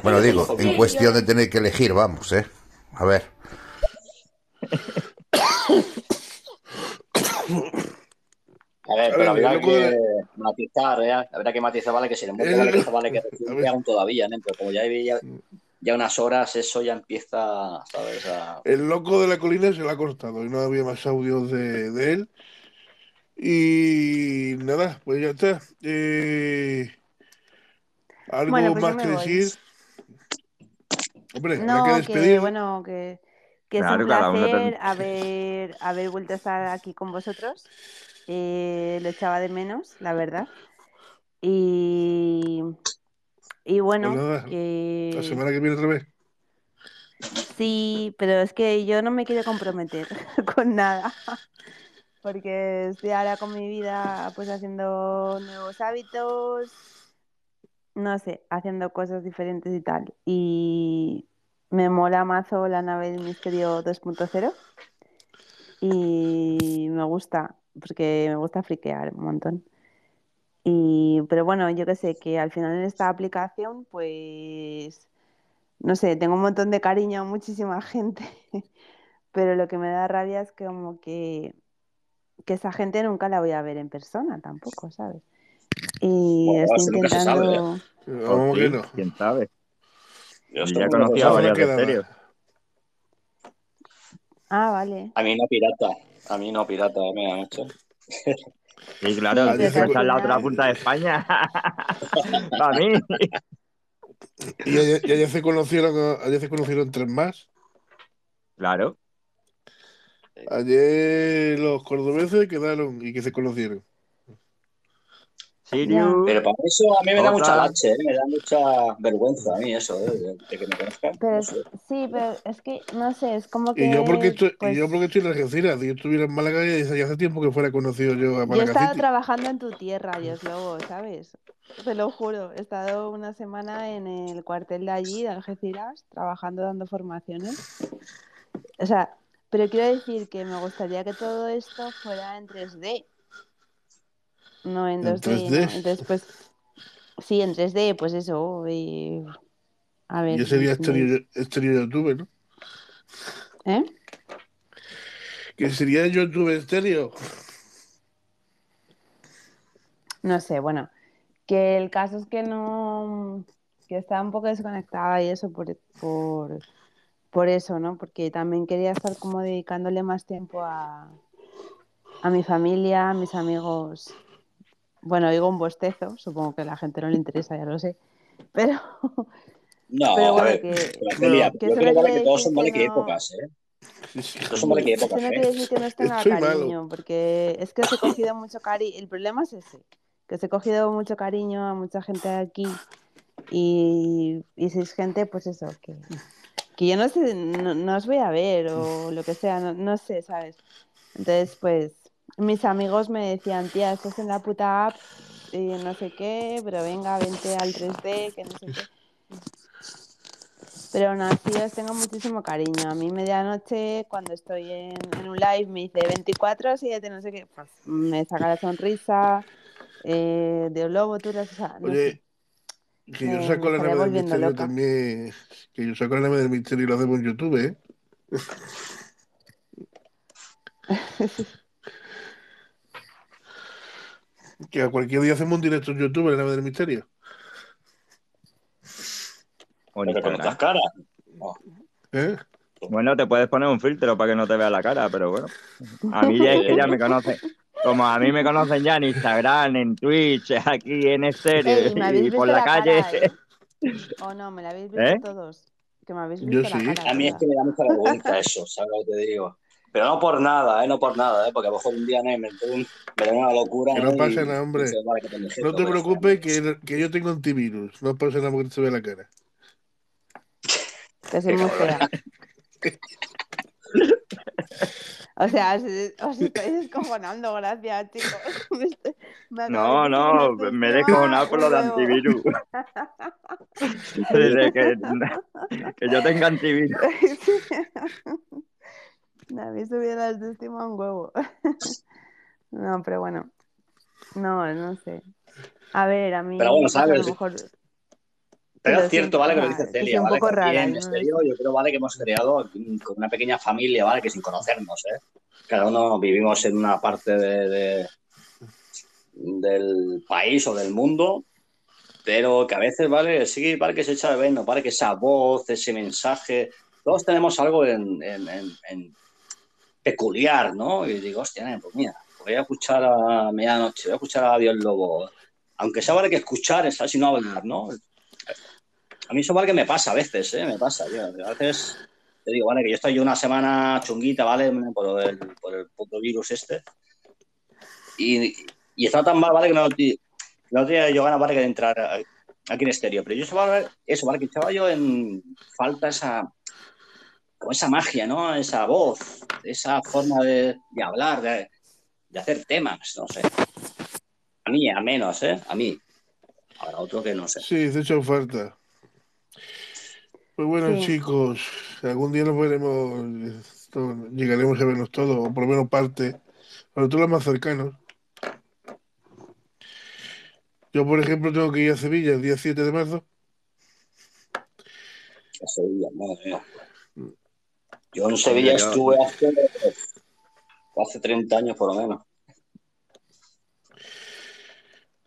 Bueno, digo, en cuestión de tener que elegir, vamos, ¿eh? A ver. A ver, A pero loco que matizar, ¿eh? Habría que matizar, ¿vale? Que si le muere, El- vale, que vale que aún todavía, ¿no? Pero como ya hay ya, ya unas horas, eso ya empieza, ¿sabes? A... El loco de la colina se la ha cortado y no había más audios de, de él. Y nada, pues ya está. Eh, ¿Algo Bueno, pues más que voy. decir? Hombre, No, que que despedir. bueno, que, que es Claro, un cada uno placer haber, haber vuelto a estar aquí con vosotros. Eh, lo echaba de menos, la verdad. Y, y Pues bueno, nada, la que semana que viene otra vez. sí, pero es que yo no me quiero comprometer con nada. Porque estoy ahora con mi vida pues haciendo nuevos hábitos, no sé, haciendo cosas diferentes y tal. Y me mola mazo la nave del misterio 2.0 y me gusta, porque me gusta friquear un montón. Y, pero bueno, yo que sé, que al final en esta aplicación, pues, no sé, tengo un montón de cariño a muchísima gente, pero lo que me da rabia es que como que, que esa gente nunca la voy a ver en persona tampoco, ¿sabes? Y Bueno, estoy se sabe, ¿eh? intentando... ¿Cómo Sí, que no? ¿Quién sabe? Yo Y estoy ya conocía a varios de serio. Ah, vale. A mí no pirata, a mí no pirata, eh, me da mucho. Sí, claro, si pero es la otra punta de España. Para mí. Y ayer, y ayer se conocieron, ayer se conocieron tres más. Claro. Ayer los cordobeses quedaron y que se conocieron. Sirius. Pero para eso a mí me da mucha lache, ¿eh? me da mucha vergüenza a mí eso, ¿eh? de, de que me conozcan. Pero No es- sé. sí, pero es que, no sé, es como Y yo porque que, estoy, pues, y yo porque estoy en Algeciras, si yo estuviera en Málaga ya ya hace tiempo que fuera conocido yo a yo he Málaga estado City. trabajando en tu tierra, Dios Lobo, ¿sabes? Te lo juro, he estado una semana en el cuartel de allí, de Algeciras, trabajando, dando formaciones. O sea, pero quiero decir que me gustaría que todo esto fuera en 3D, no en En 2D, 3D. ¿no? Entonces, pues, sí, en 3D, pues eso, y... A ver, Yo sería exterior, exterior YouTube, ¿no? ¿Eh? Que sería YouTube estéreo. No sé, bueno, que el caso es que no, que estaba un poco desconectada y eso por, por, por eso, ¿no? Porque también quería estar como dedicándole más tiempo a, a mi familia, a mis amigos. Bueno, digo un bostezo, supongo que a la gente no le interesa, ya lo sé, pero, No, pero a bueno, ver, que, pero Celia, que yo eso creo no vale quiere que todos son vale que no... épocas, ¿eh? Todos son vale que no quiere decir que no os tenga Estoy malo. cariño, porque es que os he cogido mucho cariño. El problema es ese, que os he cogido mucho cariño a mucha gente de aquí y, y sois gente, pues eso, que, que yo no sé, no, no os voy a ver o lo que sea, no, no sé, ¿sabes? Entonces, pues, mis amigos me decían, tía, estás en la puta app y no sé qué, pero venga, vente al 3D, que no sé qué. Pero aún así os tengo muchísimo cariño. A mí medianoche, cuando estoy en, en un live, me dice 24, 7, no sé qué, pues me saca la sonrisa, eh, de lobo, tú, o sea, no sé, que yo saco la nave del misterio loca. también. Que yo saco la nave del misterio y lo hacemos en YouTube, ¿eh? Que a cualquier día hacemos un directo en YouTube en la nave del misterio. Pero con otras caras. No. ¿Eh? Bueno, te puedes poner un filtro para que no te vea la cara, pero bueno. A mí ya es que ya me conocen. Como a mí me conocen ya en Instagram, en Twitch, aquí en estéreo Ey, me habéis y visto por la la calle. cara, ¿eh? ¿O no? ¿Me la habéis visto ¿Eh? todos? Que me habéis Yo visto la sí. cara A mí es que me da mucha vergüenza eso, ¿sabes lo que te digo? Pero no por nada, ¿eh? No por nada, ¿eh? Porque a lo mejor un día ¿no? me, da un- me da una locura, Que ¿no? pasa nada, hombre. vale, No te está preocupes que, que yo tengo antivirus. No pasa nada porque no se ve la cara. Que soy muy fea. O sea, os, os estáis descojonando, gracias, chicos. Me, estoy- me acabáis No, no, me he descojonado por lo de antivirus. Desde que, que yo tenga antivirus. Me habéis subido la autoestima un huevo. No, pero bueno. No, no sé. A ver, a mí, Pero bueno, a lo mejor. Pero es cierto, ¿vale? Que lo dice Celia, un ¿vale? poco Que rara en no yo creo, ¿vale? Que hemos creado con una pequeña familia, ¿vale? Que sin conocernos, ¿eh? Cada uno vivimos en una parte de, de- del país o del mundo, pero que a veces, ¿vale? Sí, vale que se echa de menos, ¿vale? Que esa voz, ese mensaje, todos tenemos algo en, en- en- en peculiar, ¿no? Y digo, hostia, pues mira, voy a escuchar a medianoche, voy a escuchar a Dios Lobo. Aunque sea vale que escuchar, es así no hablar, ¿no? A mí eso vale que me pasa a veces, ¿eh? Me pasa, tío. A veces te digo, vale, que yo estoy yo una semana chunguita, ¿vale? Por, del- por el puto virus este. Y, y está tan mal, ¿vale? Que no, no tenía yo ganas, ¿vale? Que de entrar aquí en estéreo. Pero yo eso, ¿vale? Eso, ¿vale? Que echaba yo en falta esa, como esa magia, ¿no? Esa voz, esa forma de, de hablar, de, de hacer temas, no sé. A mí, a menos, ¿eh? A mí. Ahora otro que no sé. Sí, se echa falta. Pues bueno, Sí. chicos, algún día nos veremos, esto, llegaremos a vernos todos, o por lo menos parte, sobre todo los más cercanos. Yo, por ejemplo, tengo que ir a Sevilla el día 7 de marzo. A Sevilla, madre mía. Yo en Sevilla Yo- estuve hace, hace 30 años por lo menos.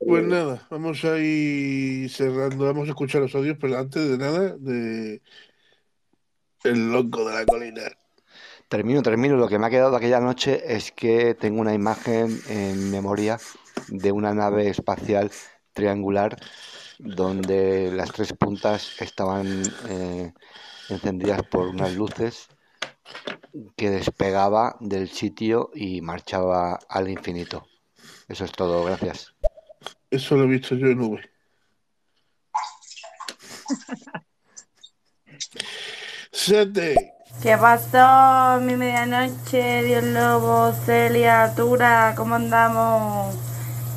Pues nada, vamos a ir cerrando, vamos a escuchar los audios, pero antes de nada, de El loco de la colina. Termino, termino. Lo que me ha quedado de aquella noche es que tengo una imagen en memoria de una nave espacial triangular donde las tres puntas estaban eh, encendidas por unas luces que despegaba del sitio y marchaba al infinito. Eso es todo, gracias. Eso lo he visto yo en V. Siete. ¿Qué pasó, mi medianoche, Dios Lobo, Celia, Tura? ¿Cómo andamos?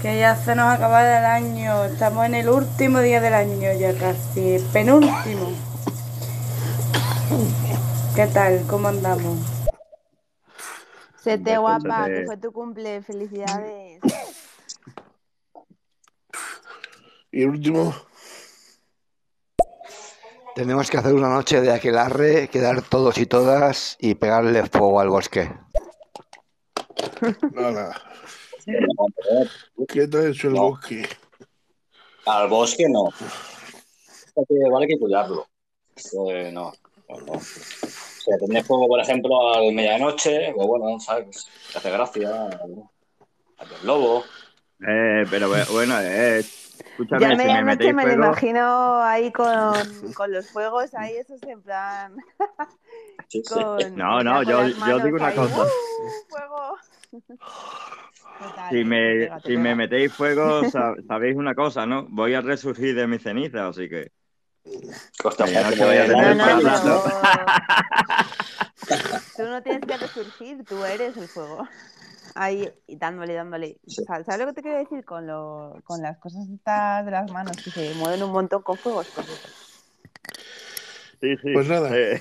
Que ya se nos acaba el año. Estamos en el último día del año ya casi, penúltimo. ¿Qué tal? ¿Cómo andamos? Sete guapa, Sete. que fue tu cumple, felicidades. Y el último. Tenemos que hacer una noche de aquelarre, quedar todos y todas y pegarle fuego al bosque. Nada. ¿Qué te ha hecho el No. bosque? Al bosque no. Vale que cuidarlo. Eh, no, no, no. O sea, tener fuego, por ejemplo, a medianoche, pues bueno, ¿sabes? Te hace gracia. Al lobo. Eh, pero bu- bueno, eh, escúchame, Ya si me me lo imagino ahí con, con los fuegos, ahí esos en plan. con, No, no, yo- yo digo una ahí, cosa. ¡uh! fuego. Total, si me, pega, si me metéis fuego, sa- sabéis una cosa, ¿no? Voy a resurgir de mis cenizas, así que... Medianoche voy a No, tener no, para pero- rato. Tú no tienes que resurgir, tú eres el fuego. Ahí, y dándole, dándole. Sa- ¿Sabes lo que te quiero decir con, lo, con las cosas estas de las manos que se mueven un montón con fuegos? Pues. Sí, sí. Pues nada. eh,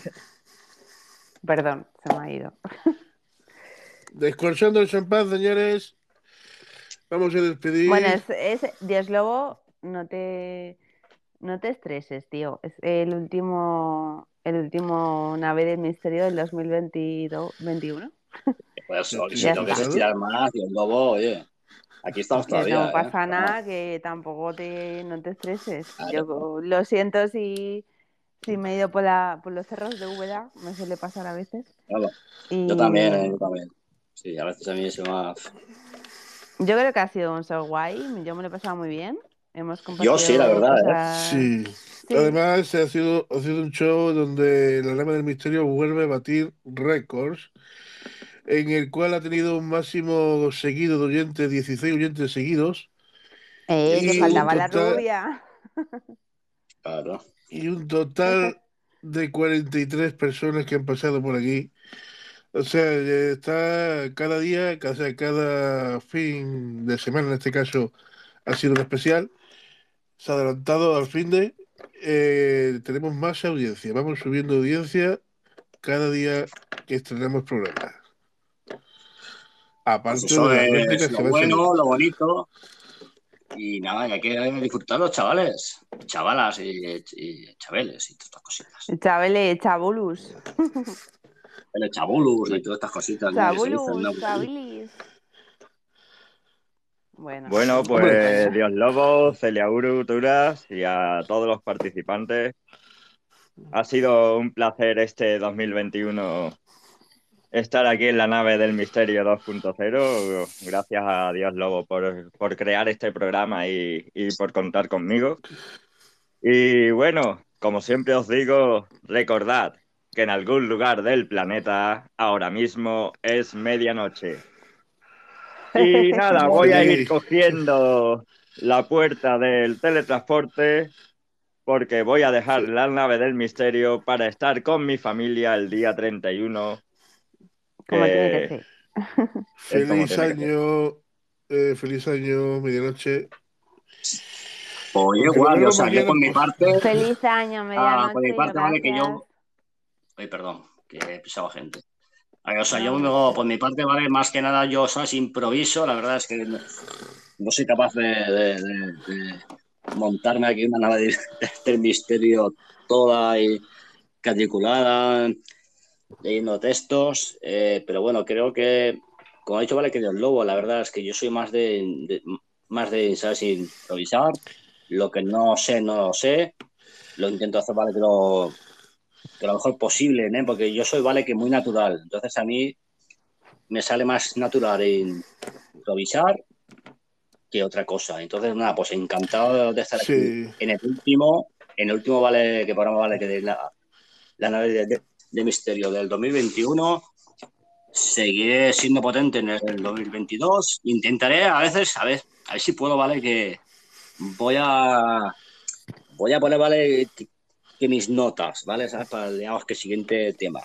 Perdón, se me ha ido. Descorchando el champán, señores. Vamos a despedir. Bueno, es, es Dios Lobo, no te, no te estreses, tío. Es el último, el último nave del misterio del 2022, 21. Pues si Ya no está. quieres tirar más, y el lobo, oye, aquí estamos Que todavía. no ¿eh? pasa nada, que tampoco te, no te estreses. Yo lo siento si, si me he ido por, la, por los cerros de Úbeda, me suele pasar a veces. Claro. Y Yo también, ¿eh? yo también. Sí, a veces a mí se me ha... Yo creo que ha sido un show guay, yo me lo he pasado muy bien. Hemos compartido Yo sí, la verdad, ¿eh? cosas- Sí. Sí. Además, ha sido, ha sido un show donde la Nave del Misterio vuelve a batir récords, en el cual ha tenido un máximo seguido de oyentes, 16 oyentes seguidos. Eh, y que un faltaba la total- rubia. Claro. Y un total de 43 personas que han pasado por aquí. O sea, está cada día, o sea, cada fin de semana, en este caso, ha sido un especial. Se ha adelantado al fin de. eh, tenemos más audiencia. Vamos subiendo audiencia cada día que estrenamos programas. Aparte Pues eso de es lo que bueno, lo bonito. Y nada, y hay que disfrutarlo, chavales, chavalas y, y chabeles y todas estas cositas. Chabele, chabulus. El chabulus y todas estas cositas. que. Chabulus, chabilis. Bueno, Bueno, pues Dios Lobo, Celia Uru, Turas y a todos los participantes. Ha sido un placer este 2021 estar aquí en la nave del Misterio 2.0. Gracias a Dios Lobo por, por crear este programa y, y por contar conmigo. Y bueno, como siempre os digo, recordad que en algún lugar del planeta ahora mismo es medianoche. Y nada, voy a ir cogiendo la puerta del teletransporte porque voy a dejar la nave del misterio para estar con mi familia el día 31. Como que- tiene que ser. Feliz año, eh, feliz año, medianoche. Pues igual, veo o sea, yo por mi parte. Feliz año, Ah, medianoche. por mi parte, vale que yo. Ay, perdón, que he pisado gente. Ay, O sea, yo no, por mi parte, vale, más que nada yo, ¿sabes? Improviso, la verdad es que no, no soy capaz de, de- de- de montarme aquí una nave de- del misterio toda y caticulada, leyendo textos, eh, pero bueno, creo que, como ha dicho, vale, que Dios Lobo, la verdad es que yo soy más de, de- más de, ¿sabes? Improvisar, lo que no sé, no lo sé, lo intento hacer, vale, que lo, que lo mejor posible, ¿eh? porque yo soy, vale, que muy natural. Entonces a mí me sale más natural en improvisar que otra cosa. Entonces, nada, pues encantado de estar aquí en el último, en el último, vale, que programa, vale, que de la, la nave de, de- de misterio del 2021. Seguiré siendo potente en el 2022. Intentaré a veces, a ver, a ver si puedo, vale, que voy a voy a poner, vale, que, mis notas, ¿vale? ¿Sabes? Para, digamos, que siguiente tema.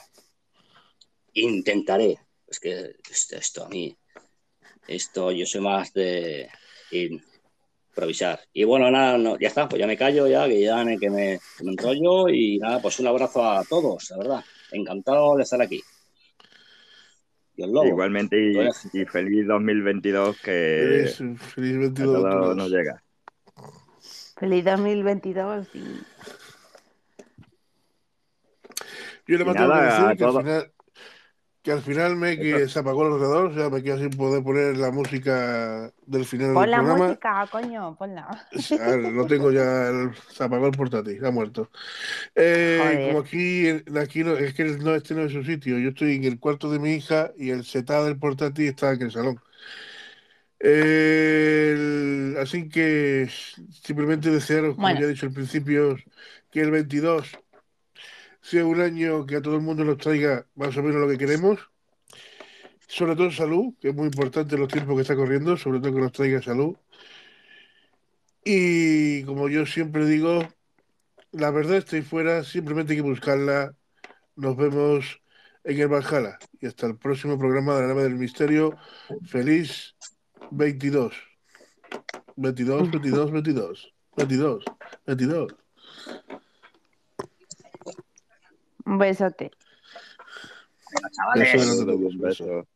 Intentaré. Es que esto, a mí, esto yo soy más de improvisar. Y bueno, nada, no, ya está, pues ya me callo, ya, que ya que me, que me enrollo y nada, pues un abrazo a todos, la verdad. Encantado de estar aquí. Lobo. Igualmente y, y feliz 2022 que Feliz, feliz a 22 todos 22. nos llega. Feliz 2022. y- Yo le decir a que al, todo- final, que al final me que se apagó el ordenador, o sea, me quedé sin poder poner la música del final Pon del la programa. música, coño, ponla. Ver, no tengo ya, el- se apagó el portátil, ha muerto. Eh, como aquí, aquí no, es que no, este no es su sitio, yo estoy en el cuarto de mi hija y el setup del portátil está en el salón. El- así que simplemente desearos, como Bueno. ya he dicho al principio, que el 22 sea un año que a todo el mundo nos traiga más o menos lo que queremos. Sobre todo salud, que es muy importante en los tiempos que está corriendo, sobre todo que nos traiga salud. Y como yo siempre digo, la verdad ahí fuera, simplemente hay que buscarla. Nos vemos en el Valhalla. Y hasta el próximo programa de la nave del misterio. Feliz 22. 22, 22, 22. 22, 22. Un besote. Venga, chavales. Beso beso.